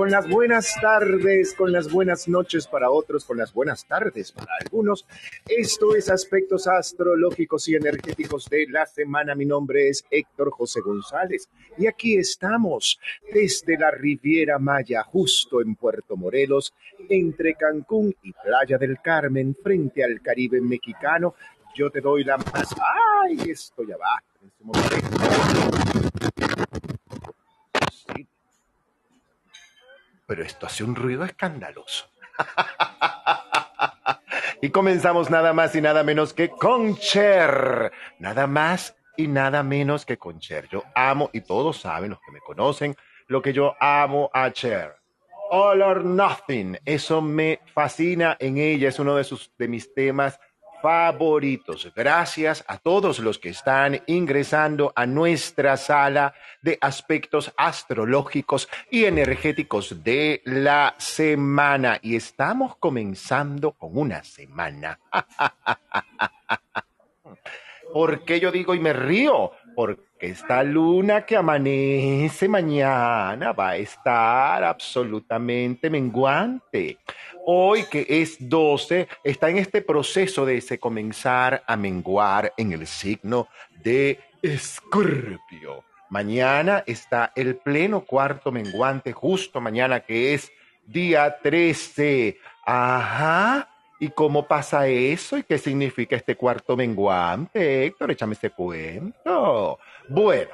Con las buenas tardes, con las buenas noches para otros, con las buenas tardes para algunos. Esto es Aspectos Astrológicos y Energéticos de la Semana. Mi nombre es Héctor José González y aquí estamos desde la Riviera Maya, justo en Puerto Morelos, entre Cancún y Playa del Carmen, frente al Caribe mexicano. Yo te doy la más. ¡Ay! Esto ya va. En este momento. Pero esto hace un ruido escandaloso. y comenzamos nada más y nada menos que con Cher. Nada más y nada menos que con Cher. Yo amo, y todos saben, los que me conocen, lo que yo amo a Cher. All or Nothing. Eso me fascina en ella. Es uno de, sus, de mis temas favoritos. Gracias a todos los que están ingresando a nuestra sala de aspectos astrológicos y energéticos de la semana. Y estamos comenzando con una semana. ¿Por qué yo digo y me río? Esta luna que amanece mañana va a estar absolutamente menguante. Hoy que es 12, está en este proceso de comenzar a menguar en el signo de Escorpio. Mañana está el pleno cuarto menguante, justo mañana que es día 13. Ajá. ¿Y cómo pasa eso? ¿Y qué significa este cuarto menguante, Héctor? Échame ese cuento. Bueno,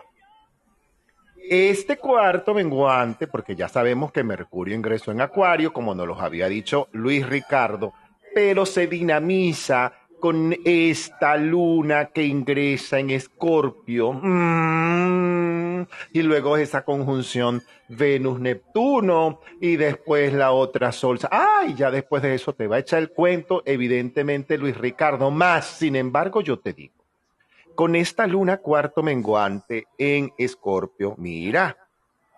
este cuarto menguante, porque ya sabemos que Mercurio ingresó en Acuario, como nos los había dicho Luis Ricardo, pero se dinamiza con esta luna que ingresa en Escorpio. Mm, y luego esa conjunción Venus-Neptuno y después la otra Sol. Ay, ya después de eso te va a echar el cuento, evidentemente Luis Ricardo. Más, sin embargo, yo te digo, con esta luna cuarto menguante en Escorpio, mira,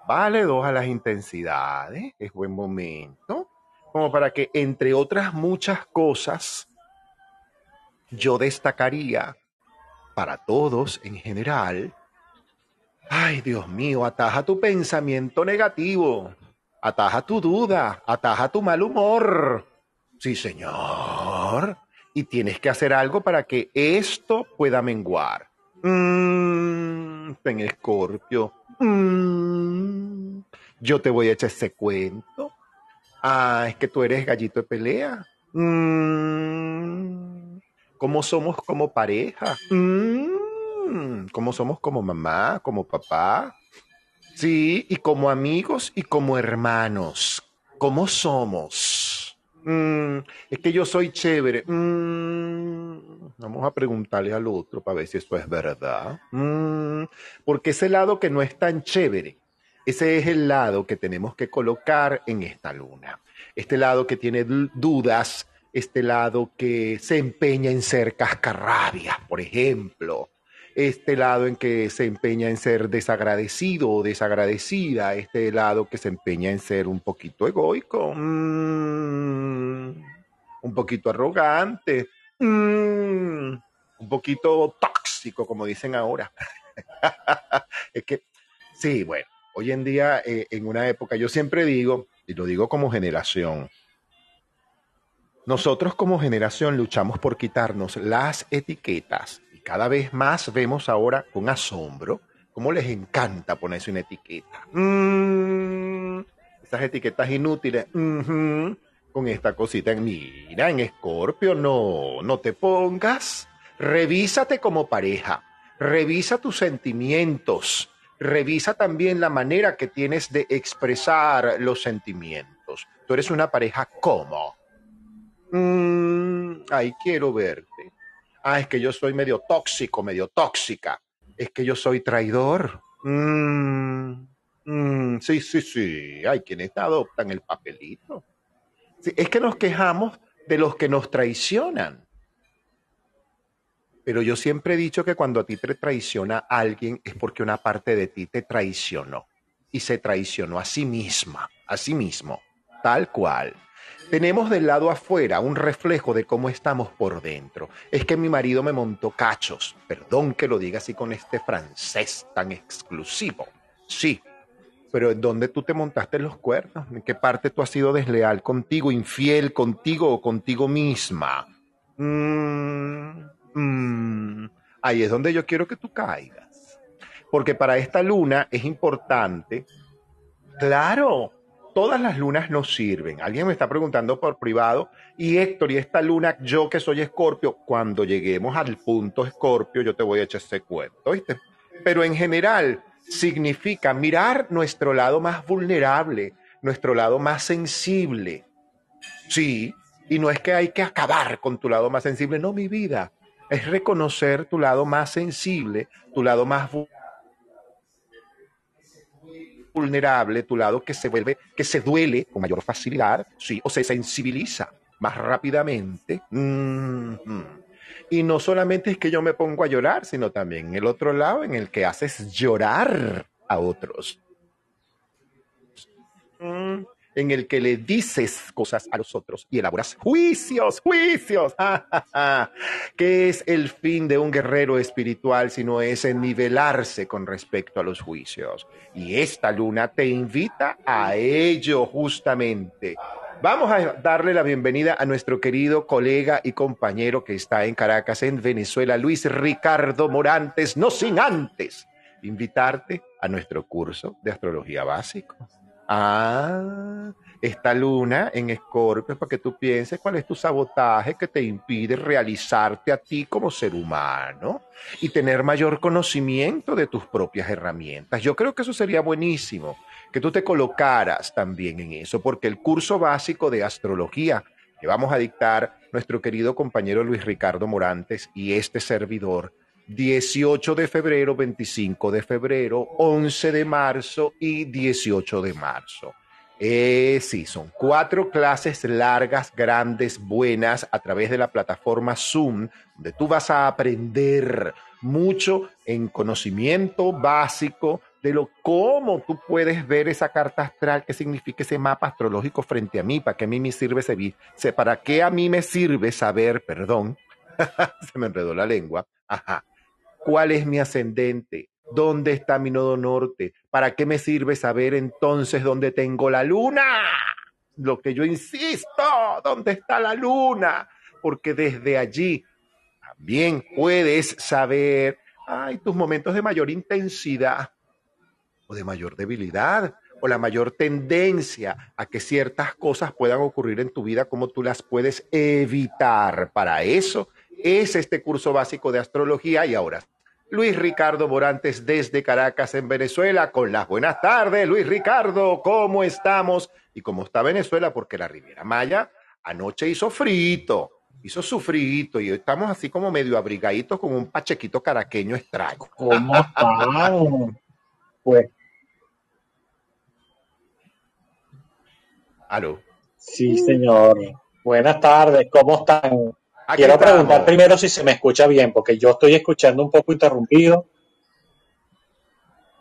vale dos a las intensidades, es buen momento, como para que entre otras muchas cosas, yo destacaría para todos en general, ay Dios mío, ataja tu pensamiento negativo, ataja tu duda, ataja tu mal humor. Sí, señor. Y tienes que hacer algo para que esto pueda menguar. Mm, en Escorpio. Mm, yo te voy a echar ese cuento. Ah, es que tú eres gallito de pelea. Mm, cómo somos como pareja, mm, cómo somos como mamá, como papá, sí, y como amigos y como hermanos, cómo somos. Mm, es que yo soy chévere. Mm, vamos a preguntarle al otro para ver si esto es verdad. porque ese lado que no es tan chévere, ese es el lado que tenemos que colocar en esta luna. Este lado que tiene dudas, este lado que se empeña en ser cascarrabia, por ejemplo, este lado en que se empeña en ser desagradecido o desagradecida, este lado que se empeña en ser un poquito egoico, mm, un poquito arrogante, mm, un poquito tóxico, como dicen ahora. es que, sí, bueno, hoy en día, eh, en una época, yo siempre digo, y lo digo como generación, nosotros como generación luchamos por quitarnos las etiquetas cada vez más vemos ahora con asombro cómo les encanta ponerse una etiqueta. Mm, esas etiquetas inútiles. con esta cosita. Mira, en Escorpio, no, no te pongas. Revísate como pareja. Revisa tus sentimientos. Revisa también la manera que tienes de expresar los sentimientos. Tú eres una pareja como Mm, ay, quiero verte. Ah, es que yo soy medio tóxico, medio tóxica. Es que yo soy traidor. Mm, mm, sí, sí, sí. Hay quienes adoptan el papelito. es que nos quejamos de los que nos traicionan. Pero yo siempre he dicho que cuando a ti te traiciona alguien es porque una parte de ti te traicionó y se traicionó a sí misma, a sí mismo, tal cual. Tenemos del lado afuera un reflejo de cómo estamos por dentro. Es que mi marido me montó cachos. Perdón que lo diga así con este francés tan exclusivo. Sí, pero ¿en dónde tú te montaste los cuernos? ¿En qué parte tú has sido desleal contigo, infiel contigo o contigo misma? Mm, mm. ahí es donde yo quiero que tú caigas. Porque para esta luna es importante, claro, todas las lunas nos sirven. Alguien me está preguntando por privado, y Héctor, y esta luna, yo que soy escorpio, cuando lleguemos al punto escorpio, yo te voy a echar ese cuento, ¿viste? Pero en general significa mirar nuestro lado más vulnerable, nuestro lado más sensible. Sí, y no es que hay que acabar con tu lado más sensible, no, mi vida. Es reconocer tu lado más sensible, tu lado más vulnerable vulnerable, tu lado que se vuelve, que se duele con mayor facilidad, sí, o se sensibiliza más rápidamente. Y no solamente es que yo me pongo a llorar, sino también el otro lado en el que haces llorar a otros. En el que le dices cosas a los otros y elaboras juicios, juicios. ¿Qué es el fin de un guerrero espiritual si no es nivelarse con respecto a los juicios? Y esta luna te invita a ello justamente. Vamos a darle la bienvenida a nuestro querido colega y compañero que está en Caracas, en Venezuela, Luis Ricardo Morantes, no sin antes invitarte a nuestro curso de astrología básico. Ah, esta luna en Escorpio es para que tú pienses cuál es tu sabotaje que te impide realizarte a ti como ser humano y tener mayor conocimiento de tus propias herramientas. Yo creo que eso sería buenísimo, que tú te colocaras también en eso, porque el curso básico de astrología que vamos a dictar nuestro querido compañero Luis Ricardo Morantes y este servidor 18 de febrero, 25 de febrero, 11 de marzo y 18 de marzo. Eh, sí, son cuatro clases largas, grandes, buenas, a través de la plataforma Zoom, donde tú vas a aprender mucho en conocimiento básico de lo cómo tú puedes ver esa carta astral, qué significa ese mapa astrológico frente a mí, para qué a mí me sirve para qué a mí me sirve saber, perdón, se me enredó la lengua, ajá, cuál es mi ascendente, dónde está mi nodo norte, para qué me sirve saber entonces dónde tengo la luna, lo que yo insisto, dónde está la luna, porque desde allí también puedes saber, ay, tus momentos de mayor intensidad o de mayor debilidad o la mayor tendencia a que ciertas cosas puedan ocurrir en tu vida, cómo tú las puedes evitar. Para eso es este curso básico de astrología y ahora Luis Ricardo Morantes desde Caracas en Venezuela con las buenas tardes. Luis Ricardo, ¿cómo estamos? Y cómo está Venezuela, porque la Riviera Maya anoche hizo frito, hizo sufrito y hoy estamos así como medio abrigaditos con un pachequito caraqueño extraño. ¿Cómo están? Pues Aló. Sí, señor. Buenas tardes, ¿cómo están? Aquí Quiero estamos. preguntar primero si se me escucha bien, porque yo estoy escuchando un poco interrumpido.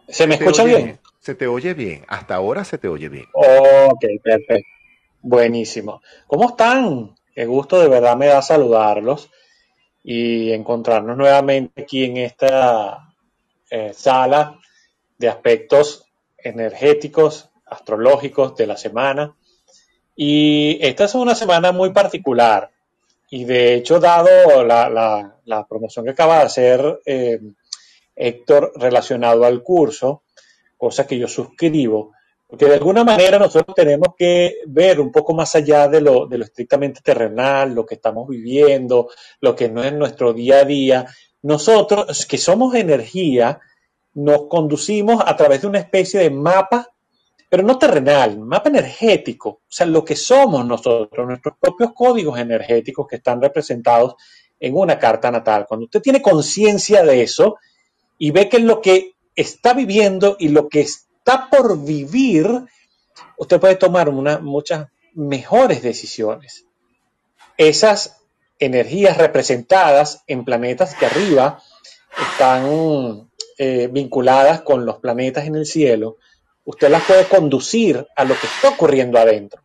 ¿Se me ¿Se escucha bien? Se te oye bien. Hasta ahora se te oye bien. Ok, perfecto. Buenísimo. ¿Cómo están? Qué gusto de verdad me da saludarlos y encontrarnos nuevamente aquí en esta eh, sala de aspectos energéticos, astrológicos de la semana. Y esta es una semana muy particular. Y de hecho, dado la, la- promoción que acaba de hacer eh, Héctor relacionado al curso, cosa que yo suscribo, porque de alguna manera nosotros tenemos que ver un poco más allá de lo, de lo estrictamente terrenal, lo que estamos viviendo, lo que no es nuestro día a día. Nosotros, que somos energía, nos conducimos a través de una especie de mapa, pero no terrenal, mapa energético, o sea, lo que somos nosotros, nuestros propios códigos energéticos que están representados en una carta natal. Cuando usted tiene conciencia de eso y ve que lo que está viviendo y lo que está por vivir, usted puede tomar una- muchas mejores decisiones. Esas energías representadas en planetas que arriba están eh, vinculadas con los planetas en el cielo, usted las puede conducir a lo que está ocurriendo adentro.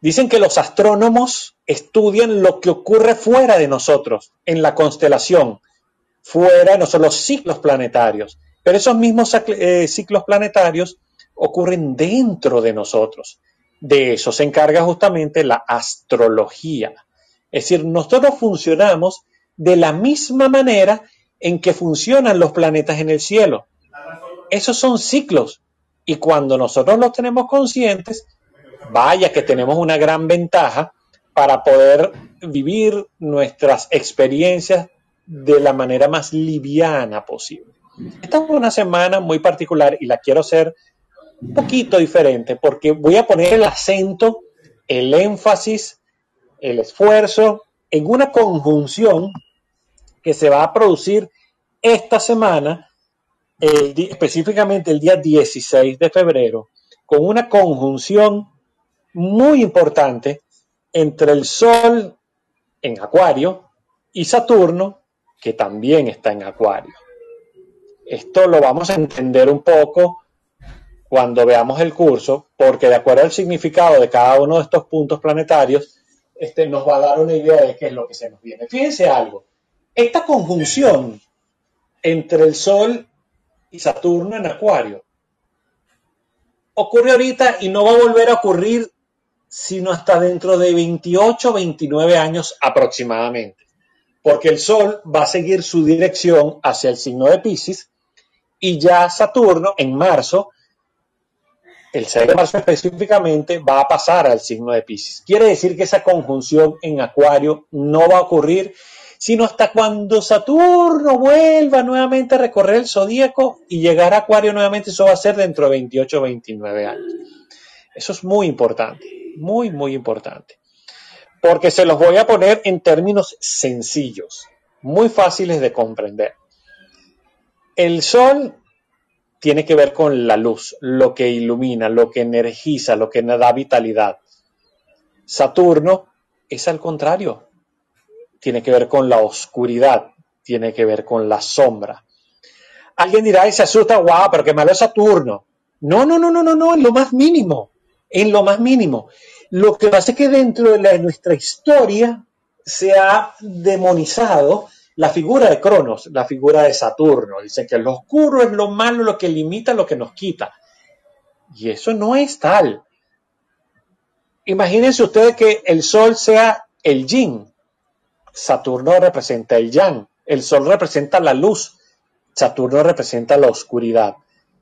Dicen que los astrónomos estudian lo que ocurre fuera de nosotros, en la constelación, fuera, no son los ciclos planetarios, pero esos mismos eh, ciclos planetarios ocurren dentro de nosotros. De eso se encarga justamente la astrología. Es decir, nosotros funcionamos de la misma manera en que funcionan los planetas en el cielo. Esos son ciclos. Y cuando nosotros los tenemos conscientes, vaya que tenemos una gran ventaja para poder vivir nuestras experiencias de la manera más liviana posible. Esta es una semana muy particular y la quiero hacer un poquito diferente porque voy a poner el acento, el énfasis, el esfuerzo en una conjunción que se va a producir esta semana, específicamente el día 16 de febrero, con una conjunción muy importante entre el Sol en Acuario y Saturno, que también está en Acuario. Esto lo vamos a entender un poco cuando veamos el curso, porque de acuerdo al significado de cada uno de estos puntos planetarios, este nos va a dar una idea de qué es lo que se nos viene. Fíjense algo, esta conjunción entre el Sol y Saturno en Acuario ocurre ahorita y no va a volver a ocurrir sino hasta dentro de 28 29 años aproximadamente, porque el Sol va a seguir su dirección hacia el signo de Pisces y ya Saturno en marzo el 6 de marzo específicamente, va a pasar al signo de Pisces. Quiere decir que esa conjunción en Acuario no va a ocurrir sino hasta cuando Saturno vuelva nuevamente a recorrer el zodíaco y llegar a Acuario nuevamente, eso va a ser dentro de 28 o 29 años. Eso es muy importante, muy, muy importante. Porque se los voy a poner en términos sencillos, muy fáciles de comprender. El Sol tiene que ver con la luz, lo que ilumina, lo que energiza, lo que da vitalidad. Saturno es al contrario, tiene que ver con la oscuridad, tiene que ver con la sombra. Alguien dirá y se asusta, guau, pero qué malo es Saturno. No, no, no, no, no, no, en lo más mínimo, en lo más mínimo. Lo que pasa es que dentro de, nuestra historia se ha demonizado la figura de Cronos, la figura de Saturno. Dicen que lo oscuro es lo malo, lo que limita, lo que nos quita. Y eso no es tal. Imagínense ustedes que el Sol sea el yin, Saturno representa el yang, el Sol representa la luz, Saturno representa la oscuridad.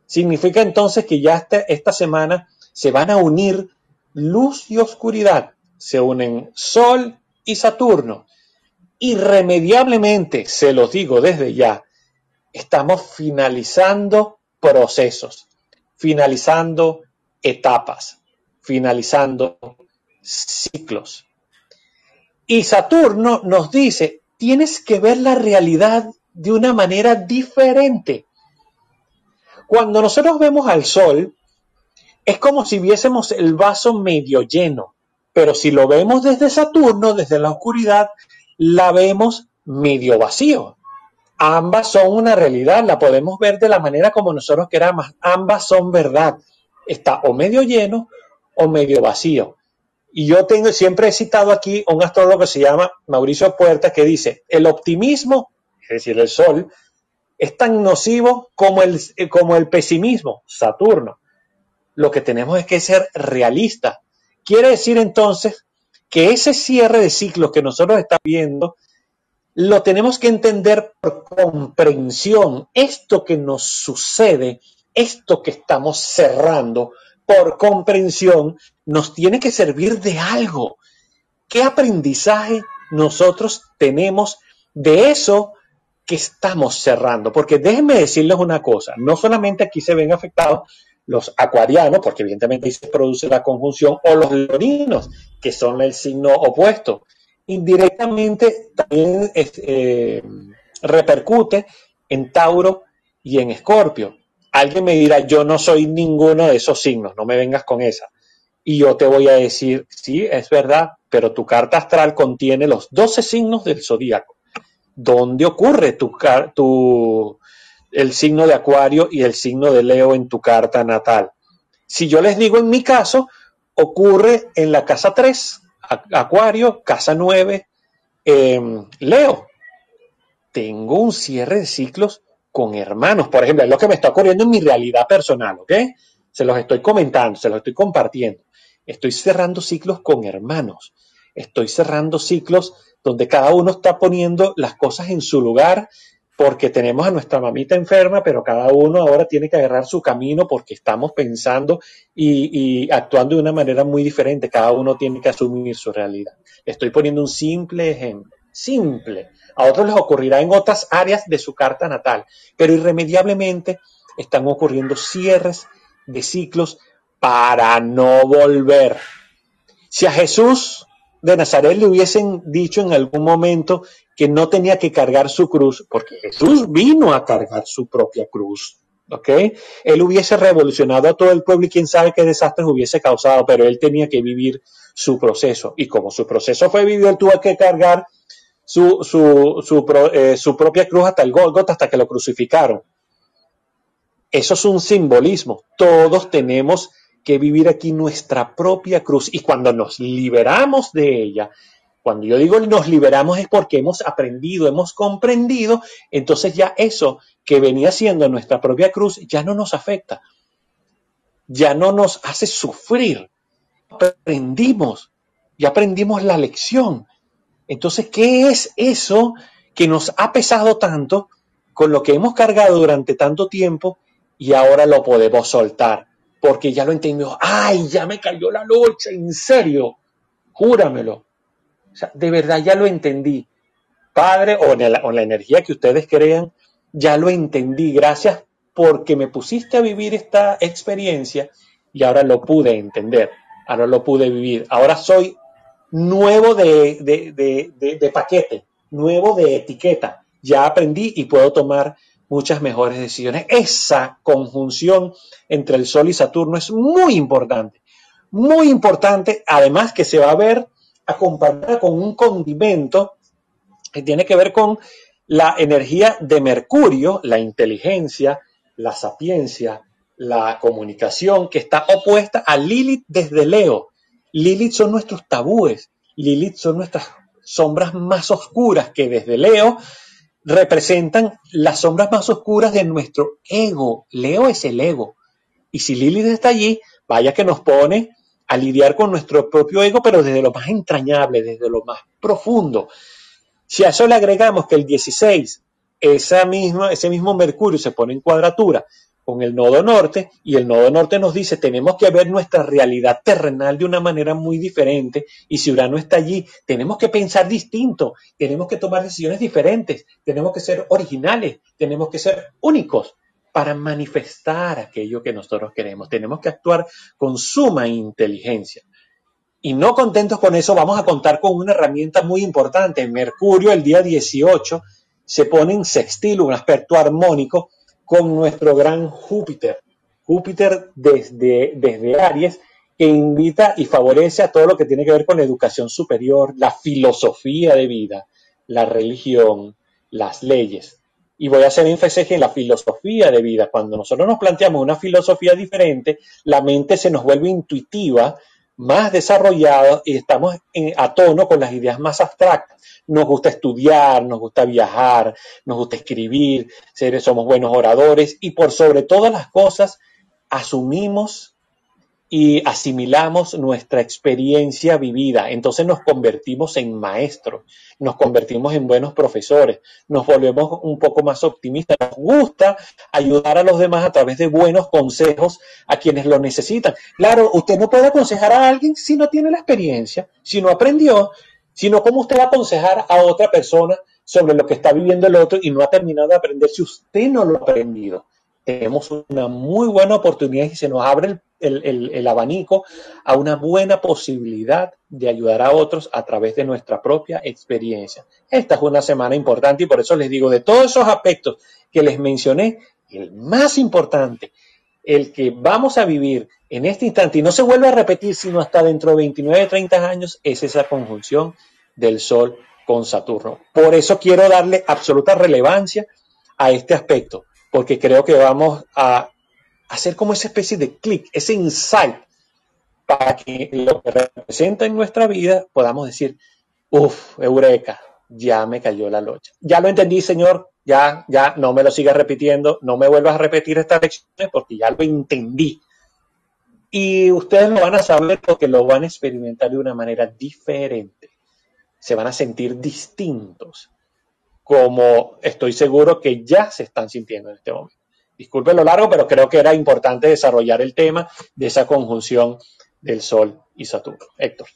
Significa entonces que ya este, esta semana se van a unir luz y oscuridad, se unen Sol y Saturno. Irremediablemente, se los digo desde ya, estamos finalizando procesos, finalizando etapas, finalizando ciclos. Y Saturno nos dice, tienes que ver la realidad de una manera diferente. Cuando nosotros vemos al Sol, es como si viésemos el vaso medio lleno, pero si lo vemos desde Saturno, desde la oscuridad, la vemos medio vacío. Ambas son una realidad, la podemos ver de la manera como nosotros queramos, ambas son verdad. Está o medio lleno o medio vacío. Y yo tengo, siempre he citado aquí un astrólogo que se llama Mauricio Puerta, que dice, el optimismo, es decir, el Sol, es tan nocivo como el, como el pesimismo, Saturno. Lo que tenemos es que ser realistas. Quiere decir entonces que ese cierre de ciclos que nosotros estamos viendo, lo tenemos que entender por comprensión. Esto que nos sucede, esto que estamos cerrando, por comprensión, nos tiene que servir de algo. ¿Qué aprendizaje nosotros tenemos de eso que estamos cerrando? Porque déjenme decirles una cosa, no solamente aquí se ven afectados los acuarianos, porque evidentemente ahí se produce la conjunción, o los leoninos, que son el signo opuesto. Indirectamente también eh, repercute en Tauro y en Escorpio. Alguien me dirá, yo no soy ninguno de esos signos, no me vengas con esa. Y yo te voy a decir, sí, es verdad, pero tu carta astral contiene los 12 signos del zodíaco. ¿Dónde ocurre tu, tu, el signo de Acuario y el signo de Leo en tu carta natal? Si yo les digo en mi caso, ocurre en la casa 3, Acuario, casa 9, em, Leo. Tengo un cierre de ciclos con hermanos, por ejemplo, es lo que me está ocurriendo en mi realidad personal, ¿ok? Se los estoy comentando, se los estoy compartiendo. Estoy cerrando ciclos con hermanos. Estoy cerrando ciclos donde cada uno está poniendo las cosas en su lugar porque tenemos a nuestra mamita enferma, pero cada uno ahora tiene que agarrar su camino porque estamos pensando y, y, actuando de una manera muy diferente. Cada uno tiene que asumir su realidad. Estoy poniendo un simple ejemplo, simple, a otros les ocurrirá en otras áreas de su carta natal, pero irremediablemente están ocurriendo cierres de ciclos para no volver. Si a Jesús de Nazaret le hubiesen dicho en algún momento que no tenía que cargar su cruz, porque Jesús vino a cargar su propia cruz, ¿ok? Él hubiese revolucionado a todo el pueblo y quién sabe qué desastres hubiese causado, pero él tenía que vivir su proceso. Y como su proceso fue vivido, él tuvo que cargar su, su, su, eh, su propia cruz hasta el Golgotha, hasta que lo crucificaron. Eso es un simbolismo. Todos tenemos que vivir aquí nuestra propia cruz y cuando nos liberamos de ella, cuando yo digo nos liberamos es porque hemos aprendido, hemos comprendido, entonces ya eso que venía siendo nuestra propia cruz ya no nos afecta, ya no nos hace sufrir. Aprendimos, ya aprendimos la lección. Entonces, ¿qué es eso que nos ha pesado tanto con lo que hemos cargado durante tanto tiempo y ahora lo podemos soltar? porque ya lo entendió. ¡Ay, ya me cayó la lucha! En serio, júramelo. O sea, de verdad ya lo entendí. Padre, en o en la energía que ustedes crean, ya lo entendí. Gracias porque me pusiste a vivir esta experiencia y ahora lo pude entender. Ahora lo pude vivir. Ahora soy nuevo de, de, de, paquete, nuevo de etiqueta. Ya aprendí y puedo tomar muchas mejores decisiones. Esa conjunción entre el Sol y Saturno es muy importante. Muy importante, además que se va a ver acompañada con un condimento que tiene que ver con la energía de Mercurio, la inteligencia, la sapiencia, la comunicación, que está opuesta a Lilith desde Leo. Lilith son nuestros tabúes, Lilith son nuestras sombras más oscuras que desde Leo representan las sombras más oscuras de nuestro ego. Leo es el ego. Y si Lilith está allí, vaya que nos pone a lidiar con nuestro propio ego, pero desde lo más entrañable, desde lo más profundo. Si a eso le agregamos que el 16, esa misma, ese mismo Mercurio se pone en cuadratura con el nodo norte y el nodo norte nos dice tenemos que ver nuestra realidad terrenal de una manera muy diferente y si Urano está allí tenemos que pensar distinto, tenemos que tomar decisiones diferentes, tenemos que ser originales, tenemos que ser únicos para manifestar aquello que nosotros queremos, tenemos que actuar con suma inteligencia. Y no contentos con eso, vamos a contar con una herramienta muy importante. Mercurio, el día 18, se pone en sextil, un aspecto armónico con nuestro gran Júpiter. Júpiter desde, desde Aries, que invita y favorece a todo lo que tiene que ver con la educación superior, la filosofía de vida, la religión, las leyes. Y voy a hacer énfasis en la filosofía de vida. Cuando nosotros nos planteamos una filosofía diferente, la mente se nos vuelve intuitiva, más desarrollada y estamos en- a tono con las ideas más abstractas. Nos gusta estudiar, nos gusta viajar, nos gusta escribir, somos buenos oradores y por sobre todas las cosas asumimos y asimilamos nuestra experiencia vivida. Entonces nos convertimos en maestros, nos convertimos en buenos profesores, nos volvemos un poco más optimistas. Nos gusta ayudar a los demás a través de buenos consejos a quienes lo necesitan. Claro, usted no puede aconsejar a alguien si no tiene la experiencia, si no aprendió, sino cómo usted va a aconsejar a otra persona sobre lo que está viviendo el otro y no ha terminado de aprender si usted no lo ha aprendido. Tenemos una muy buena oportunidad y se nos abre el, el- el- el abanico a una buena posibilidad de ayudar a otros a través de nuestra propia experiencia. Esta es una semana importante y por eso les digo, de todos esos aspectos que les mencioné, el más importante, el que vamos a vivir en este instante y no se vuelve a repetir sino hasta dentro de 29, 30 años, es esa conjunción del Sol con Saturno. Por eso quiero darle absoluta relevancia a este aspecto, porque creo que vamos a hacer como esa especie de clic, ese insight, para que lo que representa en nuestra vida podamos decir, uff, eureka, ya me cayó la locha. Ya lo entendí, señor, ya, ya, no me lo sigas repitiendo, no me vuelvas a repetir estas lecciones porque ya lo entendí. Y ustedes lo van a saber porque lo van a experimentar de una manera diferente. Se van a sentir distintos, como estoy seguro que ya se están sintiendo en este momento. Disculpen lo largo, pero creo que era importante desarrollar el tema de esa conjunción del Sol y Saturno. Héctor.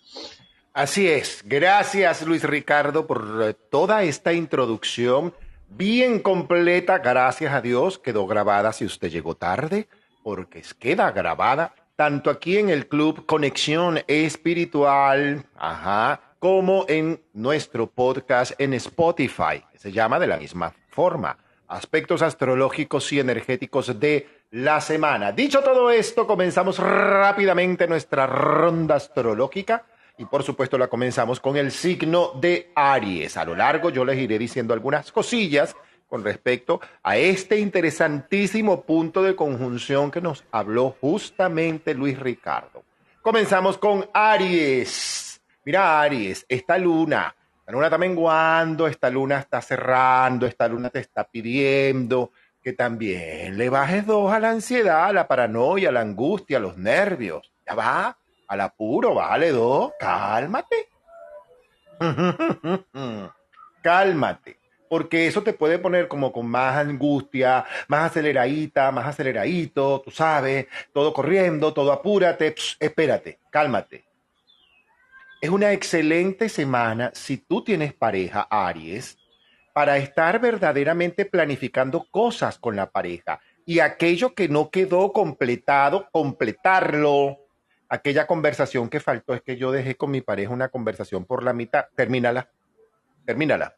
Así es. Gracias, Luis Ricardo, por eh, toda esta introducción bien completa. Gracias a Dios. Quedó grabada si usted llegó tarde, porque queda grabada tanto aquí en el club Conexión Espiritual, ajá, como en nuestro podcast en Spotify, se llama de la misma forma. Aspectos astrológicos y energéticos de la semana. Dicho todo esto, comenzamos rápidamente nuestra ronda astrológica y por supuesto la comenzamos con el signo de Aries. A lo largo yo les iré diciendo algunas cosillas con respecto a este interesantísimo punto de conjunción que nos habló justamente Luis Ricardo. Comenzamos con Aries. Mira, Aries, esta luna, la luna está menguando, esta luna está cerrando, esta luna te está pidiendo que también le bajes dos a la ansiedad, a la paranoia, a la angustia, a los nervios. Ya va, al apuro, bájale dos, cálmate. cálmate, porque eso te puede poner como con más angustia, más aceleradita, más aceleradito, tú sabes, todo corriendo, todo apúrate, espérate, cálmate. Es una excelente semana si tú tienes pareja, Aries, para estar verdaderamente planificando cosas con la pareja y aquello que no quedó completado, completarlo. Aquella conversación que faltó es que yo dejé con mi pareja una conversación por la mitad. Termínala, termínala,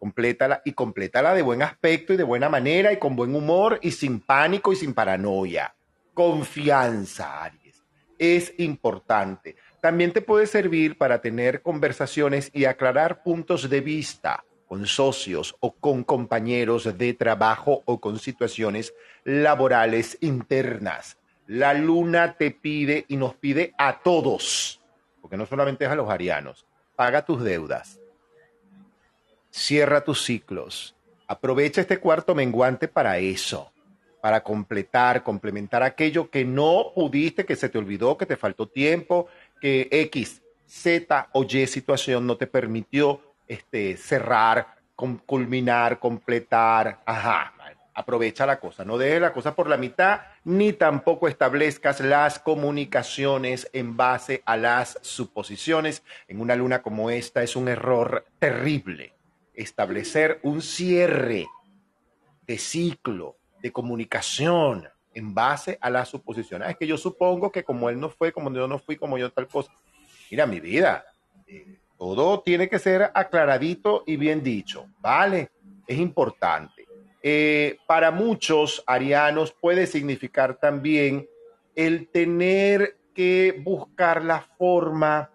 complétala y complétala de buen aspecto y de buena manera y con buen humor y sin pánico y sin paranoia. Confianza, Aries. Es importante. También te puede servir para tener conversaciones y aclarar puntos de vista con socios o con compañeros de trabajo o con situaciones laborales internas. La luna te pide y nos pide a todos, porque no solamente es a los arianos, paga tus deudas, cierra tus ciclos, aprovecha este cuarto menguante para eso, para completar, complementar aquello que no pudiste, que se te olvidó, que te faltó tiempo, que X, Z o Y situación no te permitió este, cerrar, culminar, completar. Ajá, aprovecha la cosa, no dejes la cosa por la mitad, ni tampoco establezcas las comunicaciones en base a las suposiciones. En una luna como esta es un error terrible establecer un cierre de ciclo, de comunicación en base a las suposiciones. Es que yo supongo que como él no fue, como yo no fui, como yo tal cosa. Mira, mi vida, eh, todo tiene que ser aclaradito y bien dicho, ¿vale? Es importante. Eh, para muchos arianos puede significar también el tener que buscar la forma,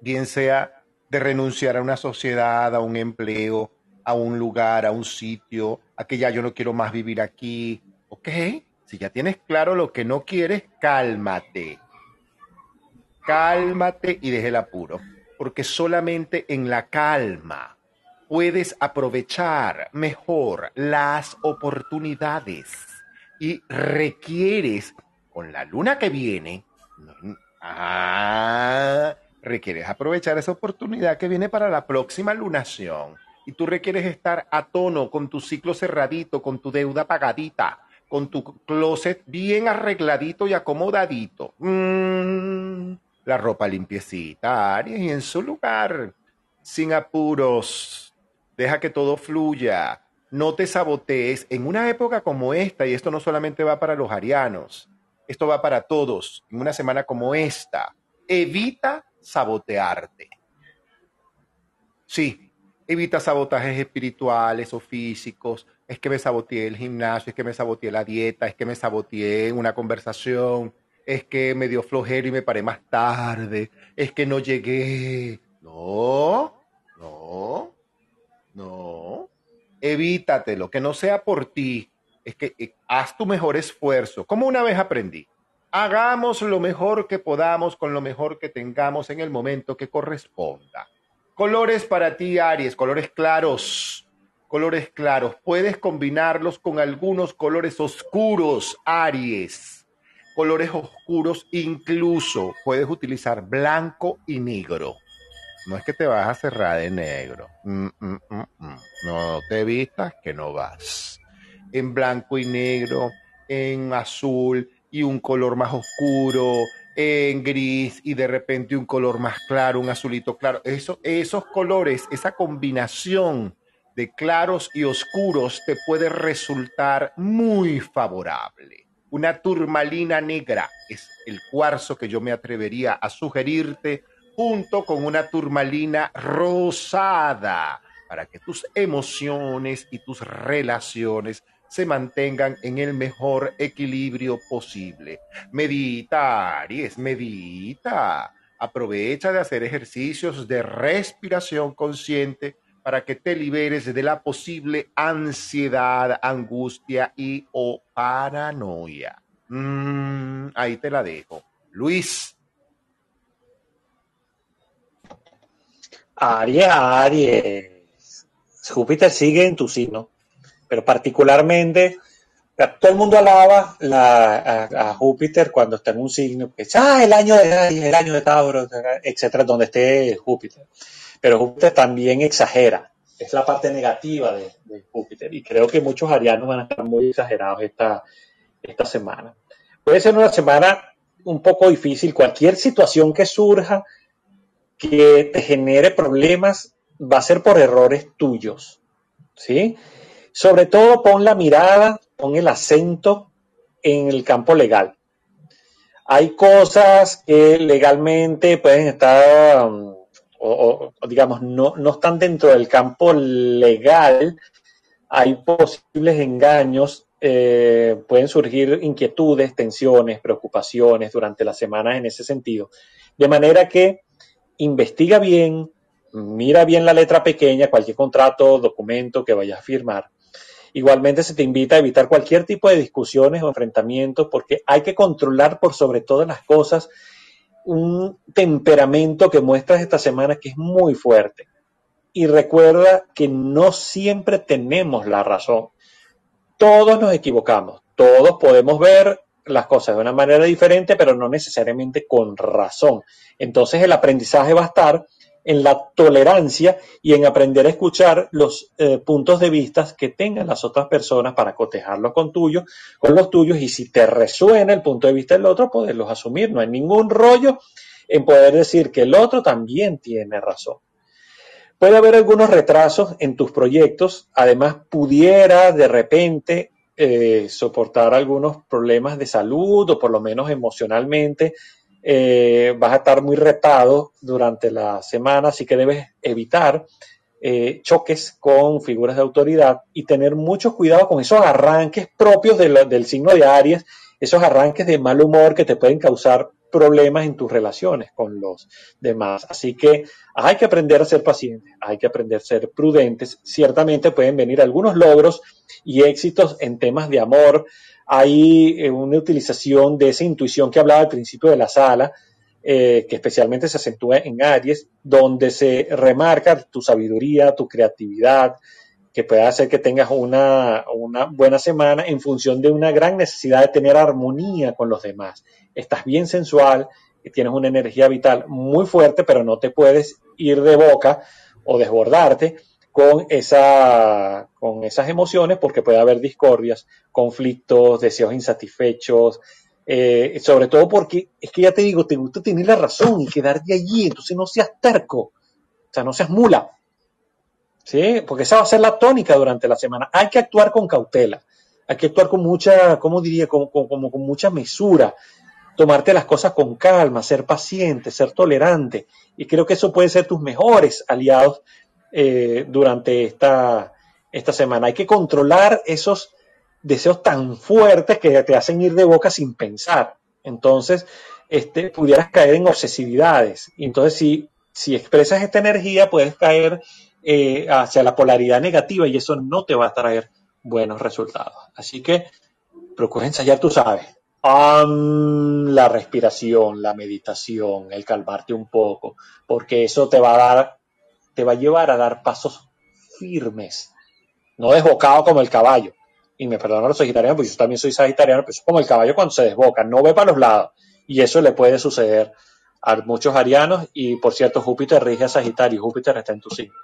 bien sea de renunciar a una sociedad, a un empleo, a un lugar, a un sitio, a que ya yo no quiero más vivir aquí. Ok, si ya tienes claro lo que no quieres, cálmate. Cálmate y deje el apuro, porque solamente en la calma puedes aprovechar mejor las oportunidades y requieres, con la luna que viene, ah, requieres aprovechar esa oportunidad que viene para la próxima lunación. Y tú requieres estar a tono con tu ciclo cerradito, con tu deuda pagadita, con tu closet bien arregladito y acomodadito. Mm, la ropa limpiecita, Aries, y en su lugar, sin apuros. Deja que todo fluya. No te sabotees en una época como esta, y esto no solamente va para los arianos, esto va para todos. En una semana como esta, evita sabotearte. Sí, evita sabotajes espirituales o físicos. Es que me saboteé el gimnasio, es que me saboteé la dieta, es que me saboteé una conversación, es que me dio flojero y me paré más tarde, es que no llegué. No, no, no. Evítatelo, que no sea por ti. Es que eh, haz tu mejor esfuerzo. Como una vez aprendí, hagamos lo mejor que podamos con lo mejor que tengamos en el momento que corresponda. Colores para ti, Aries, colores claros. Colores claros. Puedes combinarlos con algunos colores oscuros, Aries. Colores oscuros incluso puedes utilizar blanco y negro. No es que te vas a cerrar de negro. Mm, mm, mm. No te vistas que no vas. En blanco y negro, en azul y un color más oscuro, en gris y de repente un color más claro, un azulito claro. Eso, esos colores, esa combinación de claros y oscuros te puede resultar muy favorable. Una turmalina negra es el cuarzo que yo me atrevería a sugerirte junto con una turmalina rosada para que tus emociones y tus relaciones se mantengan en el mejor equilibrio posible. Medita, Aries, medita. Aprovecha de hacer ejercicios de respiración consciente para que te liberes de la posible ansiedad, angustia y o paranoia. Mm, ahí te la dejo. Luis, Aries, Aries. Júpiter sigue en tu signo, pero particularmente, todo el mundo alaba la- a, Júpiter cuando está en un signo, que ah, el año de el año de Tauro, etcétera, donde esté Júpiter. Pero Júpiter también exagera. es la parte negativa de, Júpiter. Y creo que muchos arianos van a estar muy exagerados esta, esta semana. Puede ser una semana un poco difícil. Cualquier situación que surja que te genere problemas va a ser por errores tuyos. ¿Sí? Sobre todo pon la mirada, pon el acento en el campo legal. Hay cosas que legalmente pueden estar, um, o, digamos, no, no están dentro del campo legal. Hay posibles engaños, eh, pueden surgir inquietudes, tensiones, preocupaciones durante las semanas en ese sentido. De manera que investiga bien, mira bien la letra pequeña, cualquier contrato, documento que vayas a firmar Igualmente se te invita a evitar cualquier tipo de discusiones o enfrentamientos porque hay que controlar por sobre todas las cosas un temperamento que muestras esta semana que es muy fuerte. Y recuerda que no siempre tenemos la razón. Todos nos equivocamos, todos podemos ver las cosas de una manera diferente, pero no necesariamente con razón. Entonces el aprendizaje va a estar en la tolerancia y en aprender a escuchar los eh, puntos de vista que tengan las otras personas para cotejarlos con tuyos, con los tuyos y si te resuena el punto de vista del otro, poderlos asumir. No hay ningún rollo en poder decir que el otro también tiene razón. Puede haber algunos retrasos en tus proyectos, además pudiera de repente eh, soportar algunos problemas de salud o por lo menos emocionalmente eh, vas a estar muy retado durante la semana, así que debes evitar eh, choques con figuras de autoridad y tener mucho cuidado con esos arranques propios del signo de Aries, esos arranques de mal humor que te pueden causar problemas en tus relaciones con los demás. Así que hay que aprender a ser pacientes, hay que aprender a ser prudentes. Ciertamente pueden venir algunos logros y éxitos en temas de amor, hay eh, una utilización de esa intuición que hablaba al principio de la sala, eh, que especialmente se acentúa en Aries, donde se remarca tu sabiduría, tu creatividad, que puede hacer que tengas una, una, buena semana en función de una gran necesidad de tener armonía con los demás. Estás bien sensual, tienes una energía vital muy fuerte, pero no te puedes ir de boca o desbordarte con, esa, con esas emociones porque puede haber discordias, conflictos, deseos insatisfechos, eh, sobre todo porque es que ya te digo, te gusta tener la razón y quedarte allí, entonces no seas terco, o sea, no seas mula, ¿sí? Porque esa va a ser la tónica durante la semana. Hay que actuar con cautela, hay que actuar con mucha, ¿cómo diría? Como, como con mucha mesura, tomarte las cosas con calma, ser paciente, ser tolerante, y creo que eso puede ser tus mejores aliados eh, durante esta, esta semana. Hay que controlar esos deseos tan fuertes que te hacen ir de boca sin pensar. Entonces, este, pudieras caer en obsesividades. Y entonces, si, si expresas esta energía, puedes caer eh, hacia la polaridad negativa y eso no te va a traer buenos resultados. Así que procura ensayar, tú sabes, la respiración, la meditación, el calmarte un poco, porque eso te va a dar te va a llevar a dar pasos firmes, no desbocado como el caballo. Y me perdonan los sagitarianos, porque yo también soy sagitariano, pero es como el caballo cuando se desboca, no ve para los lados. Y eso le puede suceder a muchos arianos. Y por cierto, Júpiter rige a Sagitario, Júpiter está en tu signo.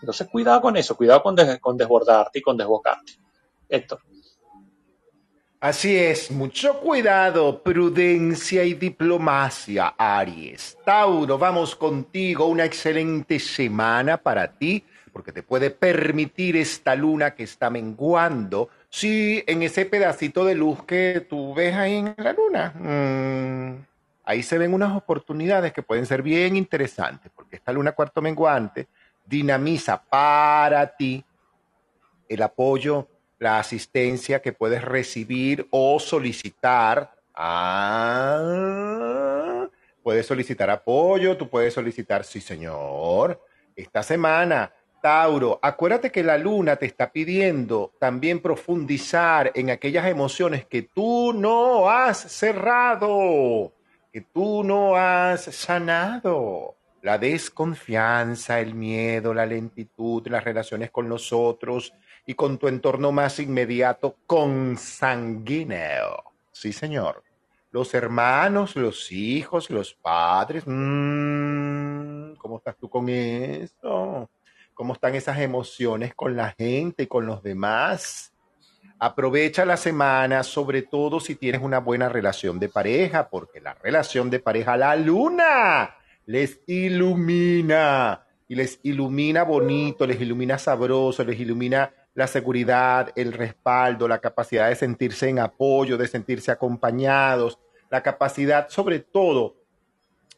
Entonces, cuidado con eso, cuidado con, con desbordarte y con desbocarte. Héctor. Así es, mucho cuidado, prudencia y diplomacia, Aries. Tauro, vamos contigo, una excelente semana para ti, porque te puede permitir esta luna que está menguando. Sí, en ese pedacito de luz que tú ves ahí en la luna, mmm, ahí se ven unas oportunidades que pueden ser bien interesantes, porque esta luna cuarto menguante dinamiza para ti el apoyo la asistencia que puedes recibir o solicitar. Ah, puedes solicitar apoyo, tú puedes solicitar, sí señor. Esta semana, Tauro, acuérdate que la luna te está pidiendo también profundizar en aquellas emociones que tú no has cerrado, que tú no has sanado. La desconfianza, el miedo, la lentitud, las relaciones con los otros, y con tu entorno más inmediato consanguíneo. Sí, señor. Los hermanos, los hijos, los padres. Mmm, ¿Cómo estás tú con eso? cómo están esas emociones con la gente y con los demás. Aprovecha la semana, sobre todo si tienes una buena relación de pareja, porque la relación de pareja, la luna, les ilumina y les ilumina bonito, les ilumina sabroso, les ilumina la seguridad, el respaldo, la capacidad de sentirse en apoyo, de sentirse acompañados, la capacidad sobre todo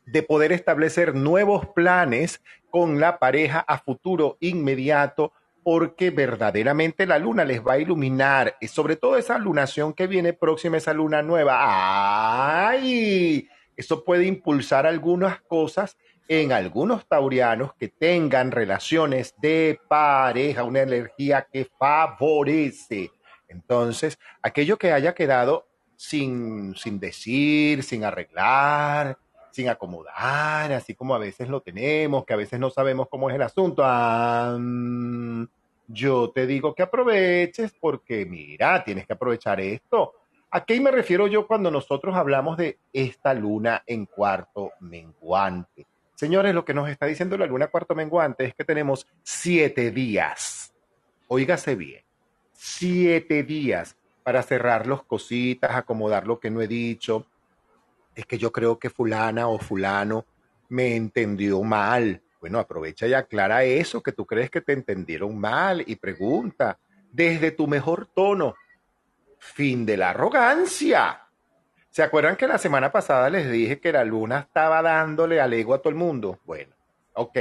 de poder establecer nuevos planes con la pareja a futuro inmediato porque verdaderamente la luna les va a iluminar, y sobre todo esa lunación que viene próxima, esa luna nueva. ¡Ay! Eso puede impulsar algunas cosas en algunos taurianos que tengan relaciones de pareja, una energía que favorece. Entonces, aquello que haya quedado sin, sin decir, sin arreglar, sin acomodar, así como a veces lo tenemos, que a veces no sabemos cómo es el asunto. Yo te digo que aproveches porque mira, tienes que aprovechar esto. ¿A qué me refiero yo cuando nosotros hablamos de esta luna en cuarto menguante? Señores, lo que nos está diciendo la luna cuarto menguante es que tenemos siete días. Óigase bien, siete días para cerrar los cositas, acomodar lo que no he dicho, es que yo creo que fulana o fulano me entendió mal. Bueno, aprovecha y aclara eso, que tú crees que te entendieron mal y pregunta desde tu mejor tono. Fin de la arrogancia. ¿Se acuerdan que la semana pasada les dije que la luna estaba dándole al ego a todo el mundo? Bueno, ok.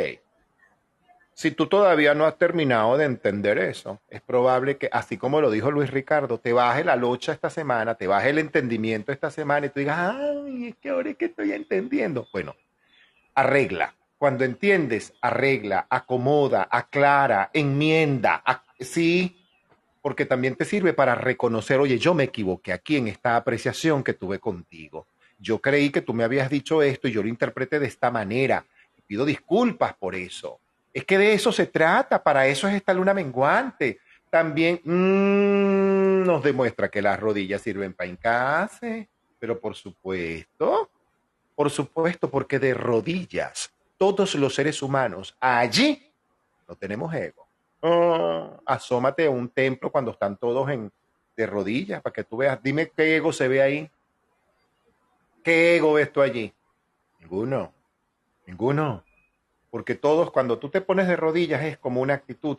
Si tú todavía no has terminado de entender eso, es probable que, así como lo dijo Luis Ricardo, te baje la locha esta semana, te baje el entendimiento esta semana y tú digas, ay, es que ahora es que estoy entendiendo. Bueno, arregla. Cuando entiendes, arregla, acomoda, aclara, enmienda. sí, porque también te sirve para reconocer, oye, yo me equivoqué aquí en esta apreciación que tuve contigo. Yo creí que tú me habías dicho esto y yo lo interpreté de esta manera. Pido disculpas por eso es que de eso se trata, para eso es esta luna menguante. También mmm, nos demuestra que las rodillas sirven para hincarse, pero por supuesto, por supuesto, porque de rodillas todos los seres humanos allí no tenemos ego. Oh, asómate a un templo cuando están todos en, de rodillas para que tú veas. Dime qué ego se ve ahí. ¿Qué ego ves tú allí? Ninguno. Ninguno. Porque todos, cuando tú te pones de rodillas, es como una actitud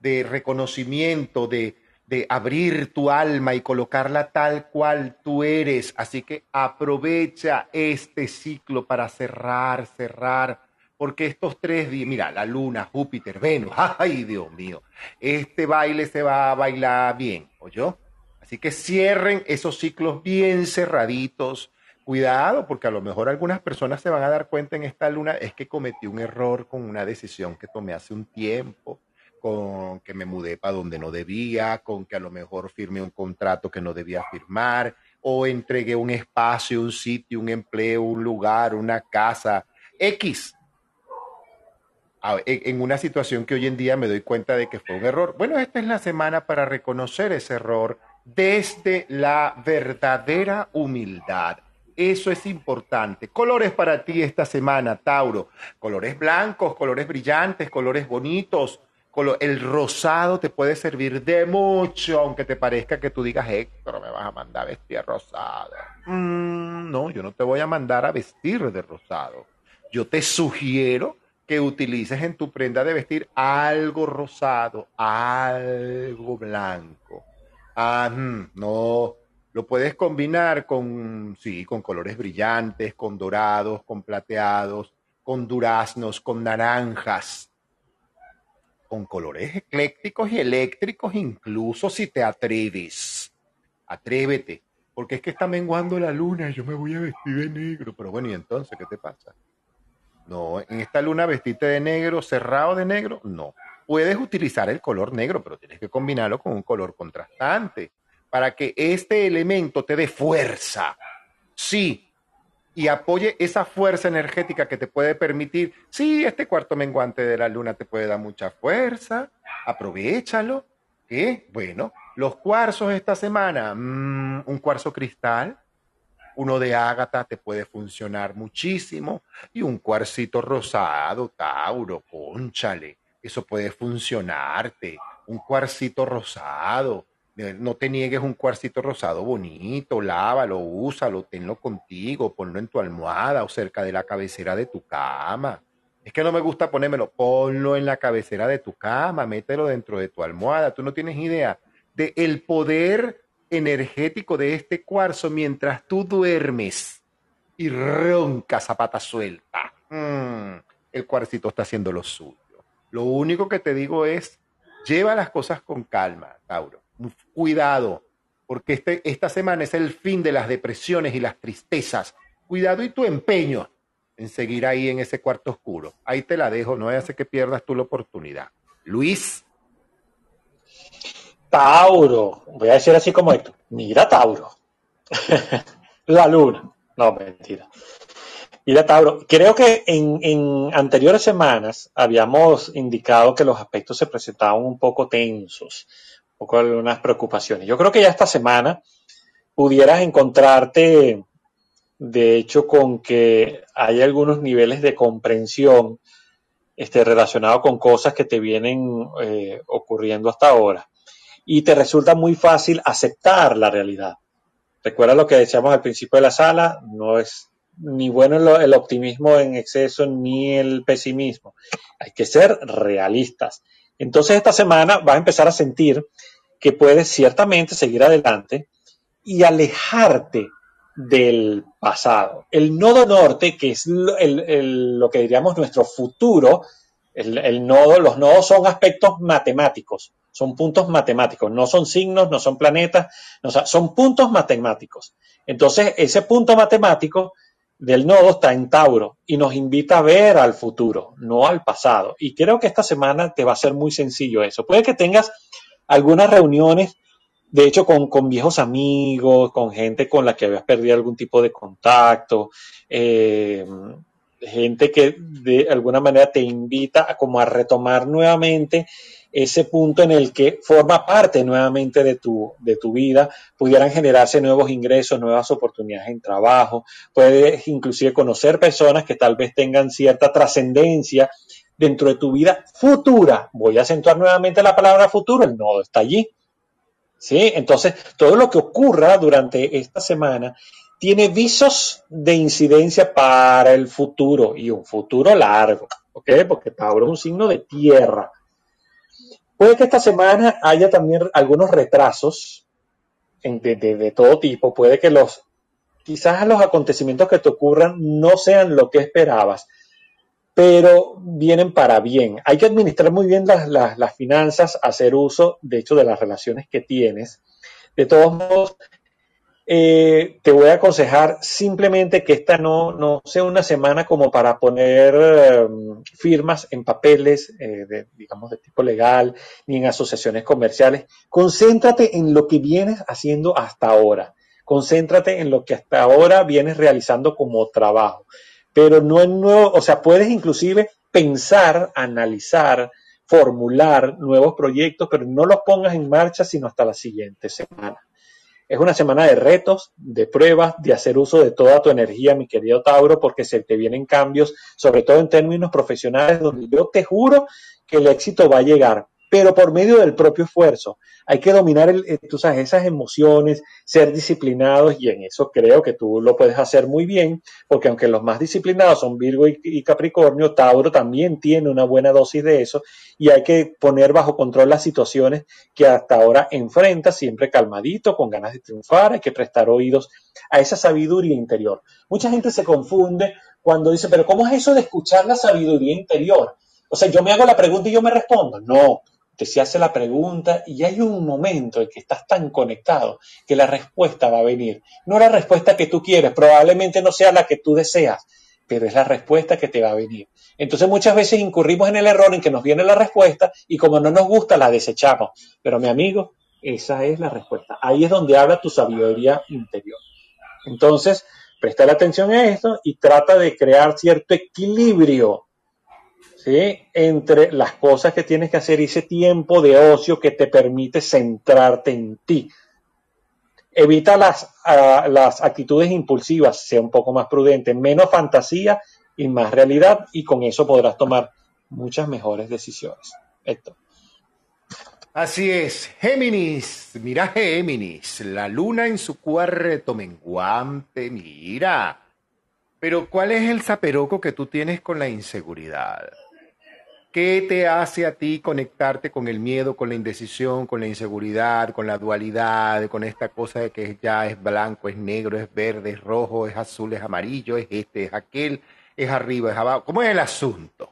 de reconocimiento, de, de abrir tu alma y colocarla tal cual tú eres. Así que aprovecha este ciclo para cerrar, cerrar, porque estos tres días, mira, la luna, Júpiter, Venus, ay Dios mío, este baile se va a bailar bien, yo Así que cierren esos ciclos bien cerraditos, cuidado, porque a lo mejor algunas personas se van a dar cuenta en esta luna, es que cometí un error con una decisión que tomé hace un tiempo, con que me mudé para donde no debía, con que a lo mejor firmé un contrato que no debía firmar, o entregué un espacio, un sitio, un empleo, un lugar, una casa, X. En una situación que hoy en día me doy cuenta de que fue un error. Bueno, esta es la semana para reconocer ese error desde la verdadera humildad eso es importante. Colores para ti esta semana, Tauro. Colores blancos, colores brillantes, colores bonitos. El rosado te puede servir de mucho, aunque te parezca que tú digas, Héctor, me vas a mandar a vestir rosado. Mm, no, yo no te voy a mandar a vestir de rosado. Yo te sugiero que utilices en tu prenda de vestir algo rosado, algo blanco. Ah, mm, no, lo puedes combinar con, sí, con colores brillantes, con dorados, con plateados, con duraznos, con naranjas, con colores eclécticos y eléctricos, incluso si te atreves. Atrévete, porque es que está menguando la luna y yo me voy a vestir de negro. Pero bueno, ¿y entonces qué te pasa? No, en esta luna vestirte de negro, cerrado de negro, no. Puedes utilizar el color negro, pero tienes que combinarlo con un color contrastante para que este elemento te dé fuerza. Sí, y apoye esa fuerza energética que te puede permitir, sí, este cuarto menguante de la luna te puede dar mucha fuerza, aprovechalo. ¿Qué? Bueno, los cuarzos esta semana, mm, un cuarzo cristal, uno de ágata te puede funcionar muchísimo y un cuarcito rosado, Tauro, conchale, eso puede funcionarte. Un cuarcito rosado. Eh, No te niegues un cuarcito rosado bonito, lávalo, úsalo, tenlo contigo, ponlo en tu almohada o cerca de la cabecera de tu cama. Es que no me gusta ponérmelo, ponlo en la cabecera de tu cama, mételo dentro de tu almohada. Tú no tienes idea de el poder energético de este cuarzo mientras tú duermes y roncas a pata suelta. Mm, el cuarcito está haciendo lo suyo. Lo único que te digo es, lleva las cosas con calma, Tauro. Cuidado, porque este, esta semana es el fin de las depresiones y las tristezas. Cuidado y tu empeño en seguir ahí en ese cuarto oscuro. Ahí te la dejo, no hace que pierdas tú la oportunidad. Luis, Tauro, voy a decir así como esto. Mira, Tauro. La luna. No, mentira. Mira, Tauro, creo que en, en anteriores semanas habíamos indicado que los aspectos se presentaban un poco tensos, un poco algunas preocupaciones. Yo creo que ya esta semana pudieras encontrarte, de hecho, con que hay algunos niveles de comprensión este, relacionados con cosas que te vienen eh, ocurriendo hasta ahora y te resulta muy fácil aceptar la realidad. Recuerda lo que decíamos al principio de la sala, no es ni bueno el, optimismo en exceso ni el pesimismo. Hay que ser realistas. Entonces esta semana vas a empezar a sentir que puedes ciertamente seguir adelante y alejarte del pasado. El nodo norte, que es lo, que diríamos nuestro futuro, el nodo, los nodos son aspectos matemáticos, son puntos matemáticos, no son signos, no son planetas, no, son- puntos matemáticos. Entonces, ese punto matemático del nodo está en Tauro y nos invita a ver al futuro, no al pasado. Y creo que esta semana te va a ser muy sencillo eso. Puede que tengas algunas reuniones de hecho, con, con viejos amigos, con gente con la que habías perdido algún tipo de contacto, eh, gente que de alguna manera te invita a como a retomar nuevamente ese punto en el que forma parte nuevamente de tu, de tu vida, pudieran generarse nuevos ingresos, nuevas oportunidades en trabajo, puedes inclusive conocer personas que tal vez tengan cierta trascendencia dentro de tu vida futura. Voy a acentuar nuevamente la palabra futuro, el nodo está allí. ¿Sí? Entonces, todo lo que ocurra durante esta semana tiene visos de incidencia para el futuro y un futuro largo, ¿ok? Porque Tauro es un signo de tierra. Puede que esta semana haya también algunos retrasos en- de, todo tipo. Puede que los, quizás los acontecimientos que te ocurran no sean lo que esperabas, pero vienen para bien. Hay que administrar muy bien las- las finanzas, hacer uso, de hecho, de las relaciones que tienes. De todos modos, eh, te voy a aconsejar simplemente que esta no, no sea una semana como para poner eh, firmas en papeles, eh, de, digamos, de tipo legal, ni en asociaciones comerciales. Concéntrate en lo que vienes haciendo hasta ahora. Concéntrate en lo que hasta ahora vienes realizando como trabajo. Pero no en nuevo, o sea, puedes inclusive pensar, analizar, formular nuevos proyectos, pero no los pongas en marcha sino hasta la siguiente semana. Es una semana de retos, de pruebas, de hacer uso de toda tu energía, mi querido Tauro, porque se te vienen cambios, sobre todo en términos profesionales, donde yo te juro que el éxito va a llegar, pero por medio del propio esfuerzo. Hay que dominar el, eh, tú sabes, esas emociones, ser disciplinados, y en eso creo que tú lo puedes hacer muy bien, porque aunque los más disciplinados son Virgo y, y Capricornio, Tauro también tiene una buena dosis de eso, y hay que poner bajo control las situaciones que hasta ahora enfrenta, siempre calmadito, con ganas de triunfar, hay que prestar oídos a esa sabiduría interior. Mucha gente se confunde cuando dice, pero ¿cómo es eso de escuchar la sabiduría interior? O sea, yo me hago la pregunta y yo me respondo. No, te se hace la pregunta y hay un momento en que estás tan conectado que la respuesta va a venir. No la respuesta que tú quieres, probablemente no sea la que tú deseas, pero es la respuesta que te va a venir. Entonces muchas veces incurrimos en el error en que nos viene la respuesta y como no nos gusta la desechamos. Pero mi amigo, esa es la respuesta. Ahí es donde habla tu sabiduría interior. Entonces, presta atención a esto y trata de crear cierto equilibrio entre las cosas que tienes que hacer ese tiempo de ocio que te permite centrarte en ti. Evita las, uh, las actitudes impulsivas, sea un poco más prudente, menos fantasía y más realidad y con eso podrás tomar muchas mejores decisiones. Héctor. Así es, Géminis, mira Géminis, la luna en su cuarto menguante, mira. Pero ¿cuál es el zaperoco que tú tienes con la inseguridad? ¿Qué te hace a ti conectarte con el miedo, con la indecisión, con la inseguridad, con la dualidad, con esta cosa de que ya es blanco, es negro, es verde, es rojo, es azul, es amarillo, es este, es aquel, es arriba, es abajo? ¿Cómo es el asunto?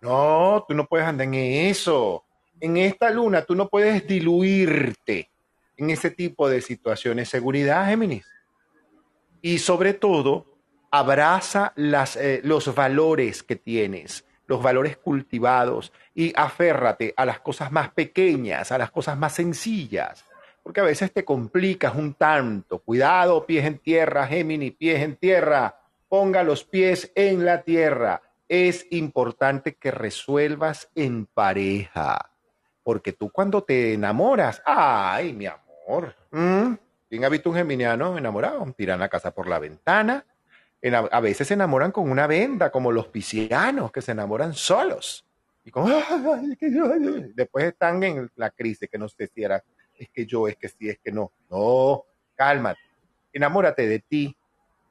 No, tú no puedes andar en eso en esta luna tú no puedes diluirte en ese tipo de situaciones. Seguridad, Géminis. Y sobre todo, abraza eh, los valores que tienes, los valores cultivados y aférrate a las cosas más pequeñas, a las cosas más sencillas, porque a veces te complicas un tanto. Cuidado, pies en tierra, Géminis, pies en tierra. Ponga los pies en la tierra. Es importante que resuelvas en pareja porque tú cuando te enamoras, ay, mi amor, ¿quién ha visto un geminiano enamorado? Tiran la casa por la ventana. A veces se enamoran con una venda, como los piscianos que se enamoran solos. Y como, después están en la crisis, que no sé si es que yo, es que sí, es que no. No, cálmate. Enamórate de ti,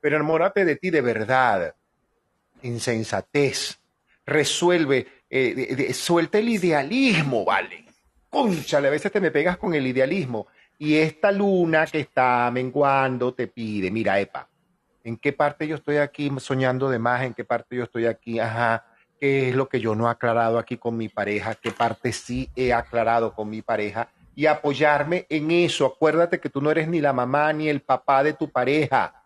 pero enamórate de ti de verdad, insensatez. Resuelve, eh, suelta el idealismo, ¿vale? conchale, a veces te me pegas con el idealismo. Y esta luna que está menguando te pide, mira, Epa, ¿en qué parte yo estoy aquí soñando de más? ¿En qué parte yo estoy aquí? Ajá, ¿qué es lo que yo no he aclarado aquí con mi pareja? ¿Qué parte sí he aclarado con mi pareja? Y apoyarme en eso. Acuérdate que tú no eres ni la mamá ni el papá de tu pareja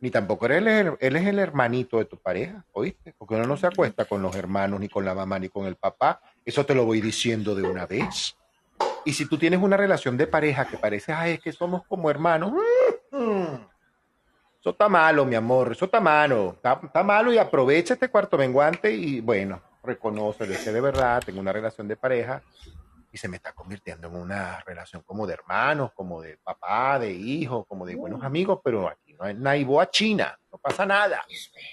ni tampoco eres el, es el hermanito de tu pareja, ¿oíste? Porque uno no se acuesta con los hermanos, ni con la mamá, ni con el papá. Eso te lo voy diciendo de una vez. Y si tú tienes una relación de pareja que parece, ay, es que somos como hermanos, mm, eso está malo, mi amor, eso está malo, está, malo y aprovecha este cuarto menguante y bueno, reconoce que de verdad tengo una relación de pareja y se me está convirtiendo en una relación como de hermanos, como de papá, de hijo, como de buenos amigos, pero aquí no hay naiboa china, no pasa nada.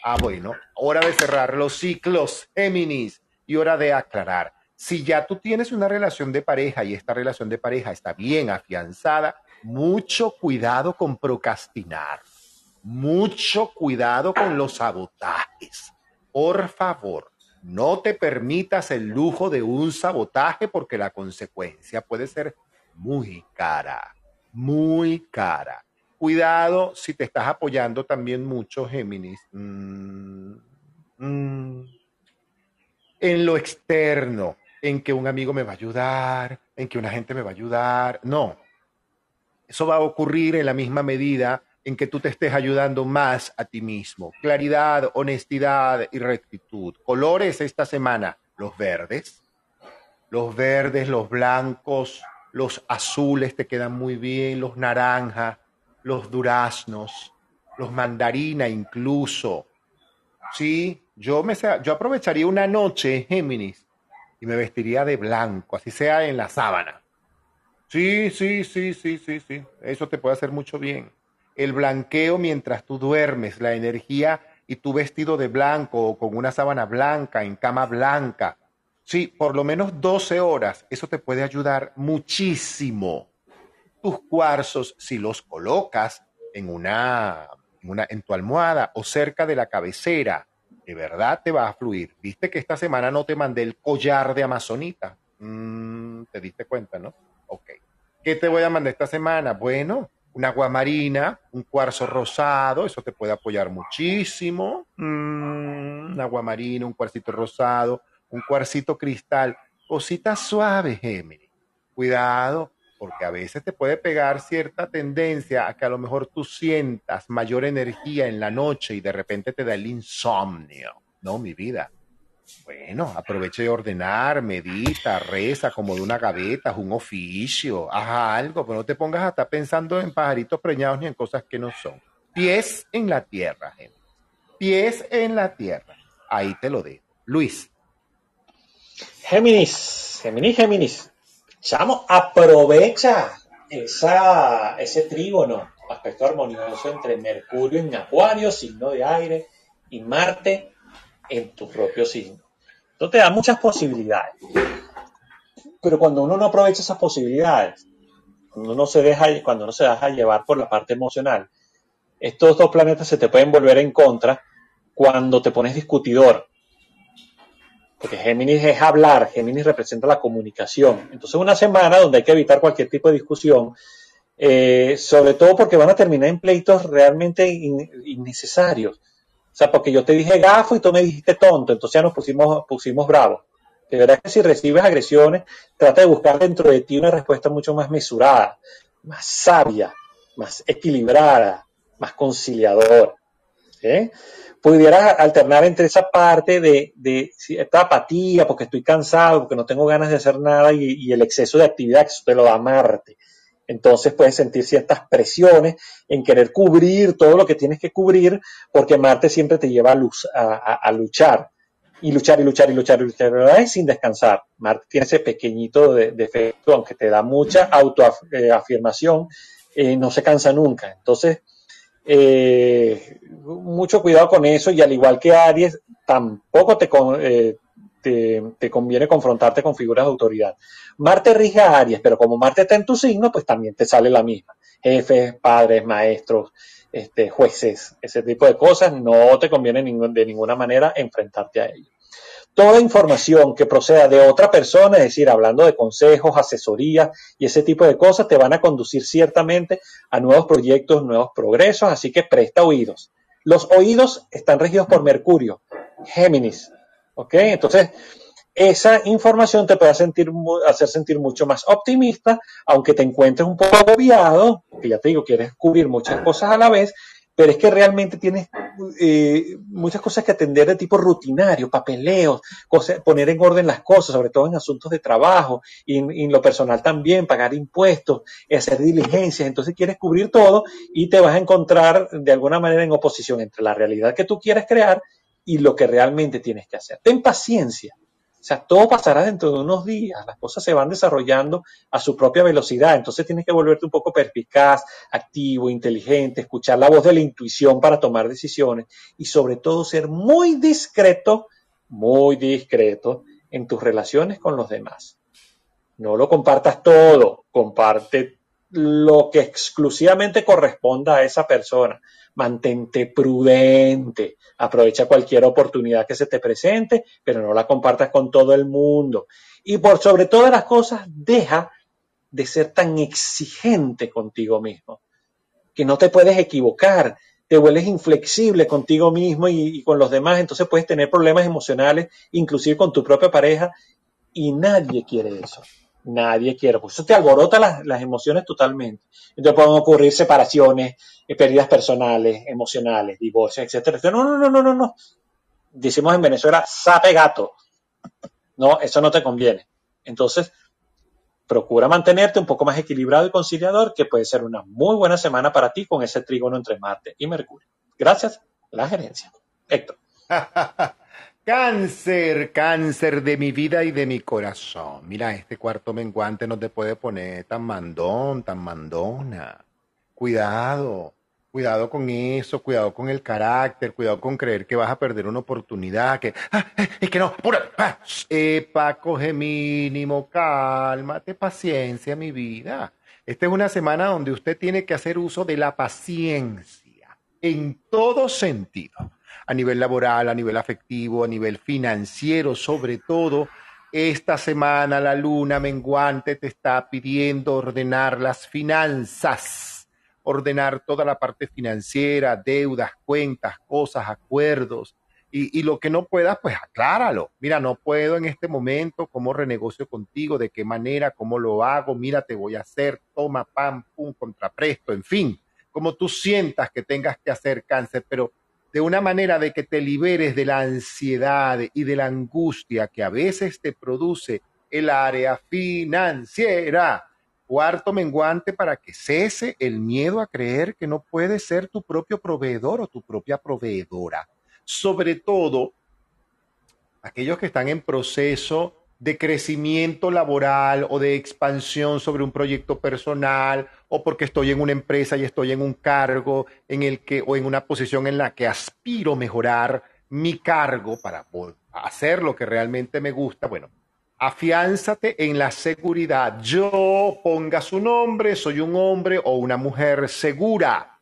Ah, bueno, hora de cerrar los ciclos, Géminis, y hora de aclarar. Si ya tú tienes una relación de pareja y esta relación de pareja está bien afianzada, mucho cuidado con procrastinar, mucho cuidado con los sabotajes. Por favor, no te permitas el lujo de un sabotaje porque la consecuencia puede ser muy cara, muy cara. Cuidado si te estás apoyando también mucho, Géminis, mm, mm, en lo externo, en que un amigo me va a ayudar, en que una gente me va a ayudar. No, eso va a ocurrir en la misma medida en que tú te estés ayudando más a ti mismo. Claridad, honestidad y rectitud. Colores esta semana, los verdes, los verdes, los blancos, los azules te quedan muy bien, los naranjas, los duraznos, los mandarina incluso. Sí, yo, me, yo aprovecharía una noche, Géminis, y me vestiría de blanco, así sea en la sábana. Sí, sí, sí, sí, sí, sí. Eso te puede hacer mucho bien el blanqueo mientras tú duermes, la energía y tu vestido de blanco o con una sábana blanca, en cama blanca. Sí, por lo menos 12 horas, eso te puede ayudar muchísimo. Tus cuarzos, si los colocas en una, en, tu almohada o cerca de la cabecera, de verdad te va a fluir. Viste que esta semana no te mandé el collar de Amazonita. Mm, te diste cuenta, ¿no? Ok. ¿Qué te voy a mandar esta semana? Bueno, una aguamarina, un cuarzo rosado, eso te puede apoyar muchísimo. Mm, una aguamarina, un cuarcito rosado, un cuarcito cristal, cositas suaves, Géminis. Cuidado, porque a veces te puede pegar cierta tendencia a que a lo mejor tú sientas mayor energía en la noche y de repente te da el insomnio. No, mi vida. Bueno, aproveche de ordenar, medita, reza como de una gaveta, un oficio, haz algo, pero no te pongas a estar pensando en pajaritos preñados ni en cosas que no son. Pies en la tierra, gente. Pies en la tierra. Ahí te lo dejo. Luis. Géminis, Géminis, Géminis. Chamo, aprovecha esa, ese trígono, aspecto armonioso entre Mercurio en Acuario, signo de aire, y Marte en tu propio signo. Esto te da muchas posibilidades. Pero cuando uno no aprovecha esas posibilidades, cuando uno se deja, cuando uno se deja llevar por la parte emocional, estos dos planetas se te pueden volver en contra cuando te pones discutidor. Porque Géminis es hablar, Géminis representa la comunicación. Entonces, una semana donde hay que evitar cualquier tipo de discusión, eh, sobre todo porque van a terminar en pleitos realmente in- innecesarios. Sea, porque yo te dije gafo y tú me dijiste tonto, entonces ya nos pusimos, pusimos bravos. De verdad que si recibes agresiones, trata de buscar dentro de ti una respuesta mucho más mesurada, más sabia, más equilibrada, más conciliadora. ¿eh? Pudieras alternar entre esa parte de, de cierta apatía, porque estoy cansado, porque no tengo ganas de hacer nada, y, y el exceso de actividad que te lo da Marte. Entonces puedes sentir ciertas presiones en querer cubrir todo lo que tienes que cubrir, porque Marte siempre te lleva a, luz- a- luchar. Y luchar y luchar y luchar y luchar ¿verdad? sin descansar. Marte tiene ese pequeñito de, de aunque te da mucha autoafirmación, eh, no se cansa nunca. Entonces, eh, mucho cuidado con eso y al igual que Aries, tampoco te, eh, te, conviene confrontarte con figuras de autoridad. Marte rige a Aries, pero como Marte está en tu signo, pues también te sale la misma. Jefes, padres, maestros, este, jueces, ese tipo de cosas, no te conviene de ninguna manera enfrentarte a ellos. Toda información que proceda de otra persona, es decir, hablando de consejos, asesorías y ese tipo de cosas, te van a conducir ciertamente a nuevos proyectos, nuevos progresos, así que presta oídos. Los oídos están regidos por Mercurio, Géminis, ¿ok? Entonces, esa información te puede sentir, hacer sentir mucho más optimista, aunque te encuentres un poco agobiado, que ya te digo, quieres cubrir muchas cosas a la vez, pero es que realmente tienes eh, muchas cosas que atender de tipo rutinario, papeleos, cosas- poner en orden las cosas, sobre todo en asuntos de trabajo y en, y en lo personal también, pagar impuestos, hacer diligencias, entonces quieres cubrir todo y te vas a encontrar de alguna manera en oposición entre la realidad que tú quieres crear y lo que realmente tienes que hacer. Ten paciencia. O sea, todo pasará dentro de unos días, las cosas se van desarrollando a su propia velocidad, entonces tienes que volverte un poco perspicaz, activo, inteligente, escuchar la voz de la intuición para tomar decisiones y sobre todo ser muy discreto, muy discreto en tus relaciones con los demás. No lo compartas todo, comparte lo que exclusivamente corresponda a esa persona. Mantente prudente, aprovecha cualquier oportunidad que se te presente, pero no la compartas con todo el mundo. Y por sobre todas las cosas, deja de ser tan exigente contigo mismo, que no te puedes equivocar, te vuelves inflexible contigo mismo y, y con los demás, entonces puedes tener problemas emocionales, inclusive con tu propia pareja, y nadie quiere eso. Nadie quiere, pues eso te alborota las, emociones totalmente. Entonces pueden ocurrir separaciones, eh, pérdidas personales, emocionales, divorcios, etcétera. No, no, no, no, no, no. Decimos en Venezuela, sape gato. No, eso no te conviene. Entonces, procura mantenerte un poco más equilibrado y conciliador, que puede ser una muy buena semana para ti con ese trígono entre Marte y Mercurio. Gracias, la gerencia. Héctor. Cáncer, cáncer de mi vida y de mi corazón. Mira, este cuarto menguante no te puede poner tan mandón, tan mandona. Cuidado, cuidado con eso, cuidado con el carácter, cuidado con creer que vas a perder una oportunidad, que, ah, eh, es que no, apúrate, ah, epa, coge mínimo, cálmate, paciencia, mi vida. Esta es una semana donde usted tiene que hacer uso de la paciencia en todo sentido a nivel laboral, a nivel afectivo, a nivel financiero, sobre todo. Esta semana la luna menguante te está pidiendo ordenar las finanzas, ordenar toda la parte financiera, deudas, cuentas, cosas, acuerdos. Y, y lo que no puedas, pues acláralo. Mira, no puedo en este momento, cómo renegocio contigo, de qué manera, cómo lo hago, mira, te voy a hacer, toma, pam, pum, contrapresto, en fin, como tú sientas que tengas que hacer cáncer, pero de una manera de que te liberes de la ansiedad y de la angustia que a veces te produce el área financiera. Cuarto menguante para que cese el miedo a creer que no puedes ser tu propio proveedor o tu propia proveedora. Sobre todo, aquellos que están en proceso de crecimiento laboral o de expansión sobre un proyecto personal o porque estoy en una empresa y estoy en un cargo en el que o en una posición en la que aspiro mejorar, mi cargo para hacer lo que realmente me gusta, bueno, afiánzate en la seguridad. Yo ponga su nombre, soy un hombre o una mujer segura,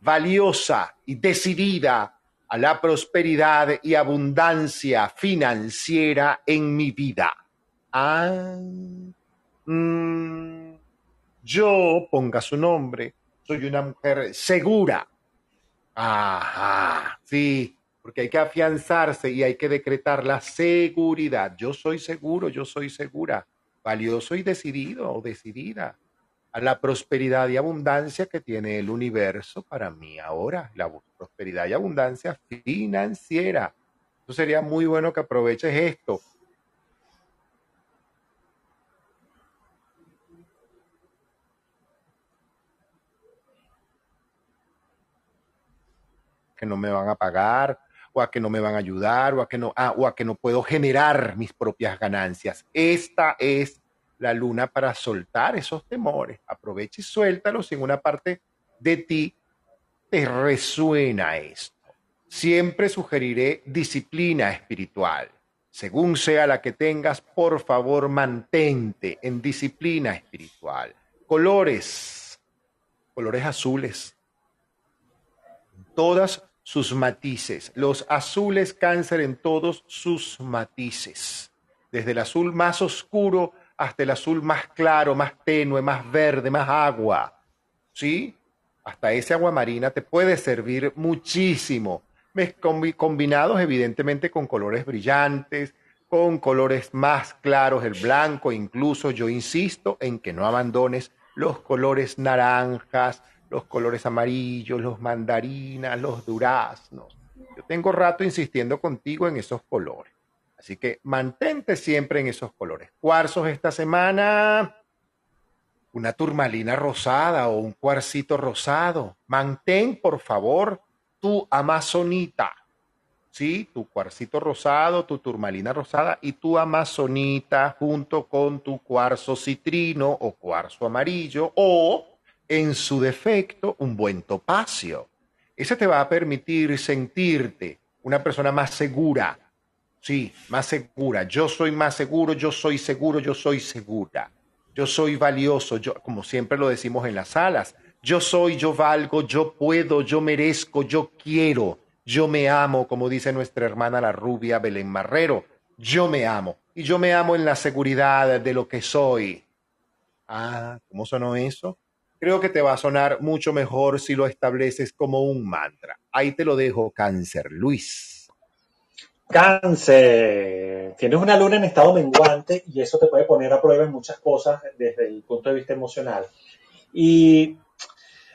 valiosa y decidida a la prosperidad y abundancia financiera en mi vida. Ah, mm, yo ponga su nombre, soy una mujer segura. Ajá, sí, porque hay que afianzarse y hay que decretar la seguridad. Yo soy seguro, yo soy segura, valioso y decidido o decidida a la prosperidad y abundancia que tiene el universo para mí ahora, la prosperidad y abundancia financiera. Eso sería muy bueno que aproveches esto. Que no me van a pagar, o a que no me van a ayudar, o a que no, ah, o a que no puedo generar mis propias ganancias. Esta es la luna para soltar esos temores. Aprovecha y suéltalos si en una parte de ti te resuena esto. Siempre sugeriré disciplina espiritual. Según sea la que tengas, por favor, mantente en disciplina espiritual. Colores, colores azules. Todas sus matices, los azules cáncer en todos sus matices, desde el azul más oscuro hasta el azul más claro, más tenue, más verde, más agua, ¿sí? Hasta ese agua marina te puede servir muchísimo, combinados evidentemente con colores brillantes, con colores más claros, el blanco, incluso yo insisto en que no abandones los colores naranjas, los colores amarillos, los mandarinas, los duraznos. Yo tengo rato insistiendo contigo en esos colores. Así que mantente siempre en esos colores. Cuarzos esta semana, una turmalina rosada o un cuarcito rosado. Mantén, por favor, tu amazonita. ¿Sí? Tu cuarcito rosado, tu turmalina rosada y tu amazonita junto con tu cuarzo citrino o cuarzo amarillo o en su defecto, un buen topacio. Ese te va a permitir sentirte una persona más segura. Sí, más segura. Yo soy más seguro, yo soy seguro, yo soy segura. Yo soy valioso, yo, como siempre lo decimos en las salas. Yo soy, yo valgo, yo puedo, yo merezco, yo quiero, yo me amo, como dice nuestra hermana la rubia Belén Marrero. Yo me amo. Y yo me amo en la seguridad de lo que soy. Ah, ¿cómo sonó eso? creo que te va a sonar mucho mejor si lo estableces como un mantra. Ahí te lo dejo, cáncer. Luis. Cáncer, tienes una luna en estado menguante y eso te puede poner a prueba en muchas cosas desde el punto de vista emocional. Y,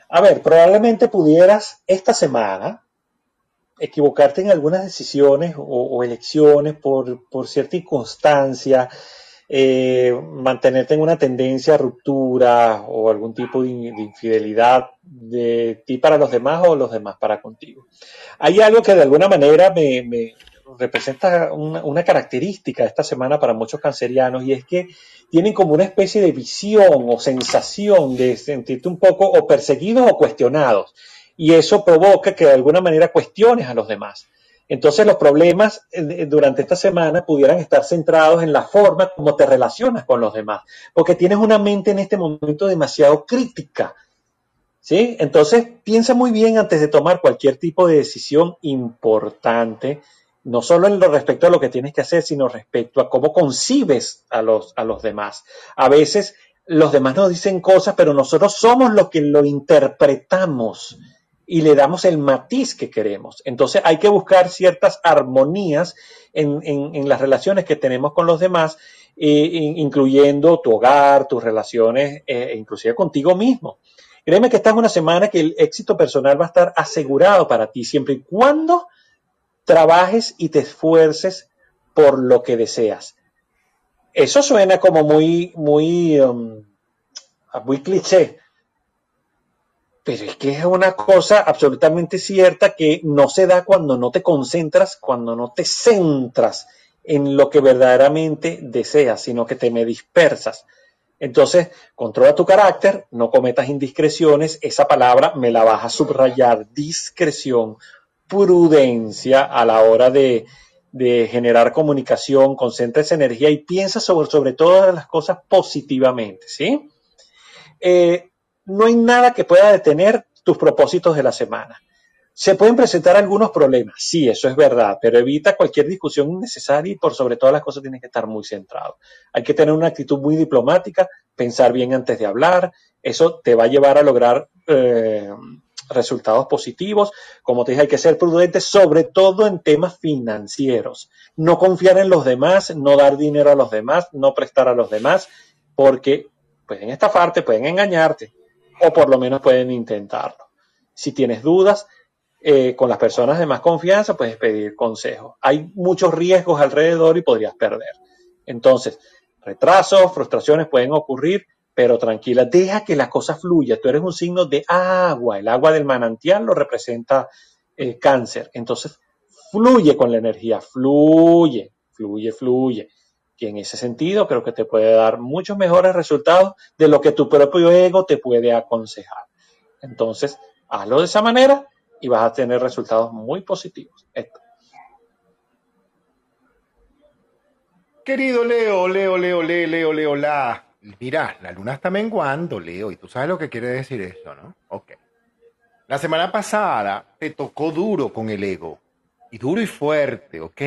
a ver, probablemente pudieras esta semana equivocarte en algunas decisiones o, elecciones por, por cierta inconstancia, eh, mantenerte en una tendencia a ruptura o algún tipo de, infidelidad de ti para los demás o los demás para contigo. Hay algo que de alguna manera me, representa una, característica esta semana para muchos cancerianos y es que tienen como una especie de visión o sensación de sentirte un poco o perseguidos o cuestionados. Y eso provoca que de alguna manera cuestiones a los demás. Entonces los problemas eh, durante esta semana pudieran estar centrados en la forma como te relacionas con los demás, porque tienes una mente en este momento demasiado crítica. ¿Sí? Entonces piensa muy bien antes de tomar cualquier tipo de decisión importante, no solo en lo respecto a lo que tienes que hacer, sino respecto a cómo concibes a los, a los demás. A veces los demás nos dicen cosas, pero nosotros somos los que lo interpretamos y le damos el matiz que queremos. Entonces hay que buscar ciertas armonías en, las relaciones que tenemos con los demás, eh, incluyendo tu hogar, tus relaciones, eh, e inclusive contigo mismo. Créeme que esta es una semana que el éxito personal va a estar asegurado para ti, siempre y cuando trabajes y te esfuerces por lo que deseas. Eso suena como muy, muy, um, muy cliché, pero es que es una cosa absolutamente cierta que no se da cuando no te concentras, cuando no te centras en lo que verdaderamente deseas, sino que te me dispersas. Entonces, controla tu carácter, no cometas indiscreciones. Esa palabra me la vas a subrayar, discreción. Prudencia a la hora de, de generar comunicación, concentra esa energía y piensa sobre, sobre todas las cosas positivamente, ¿sí? Eh, no hay nada que pueda detener tus propósitos de la semana. Se pueden presentar algunos problemas, sí, eso es verdad, pero evita cualquier discusión innecesaria y por sobre todas las cosas tienes que estar muy centrado. Hay que tener una actitud muy diplomática, pensar bien antes de hablar, eso te va a llevar a lograr eh, resultados positivos. Como te dije, hay que ser prudente, sobre todo en temas financieros. No confiar en los demás, no dar dinero a los demás, no prestar a los demás, porque pueden estafarte, pueden engañarte, o por lo menos pueden intentarlo. Si tienes dudas, eh, con las personas de más confianza, puedes pedir consejo. Hay muchos riesgos alrededor y podrías perder. Entonces, retrasos, frustraciones pueden ocurrir, pero tranquila, deja que la cosa fluya. Tú eres un signo de agua, el agua del manantial lo representa el cáncer. Entonces, fluye con la energía, fluye, fluye, fluye. Y en ese sentido creo que te puede dar muchos mejores resultados de lo que tu propio ego te puede aconsejar. Entonces, hazlo de esa manera y vas a tener resultados muy positivos. Querido Leo, Leo, Leo, Leo, Leo, Leo, la. Mira, la luna está menguando, Leo, y tú sabes lo que quiere decir eso, ¿no? Ok. La semana pasada te tocó duro con el ego, y duro y fuerte, ¿ok?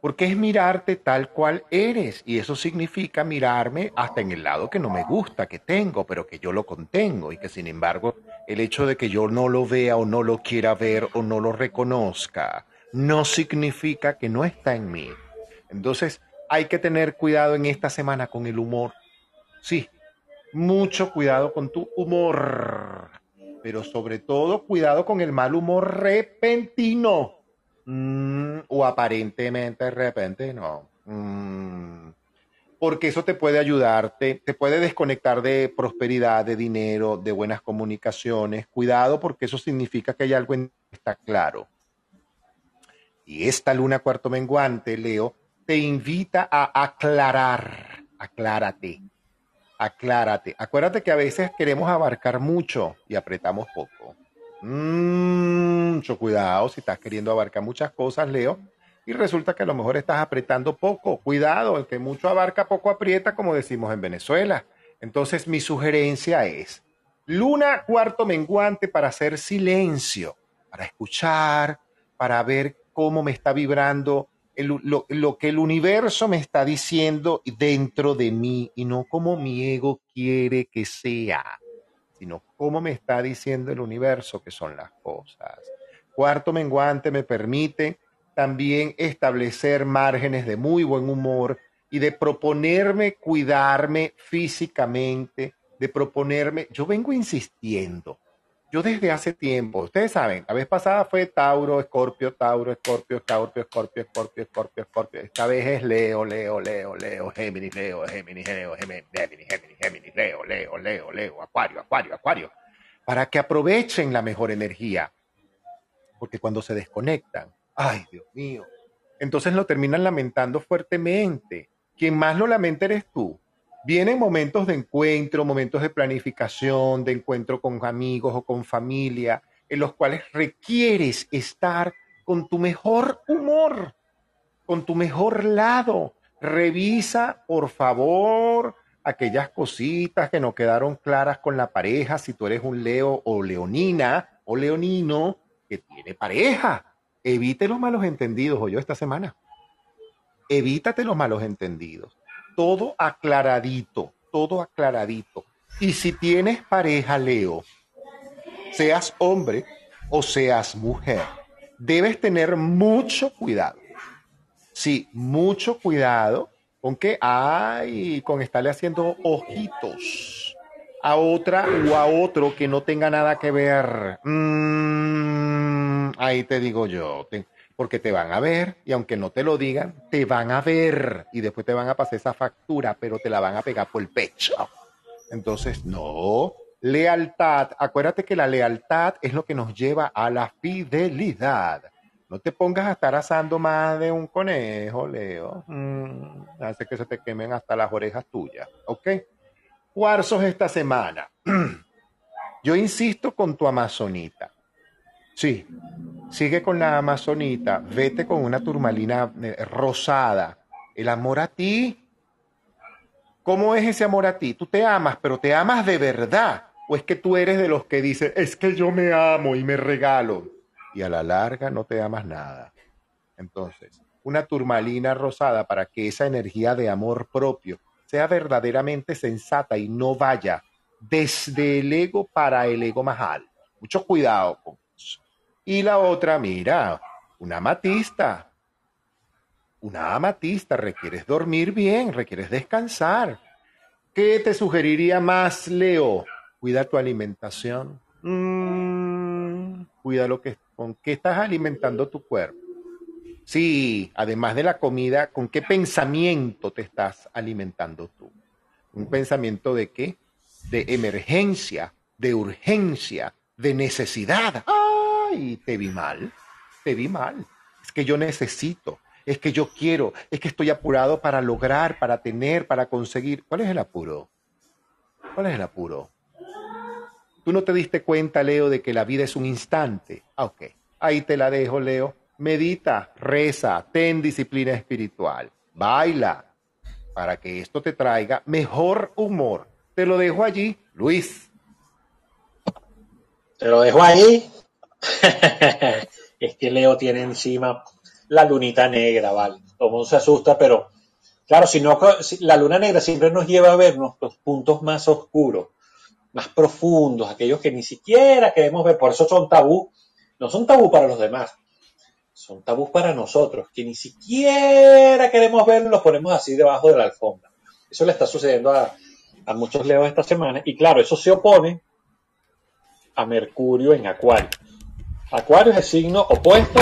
Porque es mirarte tal cual eres, y eso significa mirarme hasta en el lado que no me gusta, que tengo, pero que yo lo contengo, y que sin embargo el hecho de que yo no lo vea o no lo quiera ver o no lo reconozca, no significa que no está en mí. Entonces, hay que tener cuidado en esta semana con el humor. Sí, mucho cuidado con tu humor, pero sobre todo cuidado con el mal humor repentino mm, o aparentemente repentino. Mm, porque eso te puede ayudarte, te puede desconectar de prosperidad, de dinero, de buenas comunicaciones. Cuidado porque eso significa que hay algo en está claro. Y esta luna cuarto menguante, Leo, te invita a aclarar, aclárate, aclárate. Acuérdate que a veces queremos abarcar mucho y apretamos poco. Mm, mucho cuidado si estás queriendo abarcar muchas cosas, Leo. Y resulta que a lo mejor estás apretando poco. Cuidado, el que mucho abarca, poco aprieta, como decimos en Venezuela. Entonces, mi sugerencia es, luna cuarto menguante para hacer silencio, para escuchar, para ver cómo me está vibrando lo, lo, que el universo me está diciendo dentro de mí y no como mi ego quiere que sea, sino cómo me está diciendo el universo que son las cosas. Cuarto menguante me permite también establecer márgenes de muy buen humor y de proponerme cuidarme físicamente, de proponerme, yo vengo insistiendo, yo desde hace tiempo, ustedes saben, la vez pasada fue Tauro, Escorpio, Tauro, Escorpio, Escorpio, Escorpio, Escorpio, Escorpio, Escorpio. Esta vez es Leo, Leo, Leo, Leo, Géminis, Leo, Géminis, Leo, Géminis, Géminis, Géminis, Leo, Leo, Leo, Leo, Acuario, Acuario, Acuario. Para que aprovechen la mejor energía. Porque cuando se desconectan, ay, Dios mío, entonces lo terminan lamentando fuertemente. Quien más lo lamenta eres tú Vienen momentos de encuentro, momentos de planificación, de encuentro con amigos o con familia, en los cuales requieres estar con tu mejor humor, con tu mejor lado. Revisa, por favor, aquellas cositas que no quedaron claras con la pareja, si tú eres un Leo o Leonina o Leonino que tiene pareja. Evite los malos entendidos, o yo esta semana. Evítate los malos entendidos todo aclaradito, todo aclaradito. Y si tienes pareja, Leo, seas hombre o seas mujer, debes tener mucho cuidado. Sí, mucho cuidado con que, ay, con estarle haciendo ojitos a otra o a otro que no tenga nada que ver. Mm, ahí te digo yo, porque te van a ver y aunque no te lo digan, te van a ver y después te van a pasar esa factura, pero te la van a pegar por el pecho. Entonces, no, lealtad. Acuérdate que la lealtad es lo que nos lleva a la fidelidad. No te pongas a estar asando más de un conejo, Leo. Mm, hace que se te quemen hasta las orejas tuyas, ¿ok? Cuarzos esta semana. Yo insisto con tu amazonita. Sí, sigue con la amazonita, vete con una turmalina eh, rosada. El amor a ti. ¿Cómo es ese amor a ti? Tú te amas, pero te amas de verdad. ¿O es que tú eres de los que dicen, es que yo me amo y me regalo? Y a la larga no te amas nada. Entonces, una turmalina rosada para que esa energía de amor propio sea verdaderamente sensata y no vaya desde el ego para el ego más alto. Mucho cuidado con. Y la otra, mira, una amatista. Una amatista, requieres dormir bien, requieres descansar. ¿Qué te sugeriría más, Leo? Cuida tu alimentación. Mm, cuida lo que, con qué estás alimentando tu cuerpo. Sí, además de la comida, ¿con qué pensamiento te estás alimentando tú? ¿Un pensamiento de qué? De emergencia, de urgencia, de necesidad. ¡Ay! Te vi mal, te vi mal. Es que yo necesito, es que yo quiero, es que estoy apurado para lograr, para tener, para conseguir. ¿Cuál es el apuro? ¿Cuál es el apuro? Tú no te diste cuenta, Leo, de que la vida es un instante. Ah, ok. Ahí te la dejo, Leo medita, reza, ten disciplina espiritual, baila, para que esto te traiga mejor humor. Te lo dejo allí, Luis. Te lo dejo ahí. es que Leo tiene encima la lunita negra, ¿vale? Todo el mundo se asusta, pero claro, si no, la luna negra siempre nos lleva a ver los puntos más oscuros, más profundos, aquellos que ni siquiera queremos ver, por eso son tabú, no son tabú para los demás, son tabús para nosotros, que ni siquiera queremos ver, los ponemos así debajo de la alfombra. Eso le está sucediendo a, muchos leos esta semana. Y claro, eso se opone a Mercurio en Acuario. Acuario es el signo opuesto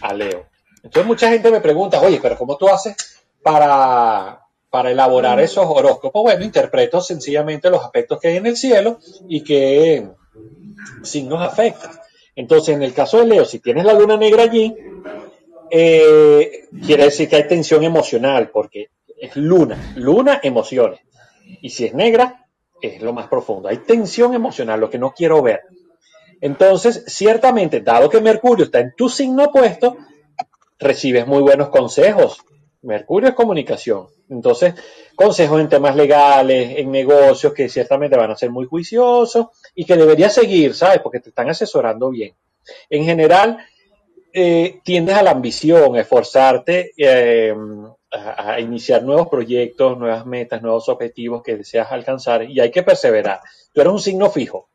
a Leo. Entonces mucha gente me pregunta, oye, pero ¿cómo tú haces para, para elaborar esos horóscopos? Bueno, interpreto sencillamente los aspectos que hay en el cielo y qué signos afectan. Entonces, en el caso de Leo, si tienes la luna negra allí, eh, quiere decir que hay tensión emocional, porque es luna, luna, emociones. Y si es negra, es lo más profundo. Hay tensión emocional, lo que no quiero ver. Entonces, ciertamente, dado que Mercurio está en tu signo opuesto, recibes muy buenos consejos. Mercurio es comunicación. Entonces, consejos en temas legales, en negocios, que ciertamente van a ser muy juiciosos y que deberías seguir, ¿sabes? Porque te están asesorando bien. En general, eh, tiendes a la ambición, a esforzarte eh, a, iniciar nuevos proyectos, nuevas metas, nuevos objetivos que deseas alcanzar y hay que perseverar. Tú eres un signo fijo,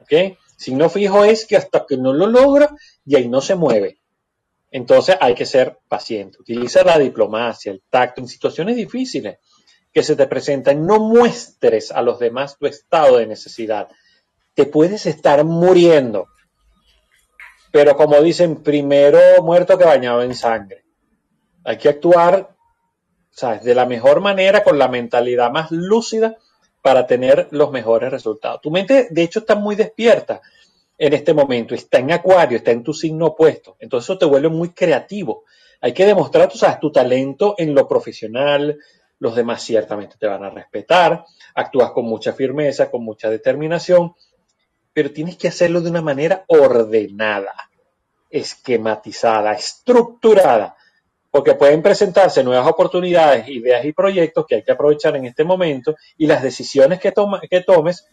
¿ok? Signo fijo es que hasta que no lo logra y ahí no se mueve. Entonces hay que ser paciente. Utiliza la diplomacia, el tacto en situaciones difíciles que se te presentan. No muestres a los demás tu estado de necesidad. Te puedes estar muriendo pero como dicen, primero muerto que bañado en sangre. Hay que actuar de la mejor manera, con la mentalidad más lúcida para tener los mejores resultados. Tu mente, de hecho, está muy despierta en este momento, está en acuario, está en tu signo opuesto. Entonces eso te vuelve muy creativo. Hay que demostrar, tú tu talento en lo profesional, los demás ciertamente te van a respetar, actúas con mucha firmeza, con mucha determinación pero tienes que hacerlo de una manera ordenada, esquematizada, estructurada, porque pueden presentarse nuevas oportunidades, ideas y proyectos que hay que aprovechar en este momento y las decisiones que, tomes,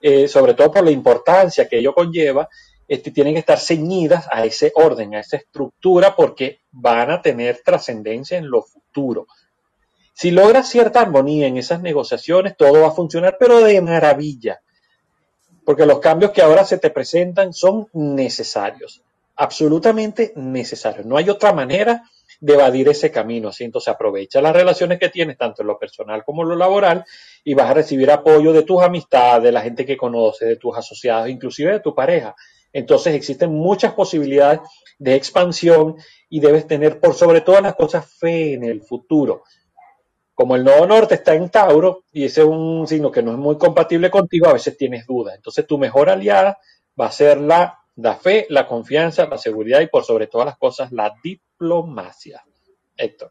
eh, sobre todo por la importancia que ello conlleva, este, tienen que estar ceñidas a ese orden, a esa estructura, porque van a tener trascendencia en lo futuro. Si logras cierta armonía en esas negociaciones, todo va a funcionar, pero de maravilla porque los cambios que ahora se te presentan son necesarios, absolutamente necesarios. No hay otra manera de evadir ese camino. ¿sí? Entonces aprovecha las relaciones que tienes, tanto en lo personal como en lo laboral, y vas a recibir apoyo de tus amistades, de la gente que conoces, de tus asociados, inclusive de tu pareja. Entonces existen muchas posibilidades de expansión y debes tener por sobre todas las cosas fe en el futuro como el nodo norte está en Tauro y ese es un signo que no es muy compatible contigo, a veces tienes dudas. Entonces tu mejor aliada va a ser la, la fe, la confianza, la seguridad y por sobre todas las cosas la diplomacia. Héctor.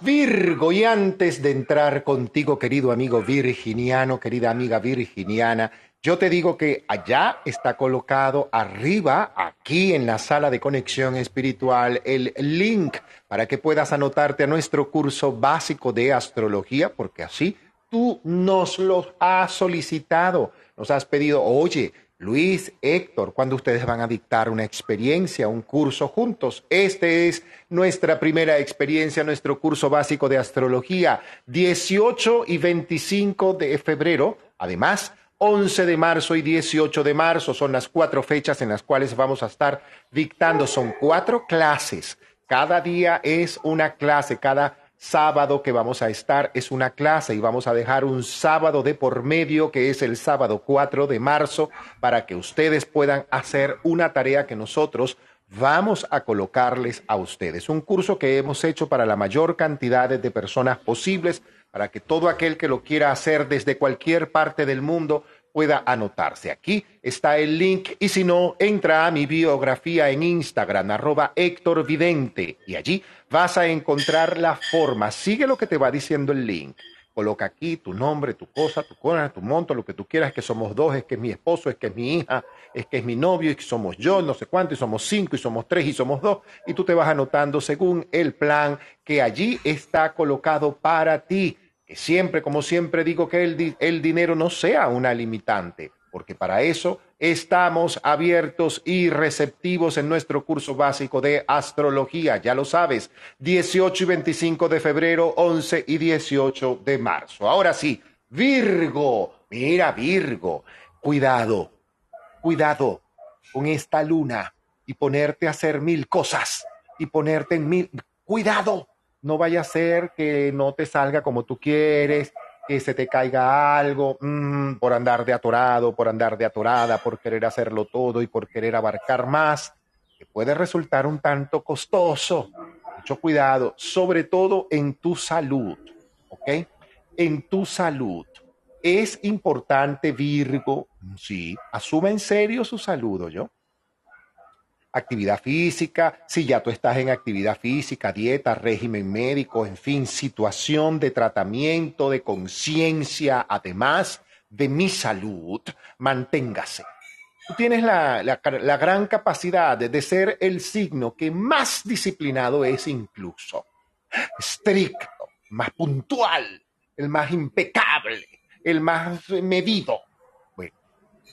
Virgo, y antes de entrar contigo, querido amigo virginiano, querida amiga virginiana, Yo te digo que allá está colocado arriba, aquí en la sala de conexión espiritual, el link para que puedas anotarte a nuestro curso básico de astrología, porque así tú nos lo has solicitado, nos has pedido, oye, Luis, Héctor, cuando ustedes van a dictar una experiencia, un curso juntos. Este es nuestra primera experiencia, nuestro curso básico de astrología, 18 y 25 de febrero. Además, 11 de marzo y 18 de marzo son las cuatro fechas en las cuales vamos a estar dictando. Son cuatro clases. Cada día es una clase, cada sábado que vamos a estar es una clase y vamos a dejar un sábado de por medio que es el sábado 4 de marzo para que ustedes puedan hacer una tarea que nosotros vamos a colocarles a ustedes. Un curso que hemos hecho para la mayor cantidad de personas posibles para que todo aquel que lo quiera hacer desde cualquier parte del mundo pueda anotarse. Aquí está el link y si no, entra a mi biografía en Instagram, arroba Héctor Vidente, y allí vas a encontrar la forma. Sigue lo que te va diciendo el link. Coloca aquí tu nombre, tu cosa, tu cosa, tu monto, lo que tú quieras, que somos dos, es que es mi esposo, es que es mi hija, es que es mi novio, y que somos yo, no sé cuánto, y somos cinco, y somos tres, y somos dos, y tú te vas anotando según el plan que allí está colocado para ti que siempre, como siempre digo, que el, el dinero no sea una limitante, porque para eso estamos abiertos y receptivos en nuestro curso básico de astrología, ya lo sabes, 18 y 25 de febrero, 11 y 18 de marzo. Ahora sí, Virgo, mira Virgo, cuidado, cuidado con esta luna y ponerte a hacer mil cosas y ponerte en mil, cuidado, no vaya a ser que no te salga como tú quieres, que se te caiga algo mm, por andar de atorado, por andar de atorada, por querer hacerlo todo y por querer abarcar más, que puede resultar un tanto costoso. Mucho cuidado, sobre todo en tu salud, ¿ok? En tu salud. Es importante, Virgo, sí, asume en serio su salud, ¿yo? Actividad física, si ya tú estás en actividad física, dieta, régimen médico, en fin, situación de tratamiento, de conciencia, además de mi salud, manténgase. Tú tienes la, gran capacidad de ser el signo que más disciplinado es incluso, estricto, más puntual, el más impecable, el más medido. Bueno,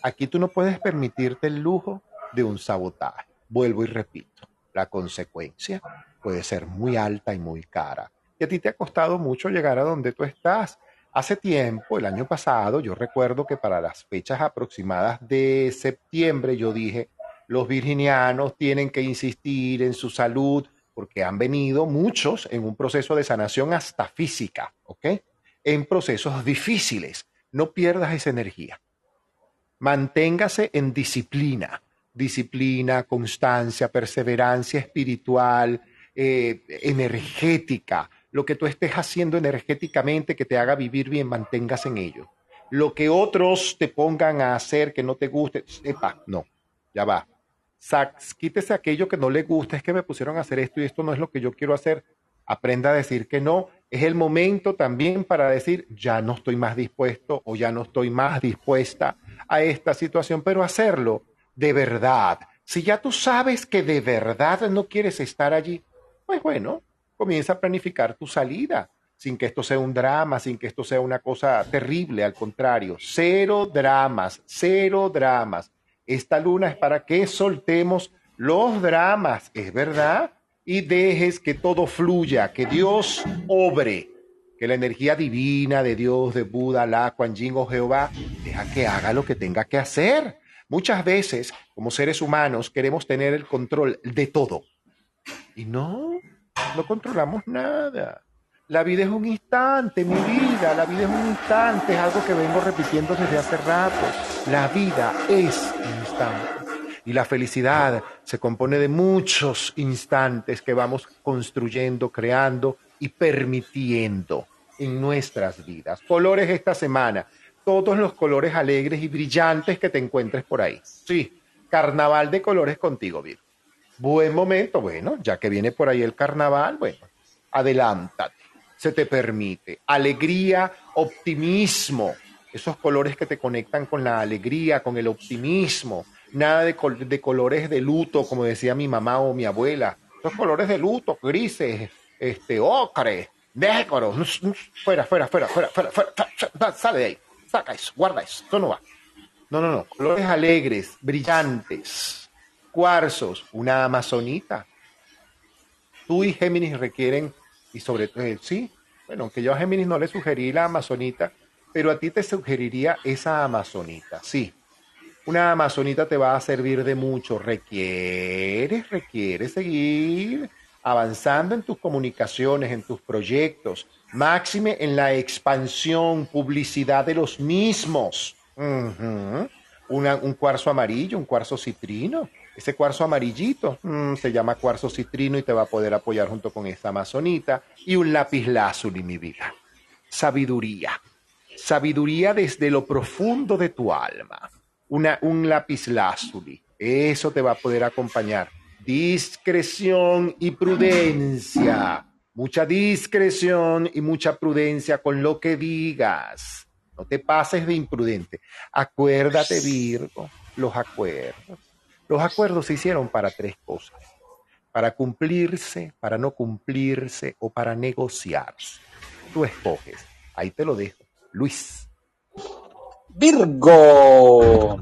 aquí tú no puedes permitirte el lujo de un sabotaje Vuelvo y repito, la consecuencia puede ser muy alta y muy cara. Y a ti te ha costado mucho llegar a donde tú estás. Hace tiempo, el año pasado, yo recuerdo que para las fechas aproximadas de septiembre yo dije, los virginianos tienen que insistir en su salud porque han venido muchos en un proceso de sanación hasta física, ¿ok? En procesos difíciles. No pierdas esa energía. Manténgase en disciplina disciplina, constancia, perseverancia espiritual, eh, energética. Lo que tú estés haciendo energéticamente que te haga vivir bien, mantengas en ello. Lo que otros te pongan a hacer que no te guste, sepa, no, ya va. Sax, quítese aquello que no le gusta, es que me pusieron a hacer esto y esto no es lo que yo quiero hacer. Aprenda a decir que no. Es el momento también para decir, ya no estoy más dispuesto o ya no estoy más dispuesta a esta situación, pero hacerlo de verdad. Si ya tú sabes que de verdad no quieres estar allí, pues bueno, comienza a planificar tu salida, sin que esto sea un drama, sin que esto sea una cosa terrible, al contrario, cero dramas, cero dramas. Esta luna es para que soltemos los dramas, es verdad, y dejes que todo fluya, que Dios obre, que la energía divina de Dios, de Buda, La, Kuan Yin o Jehová, deja que haga lo que tenga que hacer. Muchas veces, como seres humanos, queremos tener el control de todo. Y no, no controlamos nada. La vida es un instante, mi vida, la vida es un instante, es algo que vengo repitiendo desde hace rato. La vida es un instante. Y la felicidad se compone de muchos instantes que vamos construyendo, creando y permitiendo en nuestras vidas. Colores esta semana todos los colores alegres y brillantes que te encuentres por ahí. Sí, carnaval de colores contigo, Vir. Buen momento, bueno, ya que viene por ahí el carnaval, bueno, adelántate, se te permite. Alegría, optimismo, esos colores que te conectan con la alegría, con el optimismo, nada de, col- de colores de luto, como decía mi mamá o mi abuela, esos colores de luto, grises, este, ocre, negro, nus, nus, fuera, fuera, fuera, fuera, fuera, fuera, fuera, fuera, sale de ahí, saca eso, guarda eso, no va. No, no, no, colores alegres, brillantes, cuarzos, una amazonita. Tú y Géminis requieren, y sobre todo, eh, sí, bueno, aunque yo a Géminis no le sugerí la amazonita, pero a ti te sugeriría esa amazonita, sí. Una amazonita te va a servir de mucho. Requieres, requieres seguir avanzando en tus comunicaciones, en tus proyectos, máxime en la expansión, publicidad de los mismos. Un cuarzo amarillo, un cuarzo citrino. Ese cuarzo amarillito mm, se llama cuarzo citrino y te va a poder apoyar junto con esta amazonita. Y un lápiz lazuli, mi vida. Sabiduría. Sabiduría desde lo profundo de tu alma. Un lápiz lazuli. Eso te va a poder acompañar. Discreción y prudencia. Mucha discreción y mucha prudencia con lo que digas. No te pases de imprudente. Acuérdate, Virgo, los acuerdos. Los acuerdos se hicieron para tres cosas. Para cumplirse, para no cumplirse o para negociarse. Tú escoges. Ahí te lo dejo. Luis. Virgo.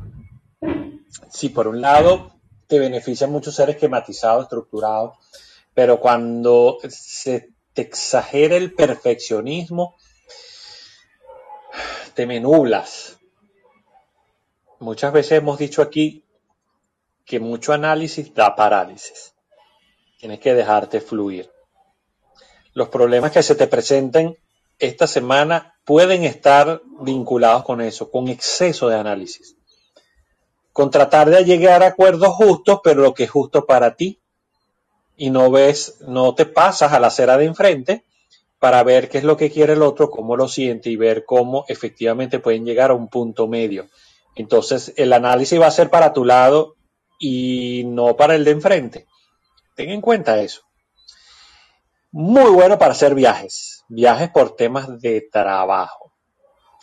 Sí, por un lado, te benefician mucho ser esquematizado, estructurado, pero cuando se te exagera el perfeccionismo, te me nublas. Muchas veces hemos dicho aquí que mucho análisis da parálisis. Tienes que dejarte fluir. Los problemas que se te presenten esta semana pueden estar vinculados con eso, con exceso de análisis. Con tratar de llegar a acuerdos justos, pero lo que es justo para ti. Y no ves, no te pasas a la acera de enfrente para ver qué es lo que quiere el otro, cómo lo siente y ver cómo efectivamente pueden llegar a un punto medio. Entonces, el análisis va a ser para tu lado y no para el de enfrente. Ten en cuenta eso. Muy bueno para hacer viajes, viajes por temas de trabajo.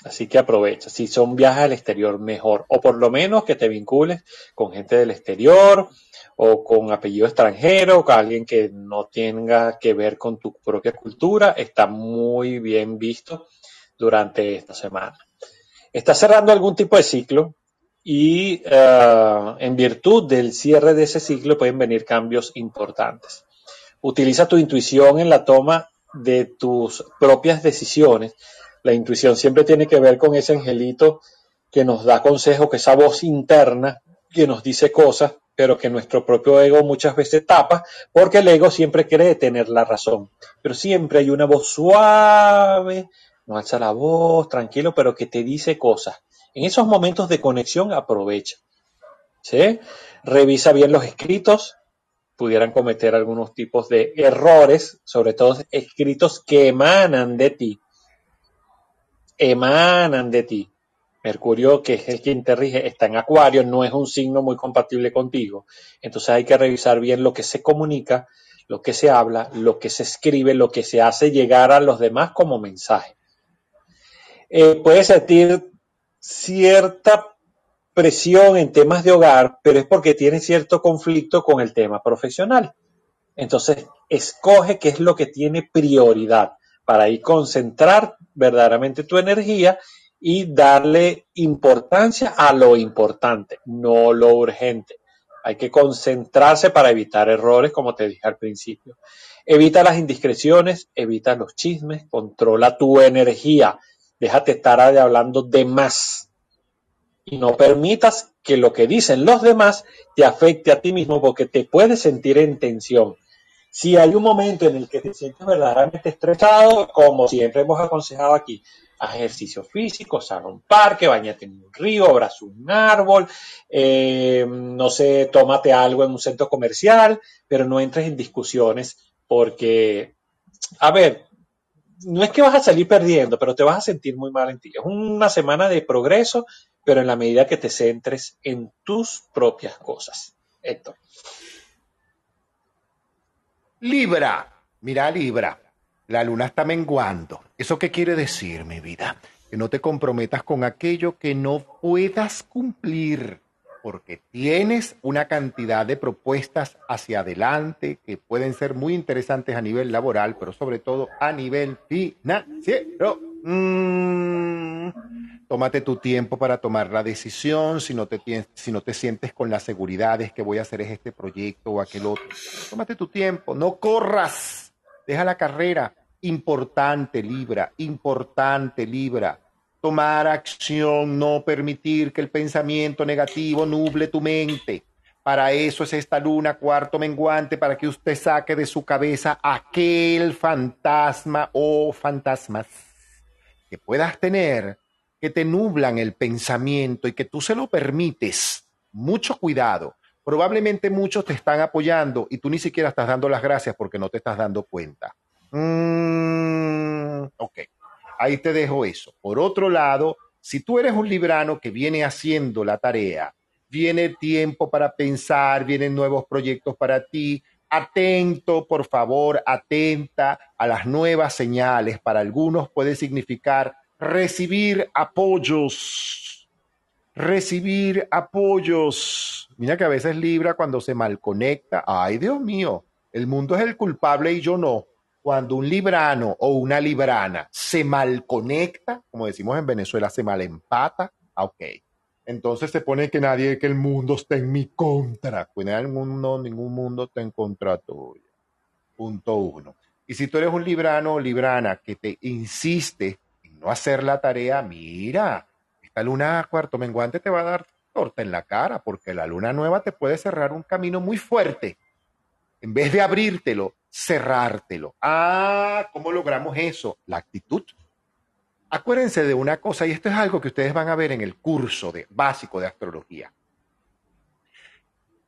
Así que aprovecha. Si son viajes al exterior, mejor. O por lo menos que te vincules con gente del exterior o con apellido extranjero, con alguien que no tenga que ver con tu propia cultura. Está muy bien visto durante esta semana. Está cerrando algún tipo de ciclo y eh, en virtud del cierre de ese ciclo pueden venir cambios importantes. Utiliza tu intuición en la toma de tus propias decisiones. La intuición siempre tiene que ver con ese angelito que nos da consejo, que esa voz interna que nos dice cosas, pero que nuestro propio ego muchas veces tapa, porque el ego siempre cree tener la razón. Pero siempre hay una voz suave, no alza la voz, tranquilo, pero que te dice cosas. En esos momentos de conexión aprovecha. ¿sí? Revisa bien los escritos, pudieran cometer algunos tipos de errores, sobre todo escritos que emanan de ti. Emanan de ti. Mercurio, que es el quien te rige, está en Acuario, no es un signo muy compatible contigo. Entonces hay que revisar bien lo que se comunica, lo que se habla, lo que se escribe, lo que se hace llegar a los demás como mensaje. Eh, puedes sentir cierta presión en temas de hogar, pero es porque tienes cierto conflicto con el tema profesional. Entonces, escoge qué es lo que tiene prioridad para ahí concentrar verdaderamente tu energía y darle importancia a lo importante, no lo urgente. Hay que concentrarse para evitar errores, como te dije al principio. Evita las indiscreciones, evita los chismes, controla tu energía. Déjate estar hablando de más. Y no permitas que lo que dicen los demás te afecte a ti mismo porque te puedes sentir en tensión. Si hay un momento en el que te sientes verdaderamente estresado, como siempre hemos aconsejado aquí, haz ejercicio físico, sal a un parque, bañate en un río, abraza un árbol, eh, no sé, tómate algo en un centro comercial, pero no entres en discusiones porque, a ver, no es que vas a salir perdiendo, pero te vas a sentir muy mal en ti. Es una semana de progreso, pero en la medida que te centres en tus propias cosas. Héctor. Libra. Mira, Libra. La luna está menguando. ¿Eso qué quiere decir, mi vida? que no te comprometas con aquello que no puedas cumplir, porque tienes una cantidad de propuestas hacia adelante que pueden ser muy interesantes a nivel laboral, pero sobre todo a nivel financiero. Mm, tómate tu tiempo para tomar la decisión, si no, te, si no te sientes con la seguridad de que voy a hacer es este proyecto o aquel otro. Tómate tu tiempo, no corras, deja la carrera. Importante, Libra, importante, Libra. Tomar acción, no permitir que el pensamiento negativo nuble tu mente. Para eso es esta luna cuarto menguante, para que usted saque de su cabeza aquel fantasma o fantasmas que puedas tener que te nublan el pensamiento y que tú se lo permites. Mucho cuidado. Probablemente muchos te están apoyando y tú ni siquiera estás dando las gracias porque no te estás dando cuenta. Mm, ok, ahí te dejo eso. Por otro lado, si tú eres un librano que viene haciendo la tarea, viene tiempo para pensar, vienen nuevos proyectos para ti, atento, por favor, atenta a las nuevas señales. Para algunos puede significar recibir apoyos, recibir apoyos. Mira que a veces Libra cuando se mal conecta, ay Dios mío, el mundo es el culpable y yo no. Cuando un librano o una librana se mal conecta, como decimos en Venezuela, se mal empata, ah, ok. Entonces se pone que nadie, que el mundo está en mi contra. Pues el mundo, ningún mundo está en contra tuya. Punto uno. Y si tú eres un librano o librana que te insiste en no hacer la tarea, mira, esta luna cuarto menguante te va a dar torta en la cara, porque la luna nueva te puede cerrar un camino muy fuerte. En vez de abrírtelo, cerrártelo. Ah, ¿cómo logramos eso? La actitud. Acuérdense de una cosa, y esto es algo que ustedes van a ver en el curso de, básico de astrología.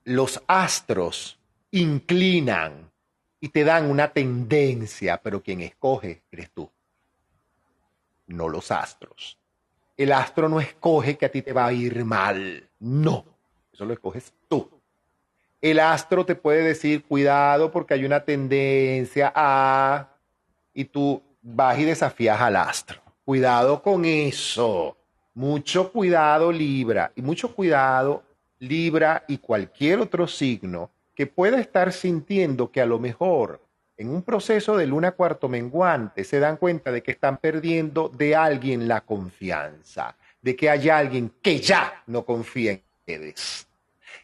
Los astros inclinan y te dan una tendencia, pero quien escoge eres tú, no los astros. El astro no escoge que a ti te va a ir mal, no, eso lo escoges tú. El astro te puede decir, cuidado porque hay una tendencia a... y tú vas y desafías al astro. Cuidado con eso. Mucho cuidado Libra y mucho cuidado Libra y cualquier otro signo que pueda estar sintiendo que a lo mejor en un proceso de luna cuarto menguante se dan cuenta de que están perdiendo de alguien la confianza, de que hay alguien que ya no confía en ustedes.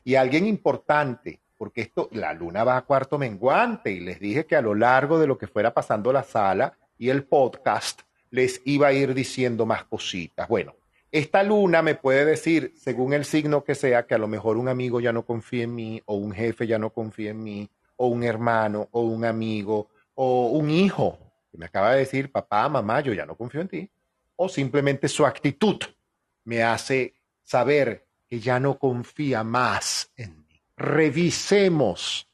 Y alguien importante, porque esto, la luna va a cuarto menguante y les dije que a lo largo de lo que fuera pasando la sala y el podcast, les iba a ir diciendo más cositas. Bueno, esta luna me puede decir, según el signo que sea, que a lo mejor un amigo ya no confía en mí, o un jefe ya no confía en mí, o un hermano, o un amigo, o un hijo, que me acaba de decir, papá, mamá, yo ya no confío en ti. O simplemente su actitud me hace saber que ya no confía más en mí. Revisemos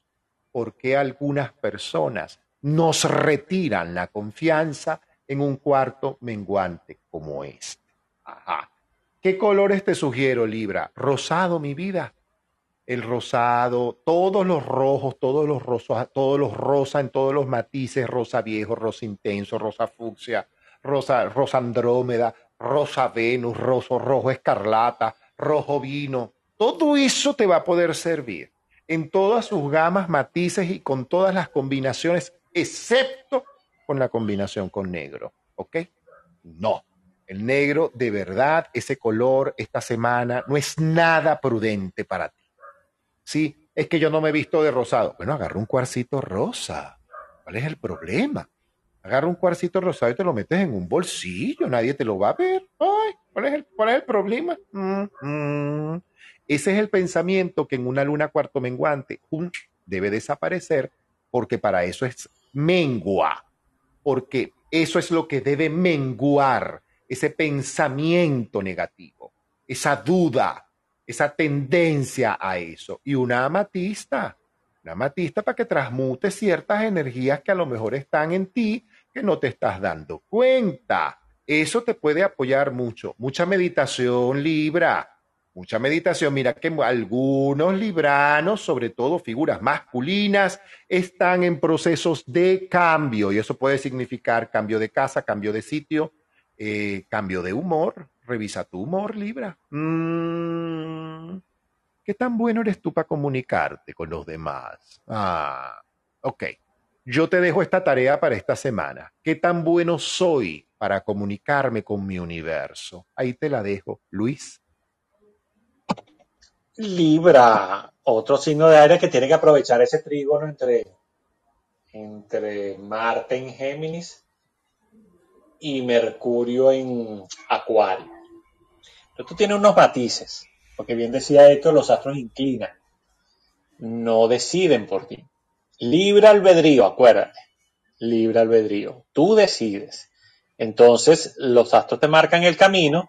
por qué algunas personas nos retiran la confianza en un cuarto menguante como este. Ajá. ¿Qué colores te sugiero, Libra? Rosado, mi vida. El rosado, todos los rojos, todos los rosas, todos los rosa en todos los matices, rosa viejo, rosa intenso, rosa fucsia, rosa, rosa andrómeda, rosa Venus, roso, rojo escarlata, rojo vino. Todo eso te va a poder servir en todas sus gamas, matices y con todas las combinaciones, excepto con la combinación con negro. ¿Ok? No. El negro, de verdad, ese color esta semana no es nada prudente para ti. Sí, es que yo no me he visto de rosado. Bueno, agarra un cuarcito rosa. ¿Cuál es el problema? Agarra un cuarcito rosado y te lo metes en un bolsillo. Nadie te lo va a ver. Ay, ¿cuál es el, cuál es el problema? Ese es el pensamiento que en una luna cuarto menguante debe desaparecer porque para eso es mengua. Porque eso es lo que debe menguar ese pensamiento negativo, esa duda, esa tendencia a eso. Y una amatista, una amatista para que transmute ciertas energías que a lo mejor están en ti que no te estás dando cuenta. Eso te puede apoyar mucho. Mucha meditación, Libra. Mucha meditación. Mira que algunos libranos, sobre todo figuras masculinas, están en procesos de cambio y eso puede significar cambio de casa, cambio de sitio, Eh, cambio de humor, revisa tu humor, Libra. Mm, ¿Qué tan bueno eres tú para comunicarte con los demás? Ah, ok. Yo te dejo esta tarea para esta semana. ¿Qué tan bueno soy para comunicarme con mi universo? Ahí te la dejo, Luis. Libra, otro signo de aire que tiene que aprovechar ese trígono entre, entre Marte en Géminis y Mercurio en Acuario. Entonces tú tienes unos matices, porque bien decía esto, los astros inclinan, no deciden por ti. Libre albedrío, acuérdate, libre albedrío, tú decides. Entonces los astros te marcan el camino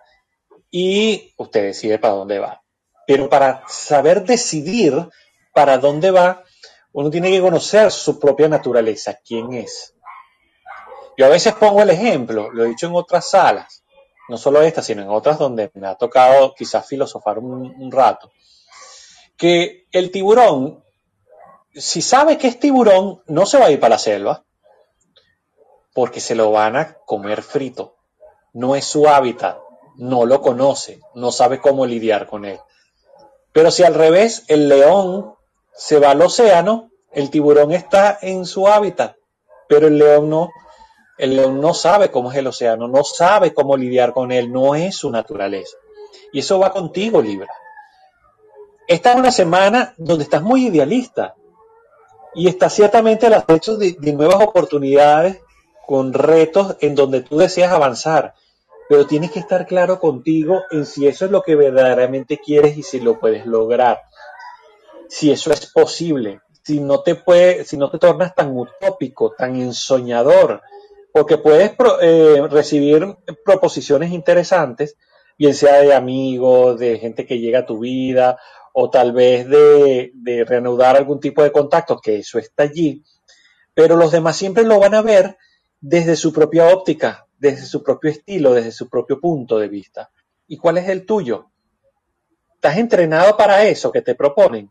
y usted decide para dónde va. Pero para saber decidir para dónde va, uno tiene que conocer su propia naturaleza, quién es. Yo a veces pongo el ejemplo, lo he dicho en otras salas, no solo esta, sino en otras donde me ha tocado quizás filosofar un, un rato, que el tiburón, si sabe que es tiburón, no se va a ir para la selva, porque se lo van a comer frito. No es su hábitat, no lo conoce, no sabe cómo lidiar con él. Pero si al revés, el león se va al océano, el tiburón está en su hábitat, pero el león no. El león no sabe cómo es el océano, no sabe cómo lidiar con él, no es su naturaleza. Y eso va contigo, Libra. Esta es una semana donde estás muy idealista y estás ciertamente al acecho de, de nuevas oportunidades con retos en donde tú deseas avanzar, pero tienes que estar claro contigo en si eso es lo que verdaderamente quieres y si lo puedes lograr, si eso es posible, si no te puede, si no te tornas tan utópico, tan ensoñador, porque puedes eh, recibir proposiciones interesantes, bien sea de amigos, de gente que llega a tu vida, o tal vez de, de reanudar algún tipo de contacto, que eso está allí, pero los demás siempre lo van a ver desde su propia óptica, desde su propio estilo, desde su propio punto de vista. ¿Y cuál es el tuyo? ¿Estás entrenado para eso que te proponen?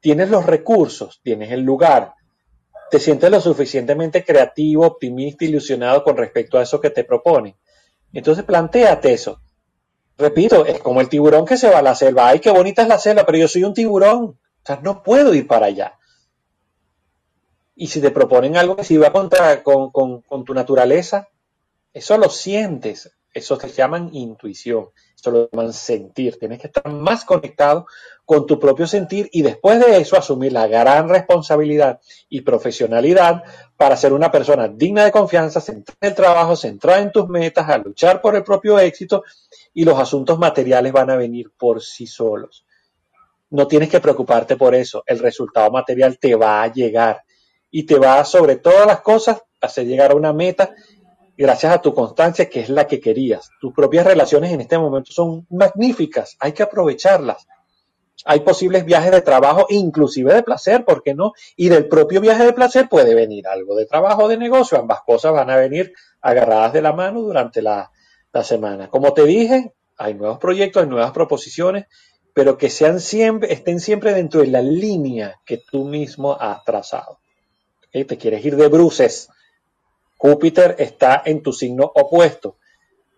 ¿Tienes los recursos? ¿Tienes el lugar? ¿Te sientes lo suficientemente creativo, optimista, ilusionado con respecto a eso que te proponen? Entonces planteate eso. Repito, es como el tiburón que se va a la selva. Ay, qué bonita es la selva, pero yo soy un tiburón. O sea, no puedo ir para allá. Y si te proponen algo que si va contra, con, con, con tu naturaleza, eso lo sientes. Eso se llaman intuición. Eso lo llaman sentir. Tienes que estar más conectado con tu propio sentir y después de eso asumir la gran responsabilidad y profesionalidad para ser una persona digna de confianza, centrada en el trabajo, centrada en tus metas, a luchar por el propio éxito y los asuntos materiales van a venir por sí solos. No tienes que preocuparte por eso. El resultado material te va a llegar y te va sobre todas las cosas hacer llegar a una meta gracias a tu constancia que es la que querías. Tus propias relaciones en este momento son magníficas, hay que aprovecharlas. Hay posibles viajes de trabajo, inclusive de placer, ¿por qué no? Y del propio viaje de placer puede venir algo de trabajo o de negocio. Ambas cosas van a venir agarradas de la mano durante la, la semana. Como te dije, hay nuevos proyectos, hay nuevas proposiciones, pero que sean siempre, estén siempre dentro de la línea que tú mismo has trazado. Te quieres ir de bruces. Júpiter está en tu signo opuesto.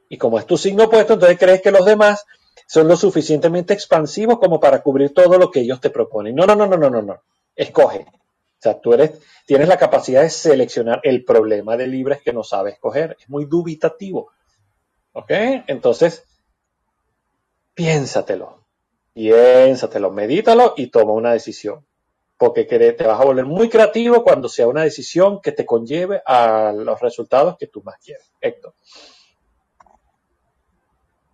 Y como es tu signo opuesto, entonces crees que los demás son lo suficientemente expansivos como para cubrir todo lo que ellos te proponen. No, no, no, no, no, no, no. Escoge. O sea, tú eres, tienes la capacidad de seleccionar. El problema de Libra es que no sabe escoger. Es muy dubitativo. ¿Ok? Entonces, piénsatelo. Piénsatelo, medítalo y toma una decisión. Porque te vas a volver muy creativo cuando sea una decisión que te conlleve a los resultados que tú más quieres. Héctor.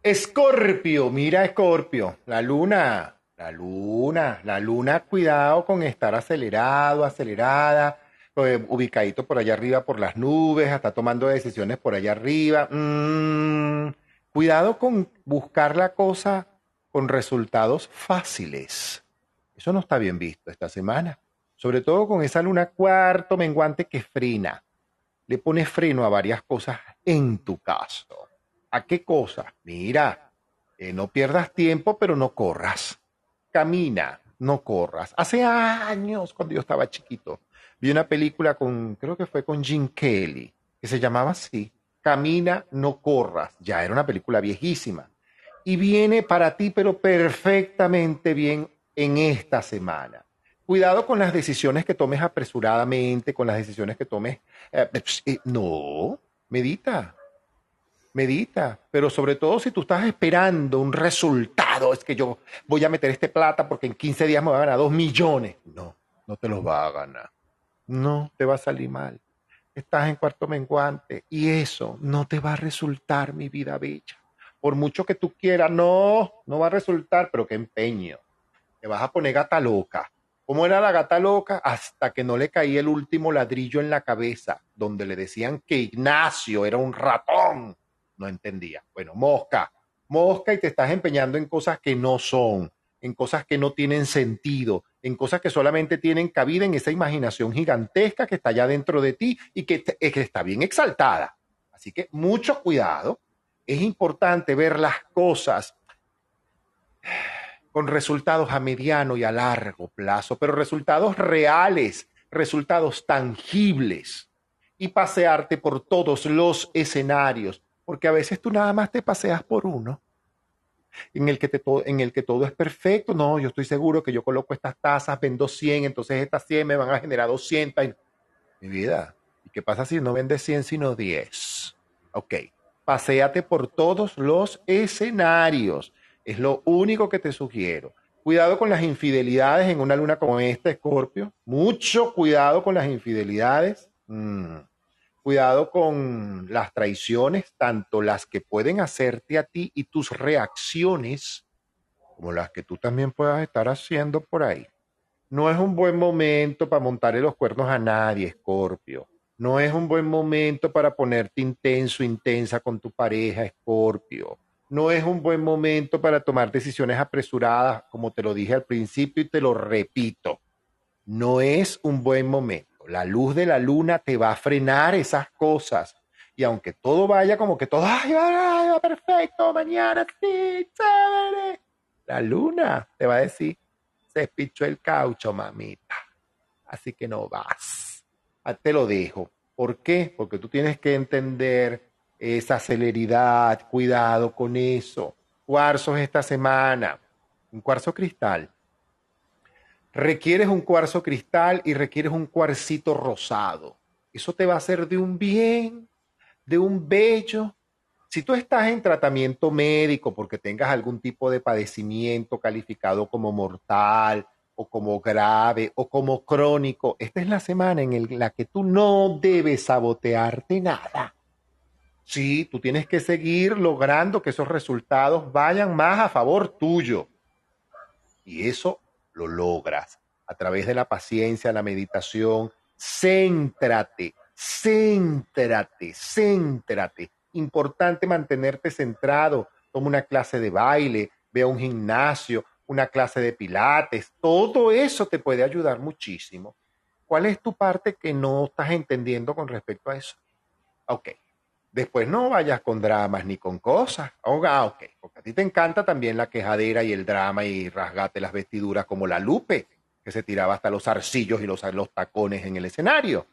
Escorpio, mira Escorpio, la luna, la luna, la luna, cuidado con estar acelerado, acelerada, eh, ubicadito por allá arriba por las nubes, hasta tomando decisiones por allá arriba. Mm, cuidado con buscar la cosa con resultados fáciles. Eso no está bien visto esta semana, sobre todo con esa luna cuarto menguante que frena, le pone freno a varias cosas en tu caso. ¿A qué cosa? Mira, eh, no pierdas tiempo, pero no corras. Camina, no corras. Hace años, cuando yo estaba chiquito, vi una película con, creo que fue con Jim Kelly, que se llamaba así, Camina, no corras. Ya era una película viejísima. Y viene para ti, pero perfectamente bien en esta semana. Cuidado con las decisiones que tomes apresuradamente, con las decisiones que tomes. eh, eh, no, medita, medita, pero sobre todo si tú estás esperando un resultado, es que yo voy a meter este plata porque en 15 días me voy a ganar dos millones. No, no te los va a ganar. No, te va a salir mal. Estás en cuarto menguante y eso no te va a resultar, mi vida bella. Por mucho que tú quieras, no, no va a resultar, pero qué empeño. Te vas a poner gata loca. ¿Cómo era la gata loca? Hasta que no le caía el último ladrillo en la cabeza, donde le decían que Ignacio era un ratón. No entendía. Bueno, mosca, mosca y te estás empeñando en cosas que no son, en cosas que no tienen sentido, en cosas que solamente tienen cabida en esa imaginación gigantesca que está allá dentro de ti y que, te- que está bien exaltada. Así que mucho cuidado. Es importante ver las cosas con resultados a mediano y a largo plazo, pero resultados reales, resultados tangibles y pasearte por todos los escenarios, porque a veces tú nada más te paseas por uno en el que, te en el que todo es perfecto. No, yo estoy seguro que yo coloco estas tazas, vendo 100, entonces estas 100 me van a generar 200. y- Mi vida, ¿y qué pasa si no vendes 100 sino 10? Ok, paséate por todos los escenarios. Es lo único que te sugiero. Cuidado con las infidelidades en una luna como esta, Escorpio. Mucho cuidado con las infidelidades. Mm. Cuidado con las traiciones, tanto las que pueden hacerte a ti y tus reacciones, como las que tú también puedas estar haciendo por ahí. No es un buen momento para montarle los cuernos a nadie, Escorpio. No es un buen momento para ponerte intenso, intensa con tu pareja, Escorpio. No es un buen momento para tomar decisiones apresuradas, como te lo dije al principio y te lo repito. No es un buen momento. La luz de la luna te va a frenar esas cosas. Y aunque todo vaya como que todo, ay, ay, va perfecto, mañana sí, chévere. La luna te va a decir, se pichó el caucho, mamita. Así que no vas. Ah, Te lo dejo. ¿Por qué? Porque tú tienes que entender esa celeridad, cuidado con eso. Cuarzos esta semana. Un cuarzo cristal. Requieres un cuarzo cristal y requieres un cuarcito rosado. Eso te va a hacer de un bien, de un bello. Si tú estás en tratamiento médico porque tengas algún tipo de padecimiento calificado como mortal o como grave o como crónico, esta es la semana en la que tú no debes sabotearte nada. Sí, tú tienes que seguir logrando que esos resultados vayan más a favor tuyo. Y eso lo logras a través de la paciencia, la meditación. Céntrate, céntrate, céntrate. Importante mantenerte centrado. Toma una clase de baile, ve a un gimnasio, una clase de pilates. Todo eso te puede ayudar muchísimo. ¿Cuál es tu parte que no estás entendiendo con respecto a eso? Ok. Después no vayas con dramas ni con cosas. Oh, ok. Porque a ti te encanta también la quejadera y el drama y rasgate las vestiduras como la Lupe, que se tiraba hasta los arcillos y los, tacones en el escenario.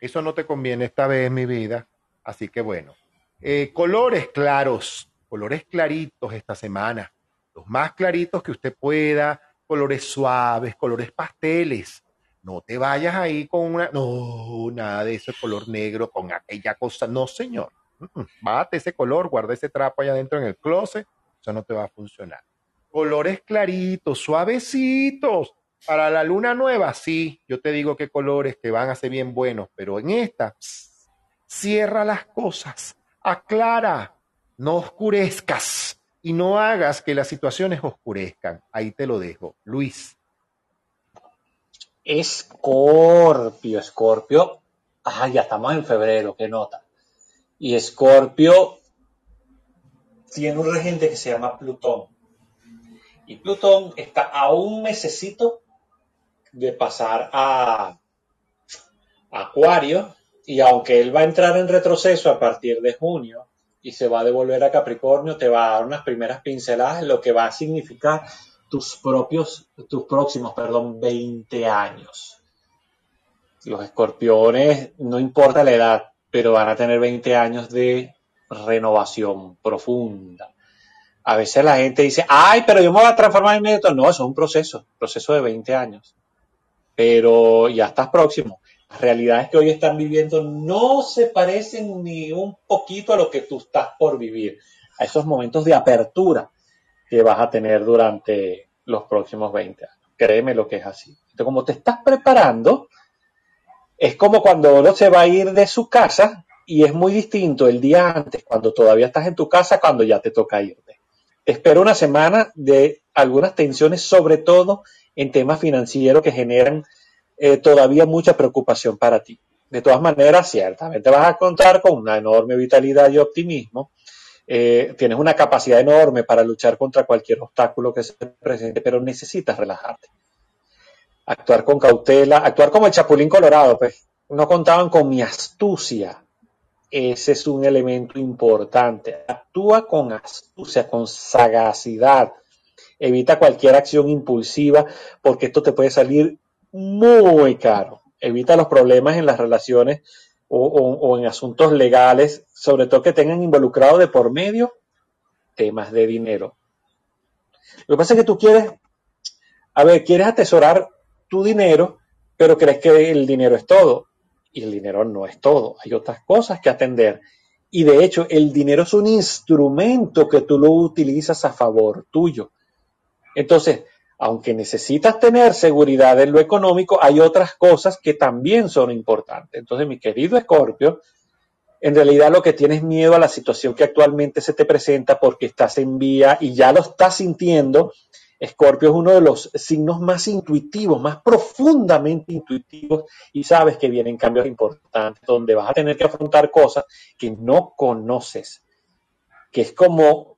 Eso no te conviene esta vez, mi vida. Así que bueno. Eh, colores claros, colores claritos esta semana. Los más claritos que usted pueda. Colores suaves, colores pasteles. No te vayas ahí con una, no, nada de ese color negro, con aquella cosa, no señor. Bate ese color, guarda ese trapo allá adentro en el closet, eso no te va a funcionar. Colores claritos, suavecitos. Para la luna nueva, sí, yo te digo qué colores que van a ser bien buenos, pero en esta, cierra las cosas, aclara, no oscurezcas y no hagas que las situaciones oscurezcan. Ahí te lo dejo. Luis. Escorpio, Escorpio. Ah, ya estamos en febrero, qué nota. Y Escorpio tiene un regente que se llama Plutón. Y Plutón está a un mesecito de pasar a Acuario. Y aunque él va a entrar en retroceso a partir de junio y se va a devolver a Capricornio, te va a dar unas primeras pinceladas, lo que va a significar tus propios, tus próximos, perdón, 20 años. Los escorpiones, no importa la edad, pero van a tener 20 años de renovación profunda. A veces la gente dice, ay, pero yo me voy a transformar inmediato. No, eso es un proceso, proceso de 20 años. Pero ya estás próximo. Las realidades que hoy están viviendo no se parecen ni un poquito a lo que tú estás por vivir, a esos momentos de apertura que vas a tener durante los próximos 20 años. Créeme lo que es así. Entonces, como te estás preparando, es como cuando uno se va a ir de su casa y es muy distinto el día antes, cuando todavía estás en tu casa, cuando ya te toca irte. Te espero una semana de algunas tensiones, sobre todo en temas financieros que generan eh, todavía mucha preocupación para ti. De todas maneras, ciertamente vas a contar con una enorme vitalidad y optimismo. Eh, tienes una capacidad enorme para luchar contra cualquier obstáculo que se presente, pero necesitas relajarte. Actuar con cautela, actuar como el chapulín colorado, pues no contaban con mi astucia. Ese es un elemento importante. Actúa con astucia, con sagacidad. Evita cualquier acción impulsiva porque esto te puede salir muy caro. Evita los problemas en las relaciones o, en asuntos legales, sobre todo que tengan involucrado de por medio temas de dinero. Lo que pasa es que tú quieres, a ver, quieres atesorar tu dinero, pero crees que el dinero es todo. Y el dinero no es todo. Hay otras cosas que atender. Y de hecho, el dinero es un instrumento que tú lo utilizas a favor tuyo. Entonces, aunque necesitas tener seguridad en lo económico, hay otras cosas que también son importantes. Entonces, mi querido Escorpio, en realidad lo que tienes miedo a la situación que actualmente se te presenta porque estás en vía y ya lo estás sintiendo. Escorpio es uno de los signos más intuitivos, más profundamente intuitivos y sabes que vienen cambios importantes donde vas a tener que afrontar cosas que no conoces, que es como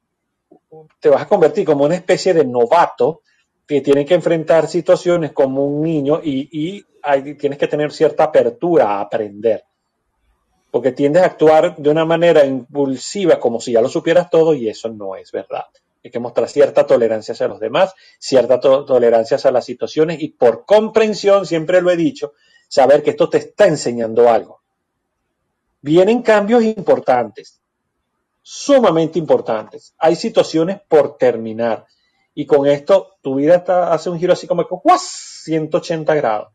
te vas a convertir como una especie de novato que tiene que enfrentar situaciones como un niño y, y hay- tienes que tener cierta apertura a aprender. Porque tiendes a actuar de una manera impulsiva como si ya lo supieras todo y eso no es verdad. Hay que mostrar cierta tolerancia hacia los demás, cierta to- tolerancia hacia las situaciones y por comprensión, siempre lo he dicho, saber que esto te está enseñando algo. Vienen cambios importantes, sumamente importantes. Hay situaciones por terminar. Y con esto tu vida está- hace un giro así como que ¡guas! 180 grados.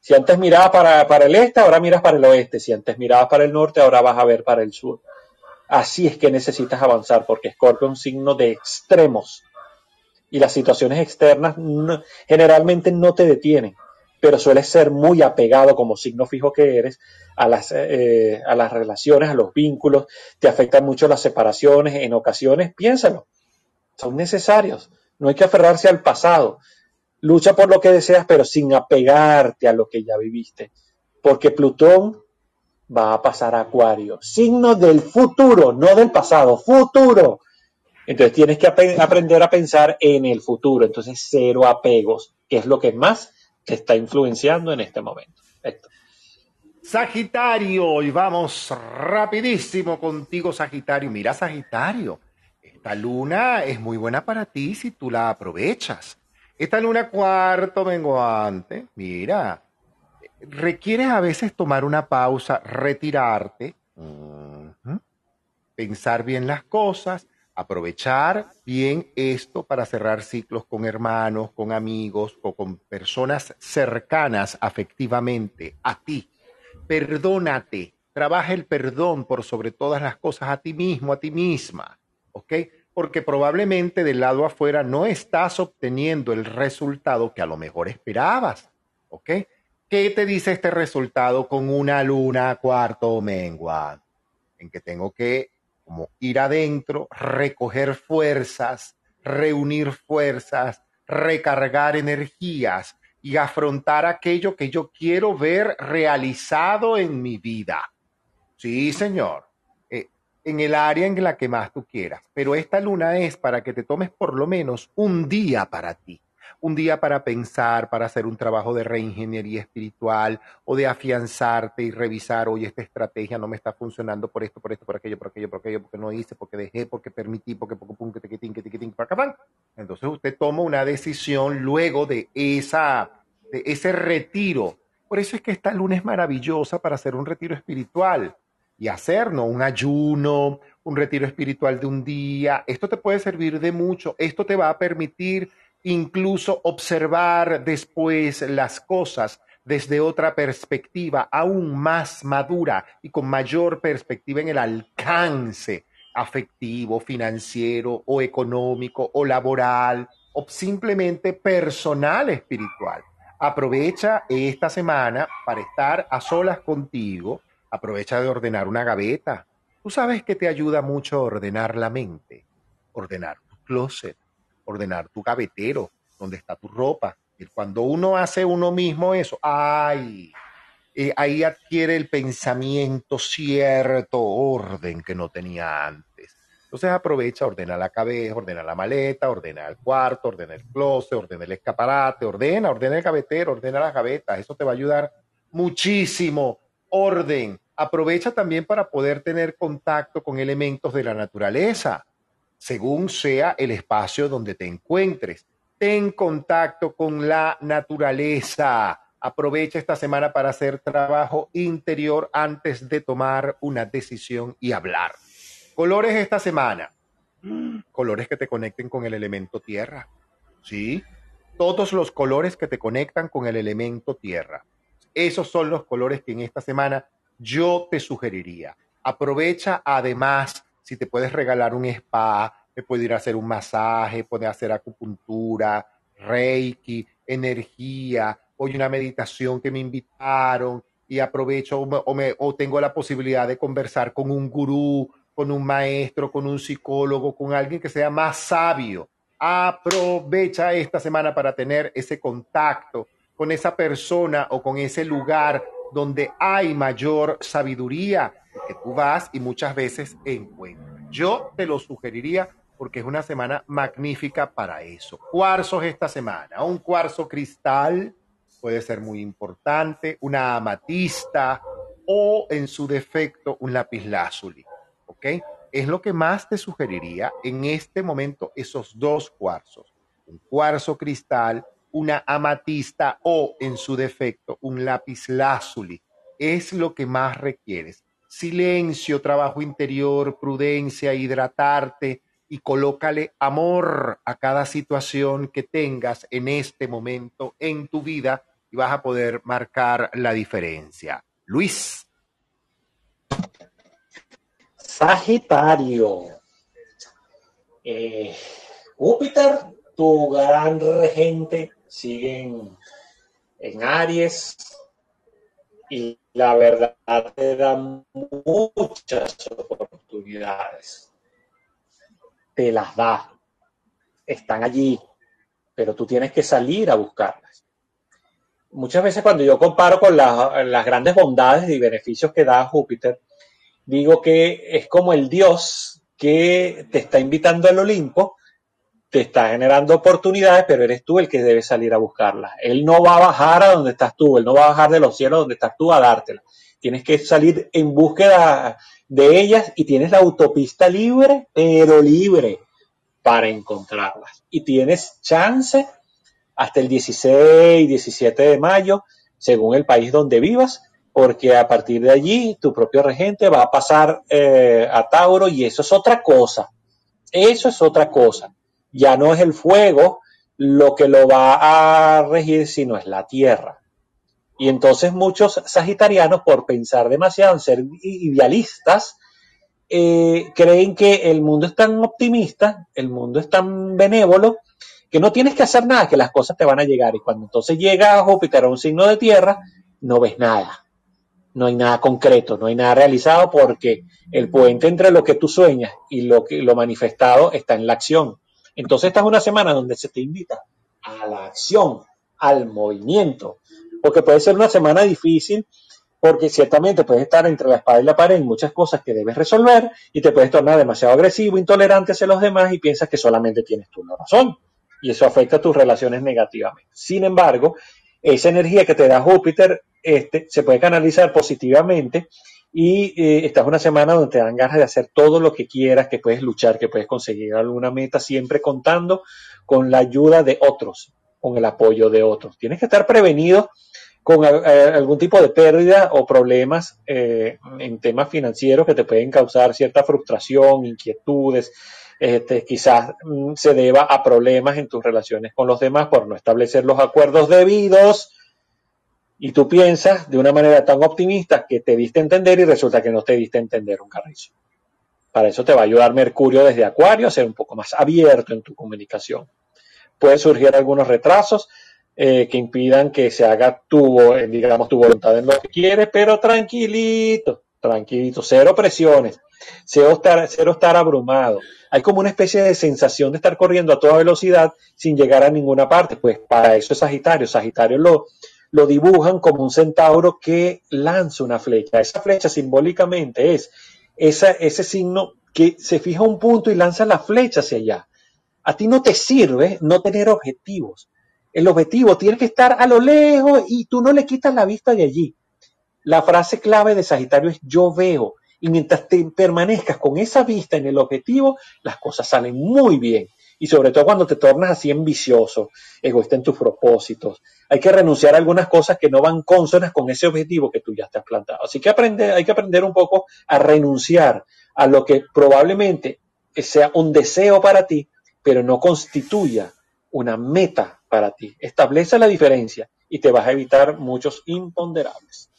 Si antes mirabas para, para el este, ahora miras para el oeste. Si antes mirabas para el norte, ahora vas a ver para el sur. Así es que necesitas avanzar porque Scorpio es un signo de extremos. Y las situaciones externas generalmente no te detienen, pero sueles ser muy apegado como signo fijo que eres a las, eh, a las relaciones, a los vínculos. Te afectan mucho las separaciones. En ocasiones, piénsalo, son necesarios. No hay que aferrarse al pasado. Lucha por lo que deseas, pero sin apegarte a lo que ya viviste. Porque Plutón va a pasar a Acuario. Signo del futuro, no del pasado, futuro. Entonces tienes que aprender a pensar en el futuro. Entonces, cero apegos, que es lo que más te está influenciando en este momento. Sagitario, y vamos rapidísimo contigo, Sagitario. Mira, Sagitario, esta luna es muy buena para ti si tú la aprovechas. Esta luna cuarto menguante, mira, requieres a veces tomar una pausa, retirarte, pensar bien las cosas, aprovechar bien esto para cerrar ciclos con hermanos, con amigos o con personas cercanas afectivamente a ti. Perdónate, trabaja el perdón por sobre todas las cosas a ti mismo, a ti misma, ¿ok? Porque probablemente del lado afuera no estás obteniendo el resultado que a lo mejor esperabas, ¿ok? ¿Qué te dice este resultado con una luna cuarto mengua? En que tengo que como ir adentro, recoger fuerzas, reunir fuerzas, recargar energías y afrontar aquello que yo quiero ver realizado en mi vida. Sí, señor. En el área en la que más tú quieras. Pero esta luna es para que te tomes por lo menos un día para ti. Un día para pensar, para hacer un trabajo de reingeniería espiritual o de afianzarte y revisar, oye, esta estrategia no me está funcionando por esto, por esto, por aquello, por aquello, por aquello, porque no hice, porque dejé, porque permití, porque poco pum, que te quitín, que te quitín, para Entonces usted toma una decisión luego de esa, de ese retiro. Por eso es que esta luna es maravillosa para hacer un retiro espiritual y hacer, ¿no? Un ayuno, un retiro espiritual de un día. Esto te puede servir de mucho. Esto te va a permitir incluso observar después las cosas desde otra perspectiva aún más madura y con mayor perspectiva en el alcance afectivo, financiero o económico o laboral o simplemente personal espiritual. Aprovecha esta semana para estar a solas contigo, aprovecha de ordenar una gaveta. Tú sabes que te ayuda mucho ordenar la mente, ordenar tu closet, ordenar tu gavetero, donde está tu ropa. Y cuando uno hace uno mismo eso, ay, eh, ahí adquiere el pensamiento cierto orden que no tenía antes. Entonces aprovecha, ordena la cabeza, ordena la maleta, ordena el cuarto, ordena el closet, ordena el escaparate, ordena, ordena el gavetero, ordena las gavetas. Eso te va a ayudar muchísimo. Orden. Aprovecha también para poder tener contacto con elementos de la naturaleza, según sea el espacio donde te encuentres. Ten contacto con la naturaleza. Aprovecha esta semana para hacer trabajo interior antes de tomar una decisión y hablar. Colores esta semana. Colores que te conecten con el elemento tierra. ¿Sí? Todos los colores que te conectan con el elemento tierra. Esos son los colores que en esta semana yo te sugeriría. Aprovecha además si te puedes regalar un spa, te puede ir a hacer un masaje, puede hacer acupuntura, reiki, energía, hoy una meditación que me invitaron y aprovecho o, me, o tengo la posibilidad de conversar con un gurú con un maestro, con un psicólogo, con alguien que sea más sabio. Aprovecha esta semana para tener ese contacto con esa persona o con ese lugar donde hay mayor sabiduría que tú vas y muchas veces encuentras. Yo te lo sugeriría porque es una semana magnífica para eso. Cuarzos esta semana, un cuarzo cristal puede ser muy importante, una amatista o en su defecto un lápiz lazuli. Es lo que más te sugeriría en este momento esos dos cuarzos, un cuarzo cristal, una amatista o en su defecto un lápiz lazuli. Es lo que más requieres. Silencio, trabajo interior, prudencia, hidratarte y colócale amor a cada situación que tengas en este momento en tu vida y vas a poder marcar la diferencia. Luis. Sagitario. Eh, Júpiter, tu gran regente, sigue en, Aries y la verdad te da muchas oportunidades. Te las da. Están allí, pero tú tienes que salir a buscarlas. Muchas veces cuando yo comparo con las grandes bondades y beneficios que da Júpiter, digo que es como el Dios que te está invitando al Olimpo, te está generando oportunidades, pero eres tú el que debe salir a buscarlas. Él no va a bajar a donde estás tú, él no va a bajar de los cielos donde estás tú a dártela. Tienes que salir en búsqueda de ellas y tienes la autopista libre, pero libre para encontrarlas. Y tienes chance hasta el 16, 17 de mayo, según el país donde vivas, porque a partir de allí tu propio regente va a pasar eh, a Tauro y eso es otra cosa. Eso es otra cosa. Ya no es el fuego lo que lo va a regir, sino es la tierra. Y entonces muchos sagitarianos, por pensar demasiado en ser idealistas, eh, creen que el mundo es tan optimista, el mundo es tan benévolo, que no tienes que hacer nada, que las cosas te van a llegar. Y cuando entonces llega Júpiter a un signo de tierra, no ves nada no hay nada concreto, no hay nada realizado porque el puente entre lo que tú sueñas y lo, que, lo manifestado está en la acción. Entonces esta es una semana donde se te invita a la acción, al movimiento, porque puede ser una semana difícil porque ciertamente puedes estar entre la espada y la pared en muchas cosas que debes resolver y te puedes tornar demasiado agresivo, intolerante hacia los demás y piensas que solamente tienes tú la razón. Y eso afecta a tus relaciones negativamente. Sin embargo, esa energía que te da Júpiter este, se puede canalizar positivamente y eh, esta es una semana donde te dan ganas de hacer todo lo que quieras, que puedes luchar, que puedes conseguir alguna meta, siempre contando con la ayuda de otros, con el apoyo de otros. Tienes que estar prevenido con eh, algún tipo de pérdida o problemas eh, en temas financieros que te pueden causar cierta frustración, inquietudes, este, quizás mm, se deba a problemas en tus relaciones con los demás por no establecer los acuerdos debidos. Y tú piensas de una manera tan optimista que te diste a entender y resulta que no te diste a entender un carrizo. Para eso te va a ayudar Mercurio desde Acuario a ser un poco más abierto en tu comunicación. Pueden surgir algunos retrasos eh, que impidan que se haga tu, eh, digamos, tu voluntad en lo que quieres, pero tranquilito, tranquilito, cero presiones, cero estar, cero estar abrumado hay como una especie de sensación de estar corriendo a toda velocidad sin llegar a ninguna parte. Pues para eso es Sagitario. Sagitario lo, lo dibujan como un centauro que lanza una flecha. Esa flecha simbólicamente es esa, ese signo que se fija un punto y lanza la flecha hacia allá. A ti no te sirve no tener objetivos. El objetivo tiene que estar a lo lejos y tú no le quitas la vista de allí. La frase clave de Sagitario es yo veo. Y mientras te permanezcas con esa vista en el objetivo, las cosas salen muy bien. Y sobre todo cuando te tornas así ambicioso, egoísta en tus propósitos. Hay que renunciar a algunas cosas que no van consonas con ese objetivo que tú ya has plantado. Así que aprende, hay que aprender un poco a renunciar a lo que probablemente sea un deseo para ti, pero no constituya una meta para ti. Establece la diferencia y te vas a evitar muchos imponderables.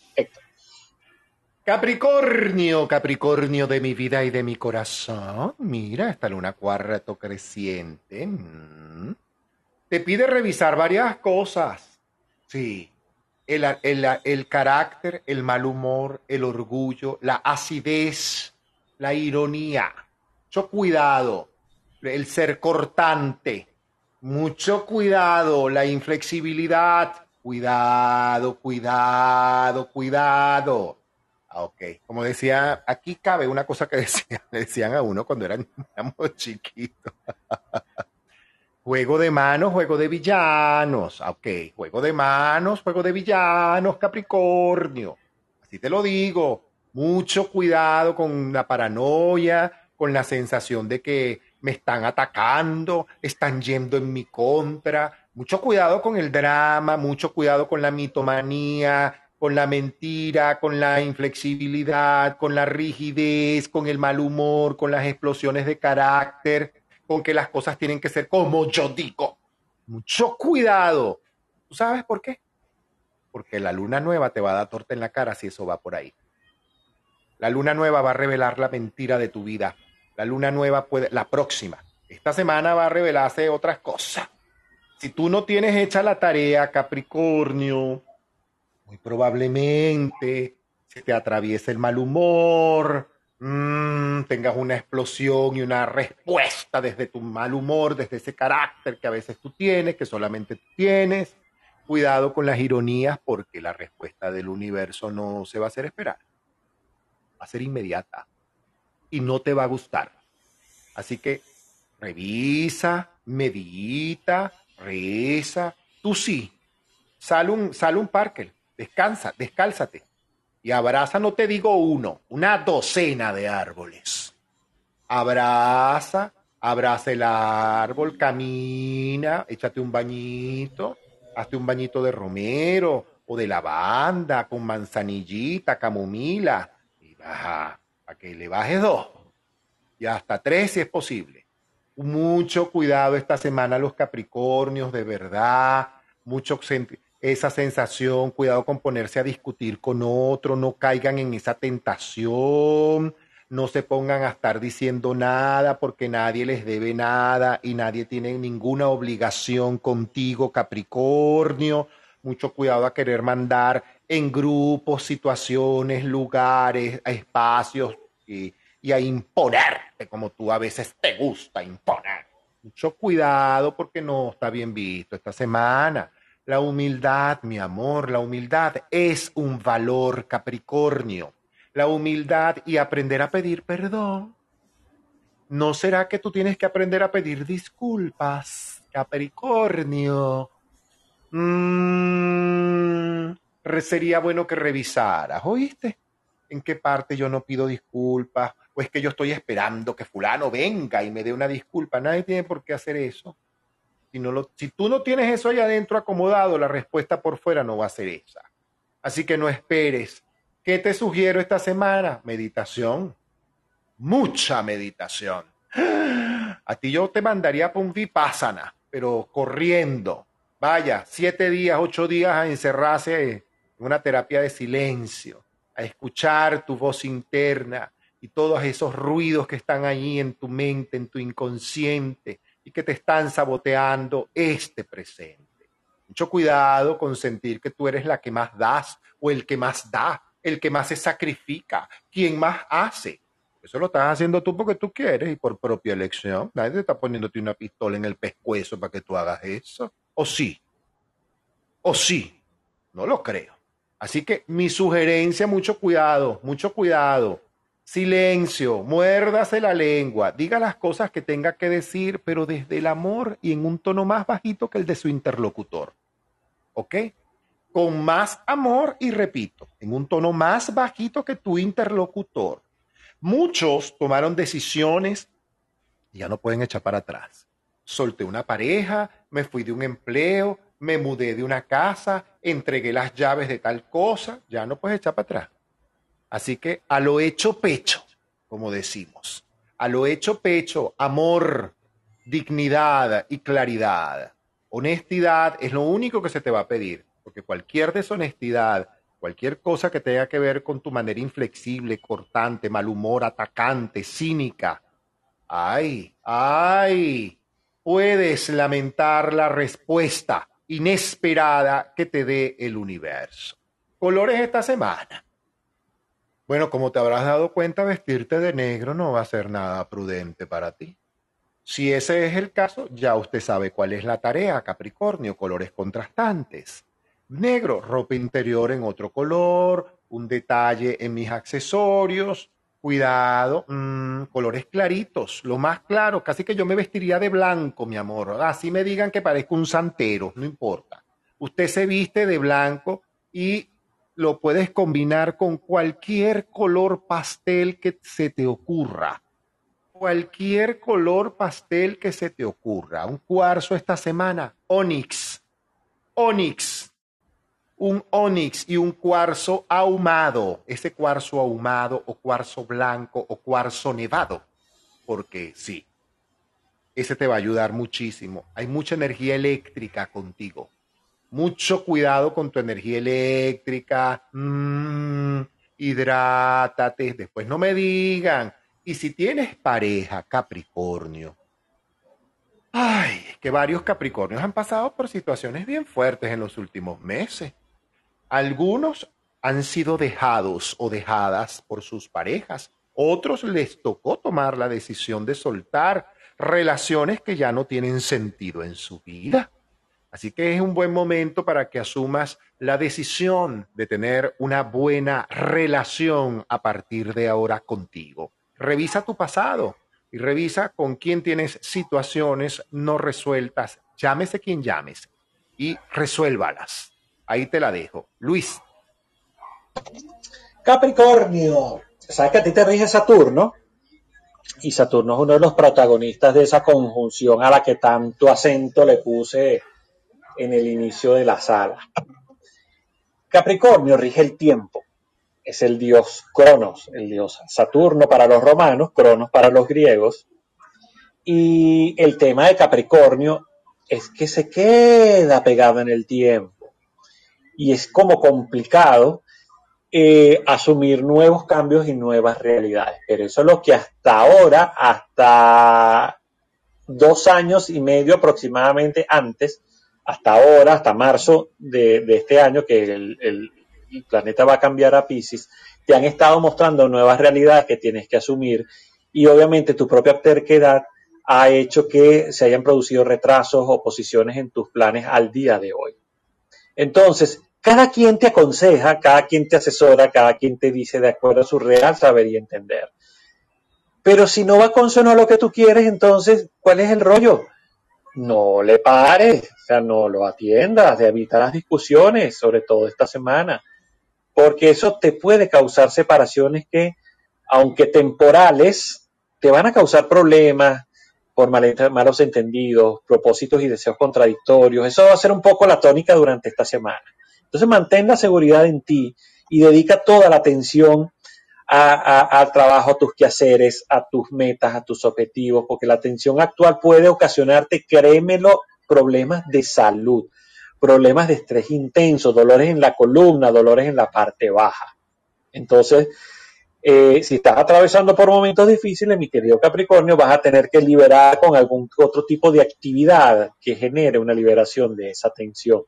Capricornio, Capricornio de mi vida y de mi corazón. Mira, esta luna cuarto creciente. Mm. Te pide revisar varias cosas. Sí. El, el, el, carácter, el mal humor, el orgullo, la acidez, la ironía. Mucho cuidado. El ser cortante. Mucho cuidado. La inflexibilidad. Cuidado, cuidado, cuidado Ah, ok. Como decía, aquí cabe una cosa que decía, decían a uno cuando eran, éramos chiquitos. juego de manos, juego de villanos. Ah, ok. Juego de manos, juego de villanos, Capricornio. Así te lo digo. Mucho cuidado con la paranoia, con la sensación de que me están atacando, están yendo en mi contra. Mucho cuidado con el drama, mucho cuidado con la mitomanía, con la mentira, con la inflexibilidad, con la rigidez, con el mal humor, con las explosiones de carácter, con que las cosas tienen que ser como yo digo. Mucho cuidado. ¿Tú sabes por qué? Porque la luna nueva te va a dar torta en la cara si eso va por ahí. La luna nueva va a revelar la mentira de tu vida. La luna nueva puede, la próxima. Esta semana va a revelarse otras cosas. Si tú no tienes hecha la tarea, Capricornio, muy probablemente se te atraviese el mal humor, mm, tengas una explosión y una respuesta desde tu mal humor, desde ese carácter que a veces tú tienes, que solamente tú tienes. Cuidado con las ironías porque la respuesta del universo no se va a hacer esperar. Va a ser inmediata y no te va a gustar. Así que revisa, medita, reza. Tú sí. Sale un, sale un parque Descansa, descálzate y abraza, no te digo uno, una docena de árboles. Abraza, abraza el árbol, camina, échate un bañito, hazte un bañito de romero o de lavanda con manzanillita, camomila y baja, para que le bajes dos y hasta tres si es posible. Mucho cuidado esta semana los Capricornios, de verdad, mucho esa sensación, cuidado con ponerse a discutir con otro, no caigan en esa tentación, no se pongan a estar diciendo nada porque nadie les debe nada y nadie tiene ninguna obligación contigo, Capricornio. Mucho cuidado a querer mandar en grupos, situaciones, lugares, espacios y, y a imponerte como tú a veces te gusta imponer. Mucho cuidado porque no está bien visto esta semana. La humildad, mi amor, la humildad es un valor capricornio. La humildad y aprender a pedir perdón. ¿No será que tú tienes que aprender a pedir disculpas, Capricornio? Mm, sería bueno que revisaras, ¿oíste? ¿En qué parte yo no pido disculpas? ¿O es que yo estoy esperando que fulano venga y me dé una disculpa? Nadie tiene por qué hacer eso. Si, no lo, si tú no tienes eso ahí adentro acomodado, la respuesta por fuera no va a ser esa. Así que no esperes. ¿Qué te sugiero esta semana? Meditación. Mucha meditación. A ti yo te mandaría para un vipassana, pero corriendo. Vaya, siete días, ocho días a encerrarse en una terapia de silencio, a escuchar tu voz interna y todos esos ruidos que están ahí en tu mente, en tu inconsciente y que te están saboteando este presente. Mucho cuidado con sentir que tú eres la que más das o el que más da, el que más se sacrifica, quien más hace. Eso lo estás haciendo tú porque tú quieres y por propia elección. Nadie te está poniéndote una pistola en el pescuezo para que tú hagas eso. ¿O sí? ¿O sí? No lo creo. Así que mi sugerencia, mucho cuidado, mucho cuidado. Silencio, muérdase la lengua, diga las cosas que tenga que decir, pero desde el amor y en un tono más bajito que el de su interlocutor. ¿Ok? Con más amor y repito, en un tono más bajito que tu interlocutor. Muchos tomaron decisiones y ya no pueden echar para atrás. Solté una pareja, me fui de un empleo, me mudé de una casa, entregué las llaves de tal cosa, ya no puedes echar para atrás. Así que a lo hecho pecho, como decimos, a lo hecho pecho, amor, dignidad y claridad. Honestidad es lo único que se te va a pedir, porque cualquier deshonestidad, Cualquier cosa que tenga que ver con tu manera inflexible, cortante, mal humor, atacante, cínica. Ay, ay, puedes lamentar la respuesta inesperada que te dé el universo. Colores esta semana. Bueno, como te habrás dado cuenta, vestirte de negro no va a ser nada prudente para ti. Si ese es el caso, ya usted sabe cuál es la tarea, Capricornio, colores contrastantes negro, ropa interior en otro color, un detalle en mis accesorios, cuidado, mmm, colores claritos, lo más claro, casi que yo me vestiría de blanco, mi amor, así me digan que parezco un santero, no importa. Usted se viste de blanco y lo puedes combinar con cualquier color pastel que se te ocurra. Cualquier color pastel que se te ocurra. Un cuarzo esta semana, Onyx. Onyx un onix y un cuarzo ahumado, ese cuarzo ahumado o cuarzo blanco o cuarzo nevado, porque sí, ese te va a ayudar muchísimo. Hay mucha energía eléctrica contigo. Mucho cuidado con tu energía eléctrica. Mm, hidrátate. Después no me digan. Y si tienes pareja, Capricornio. Ay, que varios Capricornios han pasado por situaciones bien fuertes en los últimos meses. Algunos han sido dejados o dejadas por sus parejas. Otros les tocó tomar la decisión de soltar relaciones que ya no tienen sentido en su vida. Así que es un buen momento para que asumas la decisión de tener una buena relación a partir de ahora contigo. Revisa tu pasado y revisa con quién tienes situaciones no resueltas, llámese quien llames, y resuélvalas. Ahí te la dejo. Luis. Capricornio. ¿Sabes que a ti te rige Saturno? Y Saturno es uno de los protagonistas de esa conjunción a la que tanto acento le puse en el inicio de la sala. Capricornio rige el tiempo. Es el dios Cronos, el dios Saturno para los romanos, Cronos para los griegos. Y el tema de Capricornio es que se queda pegado en el tiempo y es como complicado eh, asumir nuevos cambios y nuevas realidades. Pero eso es lo que hasta ahora, hasta dos años y medio aproximadamente antes, hasta ahora, hasta marzo de, este año, que el, planeta va a cambiar a Pisces, te han estado mostrando nuevas realidades que tienes que asumir y obviamente tu propia terquedad ha hecho que se hayan producido retrasos o posiciones en tus planes al día de hoy. Entonces, cada quien te aconseja, cada quien te asesora, cada quien te dice de acuerdo a su real saber y entender. Pero si no va consono a lo que tú quieres, entonces, ¿cuál es el rollo? No le pares, o sea, no lo atiendas, de evitar las discusiones, sobre todo esta semana, porque eso te puede causar separaciones que, aunque temporales, te van a causar problemas, por malos entendidos, propósitos y deseos contradictorios. Eso va a ser un poco la tónica durante esta semana. Entonces mantén la seguridad en ti y dedica toda la atención a- a- al trabajo, a tus quehaceres, a tus metas, a tus objetivos, porque la tensión actual puede ocasionarte, créemelo, problemas de salud, problemas de estrés intenso, dolores en la columna, dolores en la parte baja. Entonces, eh, si estás atravesando por momentos difíciles, mi querido Capricornio, vas a tener que liberar con algún otro tipo de actividad que genere una liberación de esa tensión.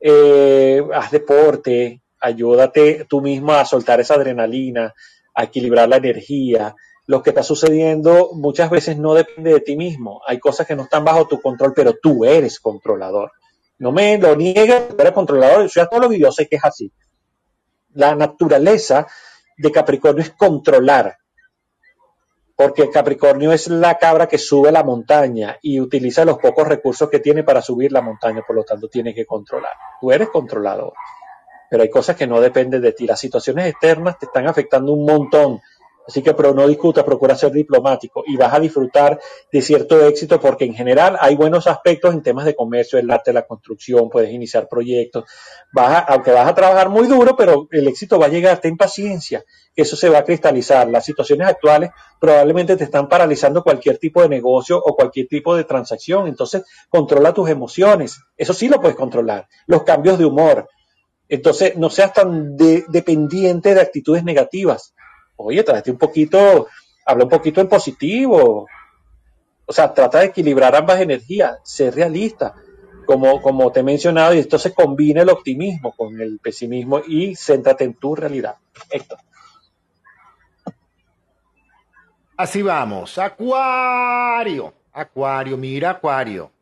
Eh, haz deporte, ayúdate tú mismo a soltar esa adrenalina, a equilibrar la energía. Lo que está sucediendo muchas veces no depende de ti mismo. Hay cosas que no están bajo tu control, pero tú eres controlador. No me lo niegues, tú eres controlador. Yo ya todo lo sé que es así. La naturaleza de Capricornio es controlar, porque Capricornio es la cabra que sube la montaña y utiliza los pocos recursos que tiene para subir la montaña, por lo tanto tiene que controlar. Tú eres controlador, pero hay cosas que no dependen de ti. Las situaciones externas te están afectando un montón. Así que pero no discutas, procura ser diplomático y vas a disfrutar de cierto éxito porque en general hay buenos aspectos en temas de comercio, el arte, la construcción, puedes iniciar proyectos, vas a- aunque vas a trabajar muy duro, pero el éxito va a llegar, ten paciencia, eso se va a cristalizar. Las situaciones actuales probablemente te están paralizando cualquier tipo de negocio o cualquier tipo de transacción, entonces controla tus emociones, eso sí lo puedes controlar, los cambios de humor, entonces no seas tan de- dependiente de actitudes negativas. Oye, trate un poquito, habla un poquito en positivo. O sea, trata de equilibrar ambas energías, ser realista. Como, como te he mencionado, y esto se combina el optimismo con el pesimismo y céntrate en tu realidad. Héctor. Así vamos. Acuario. Acuario, mira Acuario.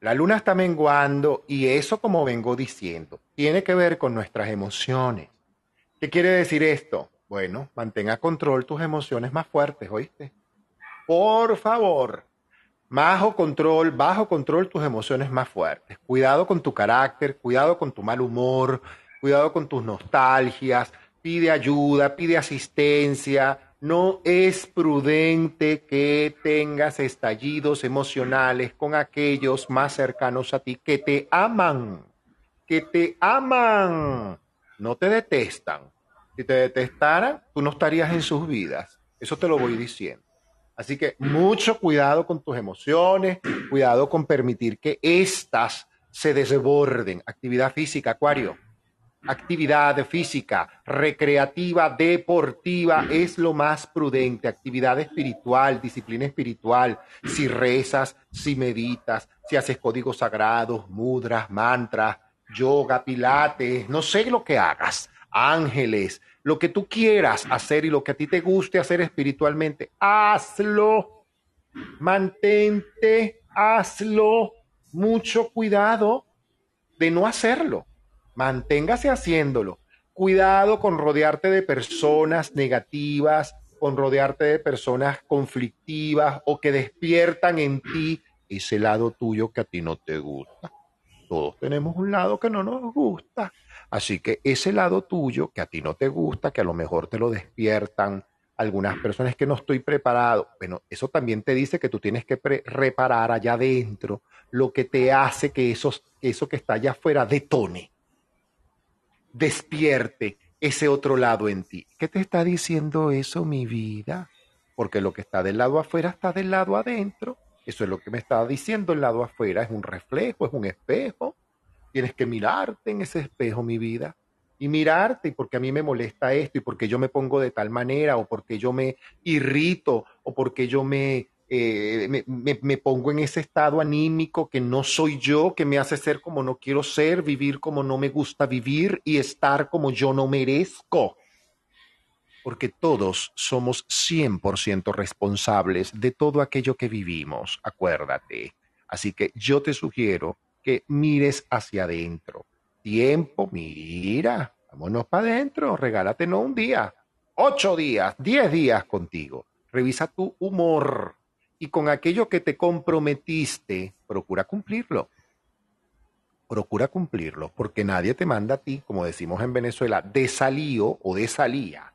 La luna está menguando y eso, como vengo diciendo, tiene que ver con nuestras emociones. ¿Qué quiere decir esto? Bueno, mantenga control tus emociones más fuertes, ¿oíste? Por favor, bajo control, bajo control tus emociones más fuertes. Cuidado con tu carácter, cuidado con tu mal humor, cuidado con tus nostalgias. Pide ayuda, pide asistencia. No es prudente que tengas estallidos emocionales con aquellos más cercanos a ti que te aman, que te aman, no te detestan. Si te detestaran, tú no estarías en sus vidas. Eso te lo voy diciendo. Así que mucho cuidado con tus emociones, cuidado con permitir que éstas se desborden. Actividad física, Acuario. Actividad física, recreativa, deportiva es lo más prudente. Actividad espiritual, disciplina espiritual. Si rezas, si meditas, si haces códigos sagrados, mudras, mantras, yoga, pilates, no sé lo que hagas, ángeles, lo que tú quieras hacer y lo que a ti te guste hacer espiritualmente, hazlo. Mantente, hazlo. Mucho cuidado de no hacerlo. Manténgase haciéndolo. Cuidado con rodearte de personas negativas, con rodearte de personas conflictivas o que despiertan en ti ese lado tuyo que a ti no te gusta. Todos tenemos un lado que no nos gusta. Así que ese lado tuyo que a ti no te gusta, que a lo mejor te lo despiertan algunas personas que no estoy preparado, bueno, eso también te dice que tú tienes que reparar allá adentro lo que te hace que esos- eso que está allá afuera detone, despierte ese otro lado en ti. ¿Qué te está diciendo eso, mi vida? Porque lo que está del lado afuera está del lado adentro. Eso es lo que me está diciendo el lado afuera. Es un reflejo, es un espejo. Tienes que mirarte en ese espejo, mi vida. Y mirarte, y porque a mí me molesta esto, y porque yo me pongo de tal manera, o porque yo me irrito, o porque yo me, eh, me, me- me pongo en ese estado anímico que no soy yo, que me hace ser como no quiero ser, vivir como no me gusta vivir y estar como yo no merezco. Porque todos somos 100% responsables de todo aquello que vivimos, acuérdate. Así que yo te sugiero que mires hacia adentro. Tiempo, mira, vámonos para adentro, regálate no un día, ocho días, diez días contigo. Revisa tu humor y con aquello que te comprometiste, procura cumplirlo. Procura cumplirlo, porque nadie te manda a ti, como decimos en Venezuela, de salío o de salía,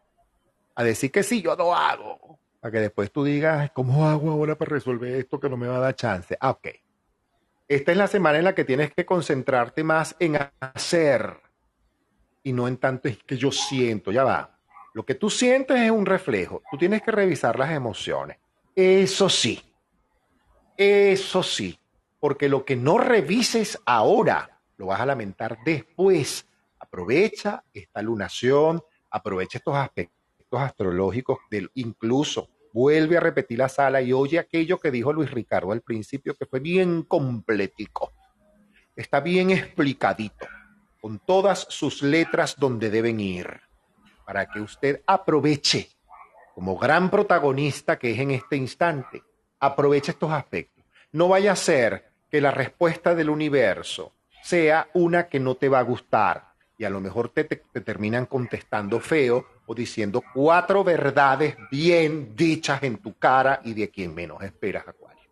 a decir que sí, yo lo hago. Para que después tú digas, "Ay, ¿cómo hago ahora para resolver esto que no me va a dar chance? Ah, ok. Esta es la semana en la que tienes que concentrarte más en hacer, y no en tanto es que yo siento, ya va. Lo que tú sientes es un reflejo. Tú tienes que revisar las emociones. Eso sí, eso sí, porque lo que no revises ahora lo vas a lamentar después. Aprovecha esta lunación, aprovecha estos aspectos astrológicos, del, incluso vuelve a repetir la sala y oye aquello que dijo Luis Ricardo al principio, que fue bien completico. Está bien explicadito, con todas sus letras donde deben ir, para que usted aproveche, como gran protagonista que es en este instante, aproveche estos aspectos. No vaya a ser que la respuesta del universo sea una que no te va a gustar y a lo mejor te, te, te terminan contestando feo diciendo cuatro verdades bien dichas en tu cara y de quien menos esperas, Acuario.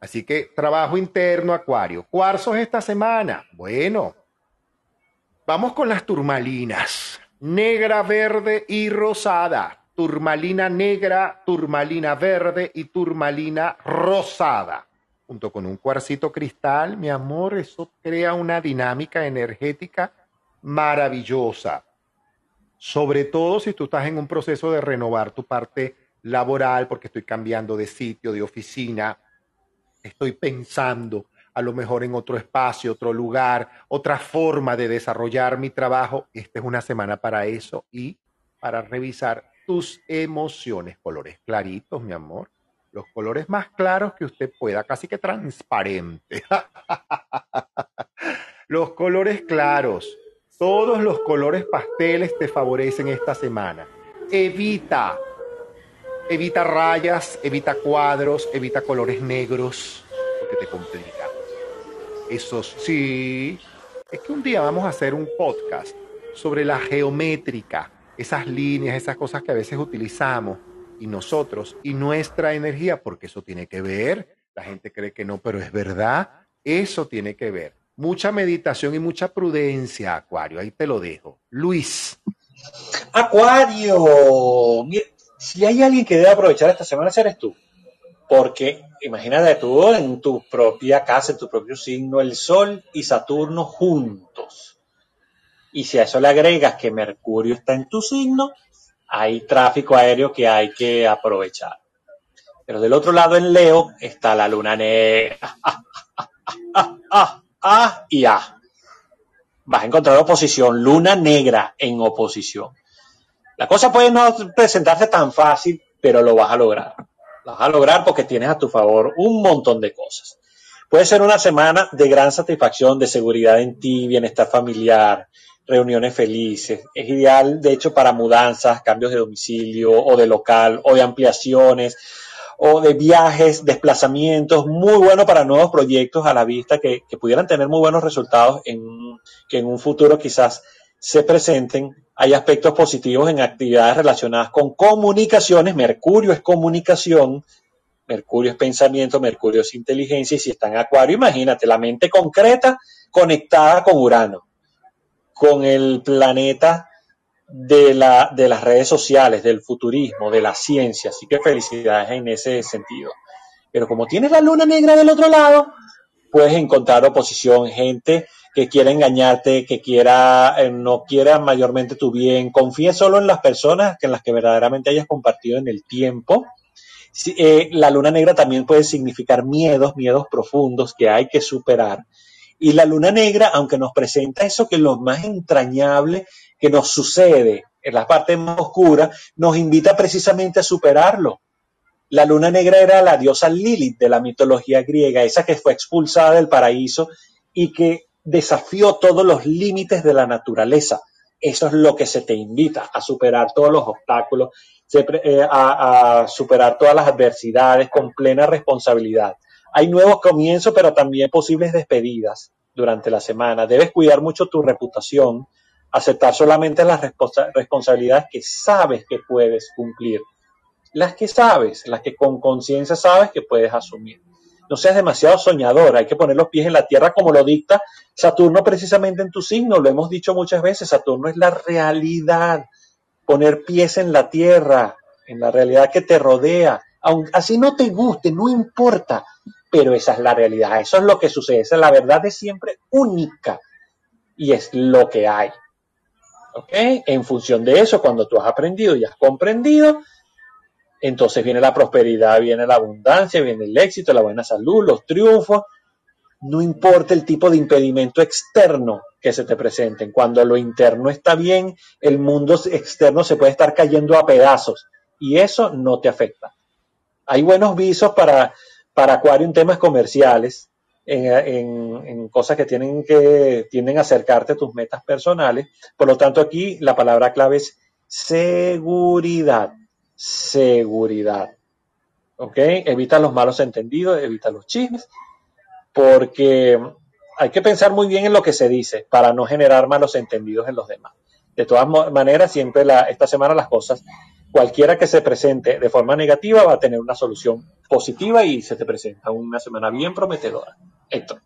Así que trabajo interno, Acuario. Cuarzos esta semana. Bueno, vamos con las turmalinas. Negra, verde y rosada. Turmalina negra, turmalina verde y turmalina rosada. Junto con un cuarcito cristal, mi amor, eso crea una dinámica energética maravillosa. Sobre todo si tú estás en un proceso de renovar tu parte laboral, porque estoy cambiando de sitio, de oficina, estoy pensando a lo mejor en otro espacio, otro lugar, otra forma de desarrollar mi trabajo. Esta es una semana para eso y para revisar tus emociones. Colores claritos, mi amor. Los colores más claros que usted pueda, casi que transparente. los colores claros. Todos los colores pasteles te favorecen esta semana. Evita, evita rayas, evita cuadros, evita colores negros, porque te complica. Esos sí. Es que un día vamos a hacer un podcast sobre la geométrica, esas líneas, esas cosas que a veces utilizamos y nosotros y nuestra energía, porque eso tiene que ver. La gente cree que no, pero es verdad. Eso tiene que ver mucha meditación y mucha prudencia, Acuario. Ahí te lo dejo. Luis. Acuario, si hay alguien que debe aprovechar esta semana, eres tú. Porque imagínate tú en tu propia casa, en tu propio signo, el Sol y Saturno juntos. Y si a eso le agregas que Mercurio está en tu signo, hay tráfico aéreo que hay que aprovechar. Pero del otro lado, en Leo, está la luna negra. A y A. Vas a encontrar oposición, luna negra en oposición. La cosa puede no presentarse tan fácil, pero lo vas a lograr. Lo vas a lograr porque tienes a tu favor un montón de cosas. Puede ser una semana de gran satisfacción, de seguridad en ti, bienestar familiar, reuniones felices. Es ideal, de hecho, para mudanzas, cambios de domicilio o de local o de ampliaciones o de viajes, desplazamientos, muy bueno para nuevos proyectos a la vista que, que pudieran tener muy buenos resultados en, que en un futuro quizás se presenten. Hay aspectos positivos en actividades relacionadas con comunicaciones. Mercurio es comunicación, Mercurio es pensamiento, Mercurio es inteligencia y si está en Acuario, imagínate, la mente concreta conectada con Urano, con el planeta de, la, de las redes sociales, del futurismo, de la ciencia. Así que felicidades en ese sentido. Pero como tienes la luna negra del otro lado, puedes encontrar oposición, gente que quiera engañarte, que quiera, eh, no quiera mayormente tu bien. Confía solo en las personas en las que verdaderamente hayas compartido en el tiempo. eh, la luna negra también puede significar miedos, miedos profundos que hay que superar. Y la luna negra, aunque nos presenta eso que es lo más entrañable que nos sucede en la parte más oscura, nos invita precisamente a superarlo. La luna negra era la diosa Lilith de la mitología griega, esa que fue expulsada del paraíso y que desafió todos los límites de la naturaleza. Eso es lo que se te invita, a superar todos los obstáculos, eh, a, a superar todas las adversidades con plena responsabilidad. Hay nuevos comienzos, pero también posibles despedidas durante la semana. Debes cuidar mucho tu reputación, aceptar solamente las responsa- responsabilidades que sabes que puedes cumplir, las que sabes, las que con conciencia sabes que puedes asumir. No seas demasiado soñador, hay que poner los pies en la tierra como lo dicta Saturno precisamente en tu signo, lo hemos dicho muchas veces, Saturno es la realidad, poner pies en la tierra, en la realidad que te rodea, aun así no te guste, no importa, pero esa es la realidad, eso es lo que sucede, esa es la verdad de siempre única y es lo que hay. ¿Ok? En función de eso, cuando tú has aprendido y has comprendido, entonces viene la prosperidad, viene la abundancia, viene el éxito, la buena salud, los triunfos. No importa el tipo de impedimento externo que se te presenten. Cuando lo interno está bien, el mundo externo se puede estar cayendo a pedazos y eso no te afecta. Hay buenos visos para, para Acuario en temas comerciales, en, cosas que tienen que tienden a acercarte a tus metas personales. Por lo tanto, aquí la palabra clave es seguridad. Seguridad. ¿Ok? Evita los malos entendidos, evita los chismes, porque hay que pensar muy bien en lo que se dice para no generar malos entendidos en los demás. De todas maneras, siempre la, esta semana las cosas, cualquiera que se presente de forma negativa va a tener una solución positiva y se te presenta una semana bien prometedora. Héctor.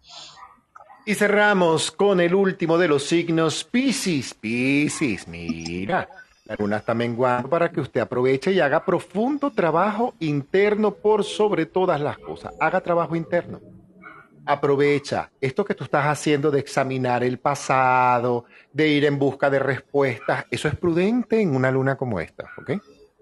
Y cerramos con el último de los signos Piscis. Piscis, mira, la luna está menguando para que usted aproveche y haga profundo trabajo interno por sobre todas las cosas. Haga trabajo interno aprovecha esto que tú estás haciendo de examinar el pasado, de ir en busca de respuestas. Eso es prudente en una luna como esta, ¿ok?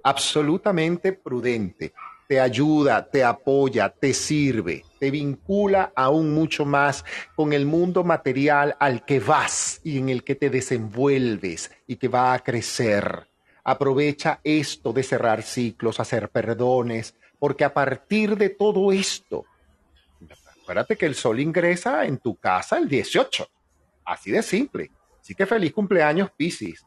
Absolutamente prudente. Te ayuda, te apoya, te sirve, te vincula aún mucho más con el mundo material al que vas y en el que te desenvuelves y que va a crecer. Aprovecha esto de cerrar ciclos, hacer perdones, porque a partir de todo esto, Acuérdate que el sol ingresa en tu casa el 18. Así de simple. Así que feliz cumpleaños, Piscis,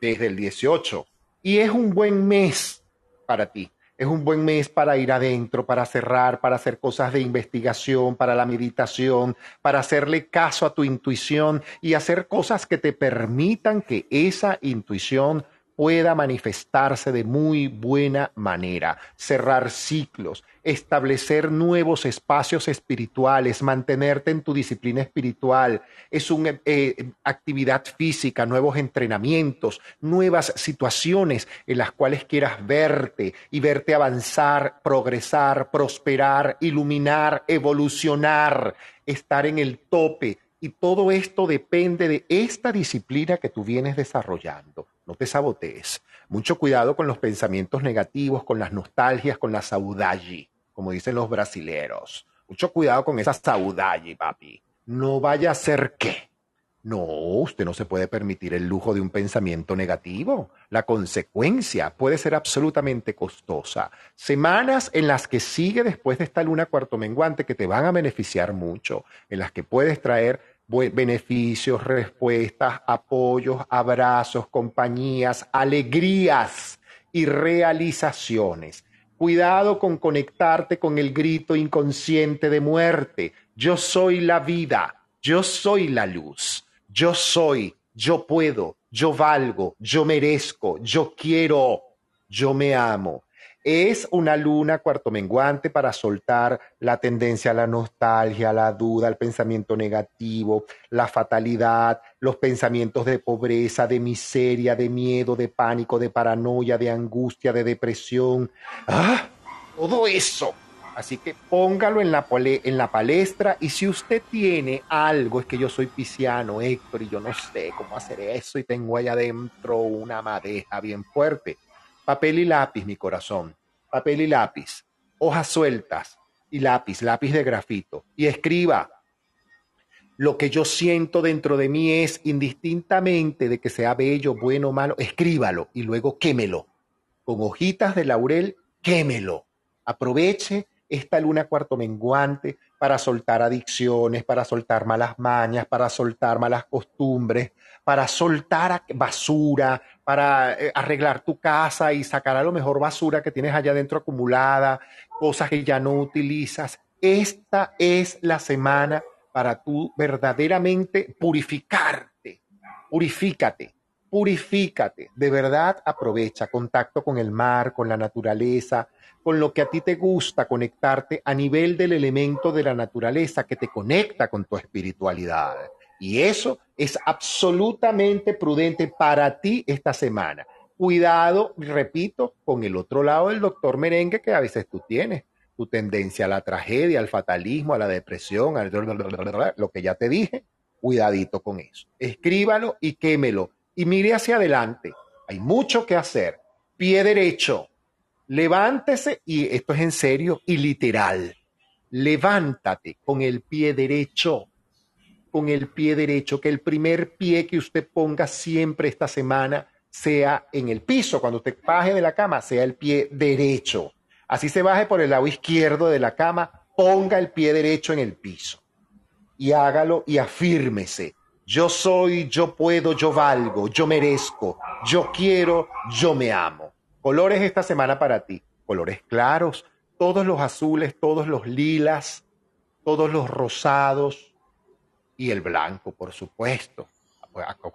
desde el 18. Y es un buen mes para ti. Es un buen mes para ir adentro, para cerrar, para hacer cosas de investigación, para la meditación, para hacerle caso a tu intuición y hacer cosas que te permitan que esa intuición pueda manifestarse de muy buena manera, cerrar ciclos, establecer nuevos espacios espirituales, mantenerte en tu disciplina espiritual, es una eh, actividad física, nuevos entrenamientos, nuevas situaciones en las cuales quieras verte y verte avanzar, progresar, prosperar, iluminar, evolucionar, estar en el tope. Y todo esto depende de esta disciplina que tú vienes desarrollando no te sabotees. Mucho cuidado con los pensamientos negativos, con las nostalgias, con la saudade, como dicen los brasileros. Mucho cuidado con esa saudade, papi. No vaya a ser qué. No, usted no se puede permitir el lujo de un pensamiento negativo. La consecuencia puede ser absolutamente costosa. Semanas en las que sigue después de esta luna cuarto menguante que te van a beneficiar mucho, en las que puedes traer beneficios, respuestas, apoyos, abrazos, compañías, alegrías y realizaciones. Cuidado con conectarte con el grito inconsciente de muerte. Yo soy la vida, yo soy la luz, yo soy, yo puedo, yo valgo, yo merezco, yo quiero, yo me amo. Es una luna cuarto menguante para soltar la tendencia a la nostalgia, la duda, al pensamiento negativo, la fatalidad, los pensamientos de pobreza, de miseria, de miedo, de pánico, de paranoia, de angustia, de depresión. ¡Ah! Todo eso. Así que póngalo en la, en la palestra y si usted tiene algo, es que yo soy pisciano, Héctor, y yo no sé cómo hacer eso y tengo allá adentro una madeja bien fuerte Papel y lápiz, mi corazón. Papel y lápiz. Hojas sueltas y lápiz, lápiz de grafito. Y escriba. Lo que yo siento dentro de mí es indistintamente de que sea bello, bueno o malo, escríbalo y luego quémelo. Con hojitas de laurel, quémelo. Aproveche esta luna cuarto menguante para soltar adicciones, para soltar malas mañas, para soltar malas costumbres, para soltar basura, para eh, arreglar tu casa y sacar a lo mejor basura que tienes allá adentro acumulada, cosas que ya no utilizas. Esta es la semana para tú verdaderamente purificarte. Purifícate, purifícate. De verdad aprovecha contacto con el mar, con la naturaleza, con lo que a ti te gusta conectarte a nivel del elemento de la naturaleza que te conecta con tu espiritualidad. Y eso es absolutamente prudente para ti esta semana. Cuidado, repito, con el otro lado del doctor merengue que a veces tú tienes, tu tendencia a la tragedia, al fatalismo, a la depresión, a lo que ya te dije, cuidadito con eso. Escríbalo y quémelo. y mire hacia adelante. Hay mucho que hacer. Pie derecho. Levántese y esto es en serio y literal. Levántate con el pie derecho. Con el pie derecho, que el primer pie que usted ponga siempre esta semana sea en el piso. Cuando usted baje de la cama, sea el pie derecho. Así se baje por el lado izquierdo de la cama, ponga el pie derecho en el piso. Y hágalo y afírmese. Yo soy, yo puedo, yo valgo, yo merezco, yo quiero, yo me amo. Colores esta semana para ti. Colores claros, todos los azules, todos los lilas, todos los rosados y el blanco, por supuesto.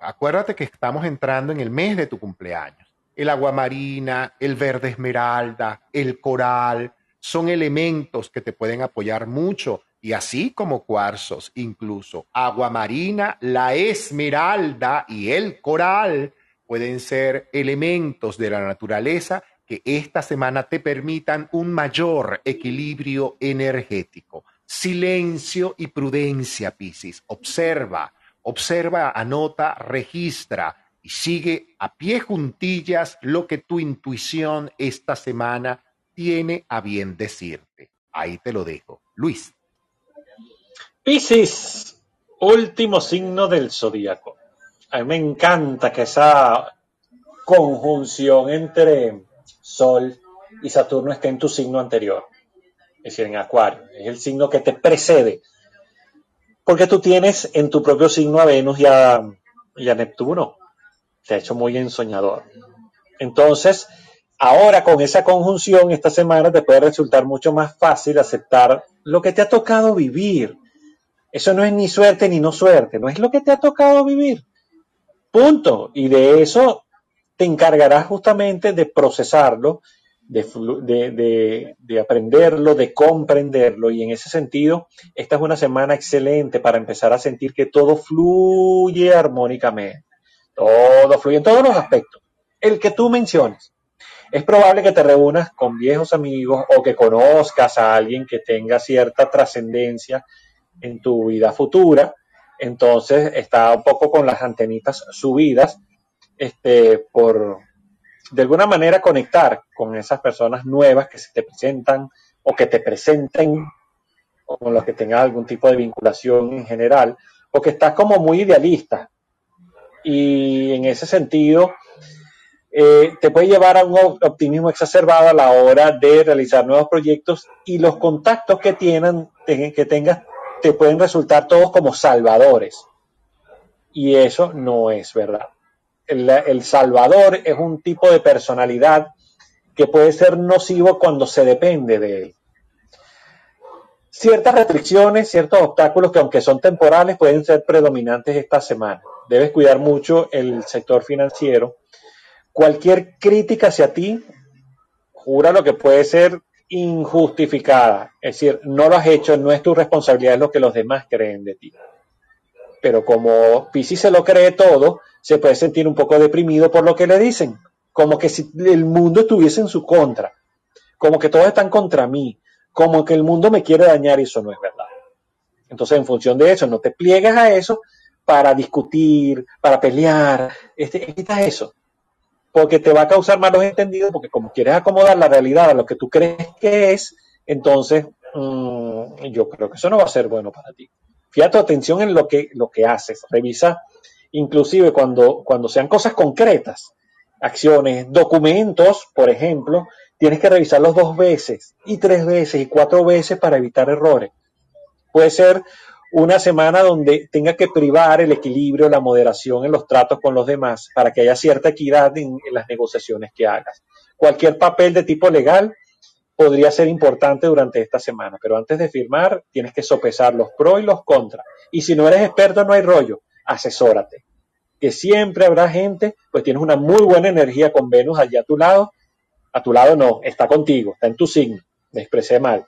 Acuérdate que estamos entrando en el mes de tu cumpleaños. El aguamarina, el verde esmeralda, el coral, son elementos que te pueden apoyar mucho y así como cuarzos, incluso agua marina, la esmeralda y el coral pueden ser elementos de la naturaleza que esta semana te permitan un mayor equilibrio energético. Silencio y prudencia, Piscis. Observa, observa, anota, registra y sigue a pie juntillas lo que tu intuición esta semana tiene a bien decirte. Ahí te lo dejo. Luis. Piscis, último signo del zodíaco. A mí me encanta que esa conjunción entre Sol y Saturno esté en tu signo anterior, es decir, en Acuario. Es el signo que te precede. Porque tú tienes en tu propio signo a Venus y a, y a Neptuno. Te ha hecho muy ensoñador. Entonces, ahora con esa conjunción, esta semana te puede resultar mucho más fácil aceptar lo que te ha tocado vivir eso no es ni suerte ni no suerte, no es lo que te ha tocado vivir. Punto. Y de eso te encargarás justamente de procesarlo, de, de, aprenderlo, de comprenderlo. Y en ese sentido, esta es una semana excelente para empezar a sentir que todo fluye armónicamente. Todo fluye en todos los aspectos. El que tú menciones. Es probable que te reúnas con viejos amigos o que conozcas a alguien que tenga cierta trascendencia en tu vida futura. Entonces está un poco con las antenitas subidas este, por de alguna manera conectar con esas personas nuevas que se te presentan o que te presenten o con los que tengas algún tipo de vinculación en general, porque estás como muy idealista. Y en ese sentido, eh, te puede llevar a un optimismo exacerbado a la hora de realizar nuevos proyectos y los contactos que, tienen, que tengas te pueden resultar todos como salvadores. Y eso no es verdad. El, salvador es un tipo de personalidad que puede ser nocivo cuando se depende de él. Ciertas restricciones, ciertos obstáculos que aunque son temporales pueden ser predominantes esta semana. Debes cuidar mucho el sector financiero. Cualquier crítica hacia ti, jura lo que puede ser injustificada. Es decir, no lo has hecho, no es tu responsabilidad, es lo que los demás creen de ti. Pero como Piscis se lo cree todo, se puede sentir un poco deprimido por lo que le dicen. Como que si el mundo estuviese en su contra. Como que todos están contra mí. Como que el mundo me quiere dañar y eso no es verdad. Entonces, en función de eso, no te pliegues a eso para discutir, para pelear. Este, eso porque te va a causar malos entendidos, porque como quieres acomodar la realidad a lo que tú crees que es, entonces mm, yo creo que eso no va a ser bueno para ti. Fíjate atención en lo que, lo que haces, revisa inclusive cuando, cuando sean cosas concretas, acciones, documentos, por ejemplo, tienes que revisarlos dos veces y tres veces y cuatro veces para evitar errores. Puede ser una semana donde tenga que privar el equilibrio, la moderación en los tratos con los demás para que haya cierta equidad en, las negociaciones que hagas. Cualquier papel de tipo legal podría ser importante durante esta semana, pero antes de firmar tienes que sopesar los pros y los contras. Y si no eres experto, no hay rollo, asesórate. Que siempre habrá gente, pues tienes una muy buena energía con Venus allá a tu lado. A tu lado no, está contigo, está en tu signo. Me expresé mal.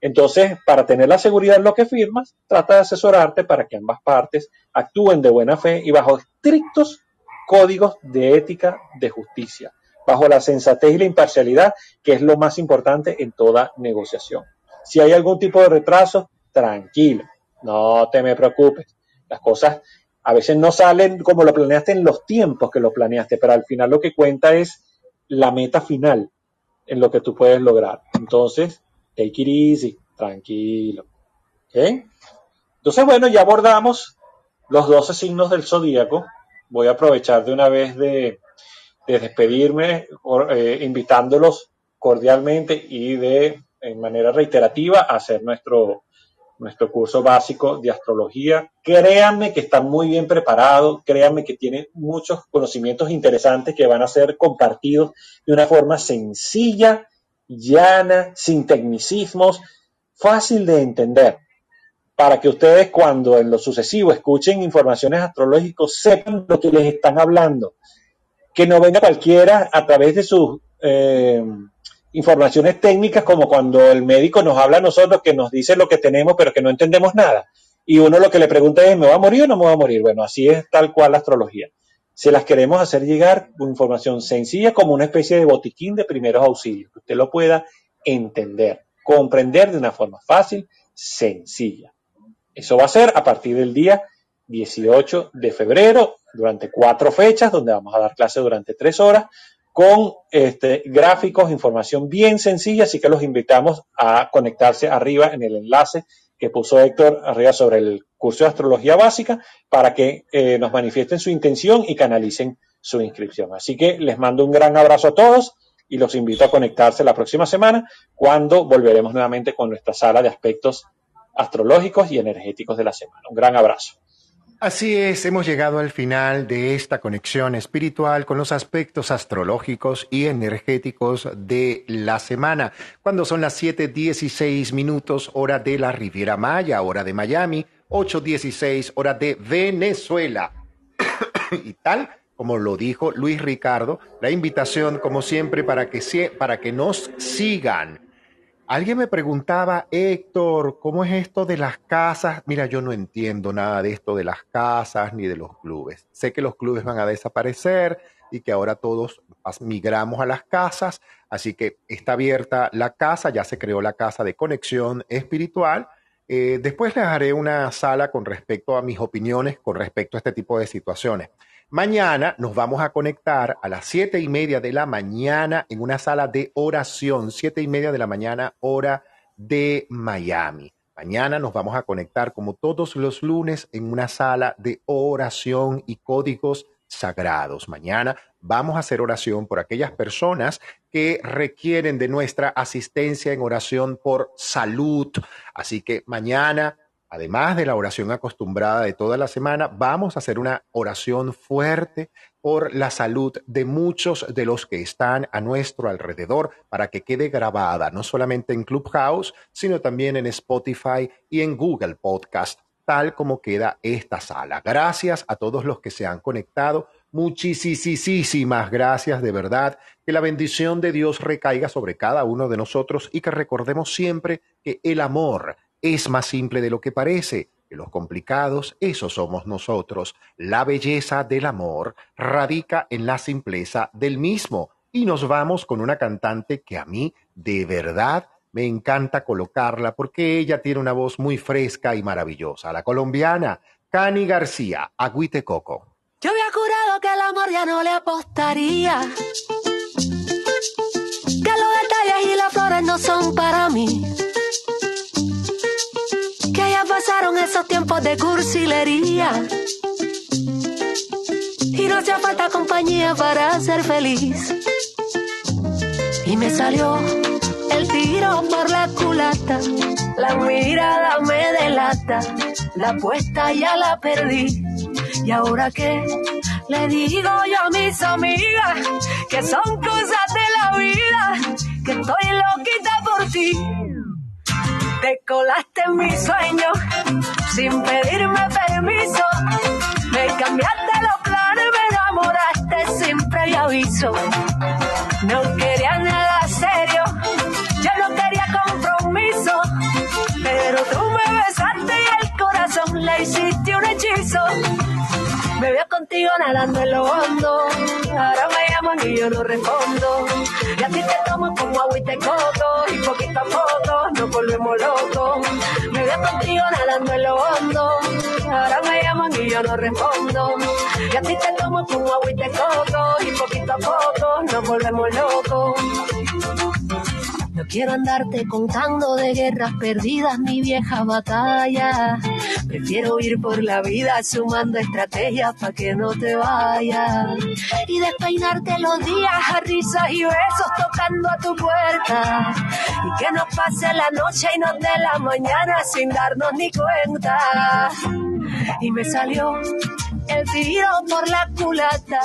Entonces, para tener la seguridad en lo que firmas, trata de asesorarte para que ambas partes actúen de buena fe y bajo estrictos códigos de ética de justicia, bajo la sensatez y la imparcialidad, que es lo más importante en toda negociación. Si hay algún tipo de retraso, tranquilo, no te me preocupes. Las cosas A veces no salen como lo planeaste en los tiempos que lo planeaste, pero al final lo que cuenta es la meta final en lo que tú puedes lograr. Entonces, take it easy, tranquilo. ¿Ok? Entonces, bueno, ya abordamos los 12 signos del zodíaco. Voy a aprovechar de una vez de, de despedirme, eh, invitándolos cordialmente y de en manera reiterativa a hacer nuestro, nuestro curso básico de astrología. Créanme que está muy bien preparado, créanme que tiene muchos conocimientos interesantes que van a ser compartidos de una forma sencilla, llana, sin tecnicismos, fácil de entender, para que ustedes cuando en lo sucesivo escuchen informaciones astrológicas sepan lo que les están hablando, que no venga cualquiera a través de sus eh, informaciones técnicas como cuando el médico nos habla a nosotros que nos dice lo que tenemos pero que no entendemos nada. Y uno lo que le pregunta es, ¿me va a morir o no me va a morir? Bueno, así es tal cual la astrología. Se las queremos hacer llegar con información sencilla como una especie de botiquín de primeros auxilios, que usted lo pueda entender, comprender de una forma fácil, sencilla. Eso va a ser a partir del día 18 de febrero, durante cuatro fechas, donde vamos a dar clase durante tres horas, con este, gráficos, información bien sencilla, así que los invitamos a conectarse arriba en el enlace que puso Héctor arriba sobre el curso de astrología básica para que eh, nos manifiesten su intención y canalicen su inscripción. Así que les mando un gran abrazo a todos y los invito a conectarse la próxima semana cuando volveremos nuevamente con nuestra sala de aspectos astrológicos y energéticos de la semana. Un gran abrazo. Así es, hemos llegado al final de esta conexión espiritual con los aspectos astrológicos y energéticos de la semana, cuando son las 7:16 minutos hora de la Riviera Maya, hora de Miami, 8:16 hora de Venezuela. y tal como lo dijo Luis Ricardo, la invitación como siempre para que, para que nos sigan. Alguien me preguntaba, Héctor, ¿cómo es esto de las casas? Mira, yo no entiendo nada de esto de las casas ni de los clubes. Sé que los clubes van a desaparecer y que ahora todos migramos a las casas, así que está abierta la casa, ya se creó la casa de conexión espiritual. Eh, después les haré una sala con respecto a mis opiniones con respecto a este tipo de situaciones. Mañana nos vamos a conectar a las siete y media de la mañana en una sala de oración, siete y media de la mañana, hora de Miami. Mañana nos vamos a conectar como todos los lunes en una sala de oración y códigos sagrados. Mañana vamos a hacer oración por aquellas personas que requieren de nuestra asistencia en oración por salud. Así que mañana Además de la oración acostumbrada de toda la semana, vamos a hacer una oración fuerte por la salud de muchos de los que están a nuestro alrededor para que quede grabada no solamente en Clubhouse, sino también en Spotify y en Google Podcast, tal como queda esta sala. Gracias a todos los que se han conectado. Muchísimas gracias de verdad. Que la bendición de Dios recaiga sobre cada uno de nosotros y que recordemos siempre que el amor es más simple de lo que parece, que los complicados, esos somos nosotros. La belleza del amor radica en la simpleza del mismo. Y nos vamos con una cantante que a mí de verdad me encanta colocarla porque ella tiene una voz muy fresca y maravillosa. La colombiana, Cani García, Agüite Coco. Yo había jurado que el amor ya no le apostaría. Que los detalles y las flores no son para mí. Pasaron esos tiempos de cursilería. Y no hacía falta compañía para ser feliz. Y me salió el tiro por la culata. La mirada me delata. La apuesta ya la perdí. ¿Y ahora qué? Le digo yo a mis amigas que son cosas de la vida, que estoy loquita por ti. Te colaste en mi sueño sin pedirme permiso. Me cambiaste los planes, me enamoraste sin previo aviso. No quería nada serio, yo no quería compromiso. Pero tú le hiciste un hechizo. Me veo contigo nadando en lo hondo. Ahora me llaman y yo no respondo. Y a ti te tomo como agüita y coco. Y poquito a poco nos volvemos locos. Me veo contigo nadando en lo hondo. Ahora me llaman y yo no respondo. Y a ti te tomo como agua y te coco y poquito a poco nos volvemos locos. No quiero andarte contando de guerras perdidas ni viejas batallas. Prefiero ir por la vida sumando estrategias para que no te vayas. Y despeinarte los días a risas y besos tocando a tu puerta. Y que nos pase la noche y nos dé la mañana sin darnos ni cuenta. Y me salió el tiro por la culata,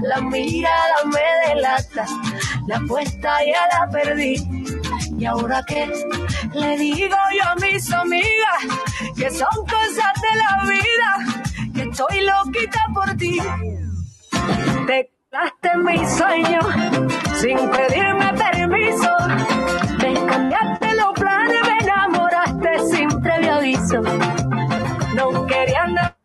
la mirada me delata, la apuesta ya la perdí. ¿Y ahora qué? Le digo yo a mis amigas que son cosas de la vida, que estoy loquita por ti. Te quedaste en mis sueños sin pedirme permiso. Te cambiaste los planes, me enamoraste sin previo aviso. No quería nada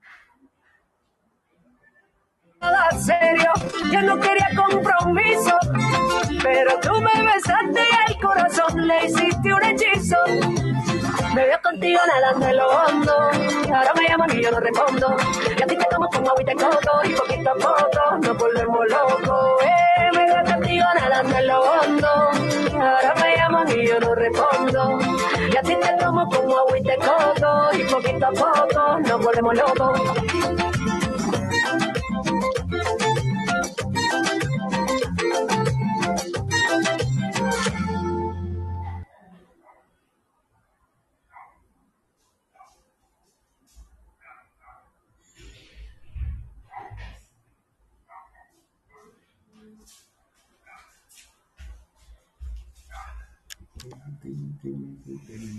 nada serio, yo no quería compromiso, pero tú me besaste y el corazón le hiciste un hechizo. Me veo contigo nadando en lo hondo, ahora me llaman y yo no respondo. Y a ti te tomo como agua y te coco, y poquito a poco nos volvemos locos. Eh, me veo contigo nadando en lo hondo, ahora me llaman y yo no respondo. Y a ti te tomo como agua y te coco, y poquito a poco nos volvemos locos.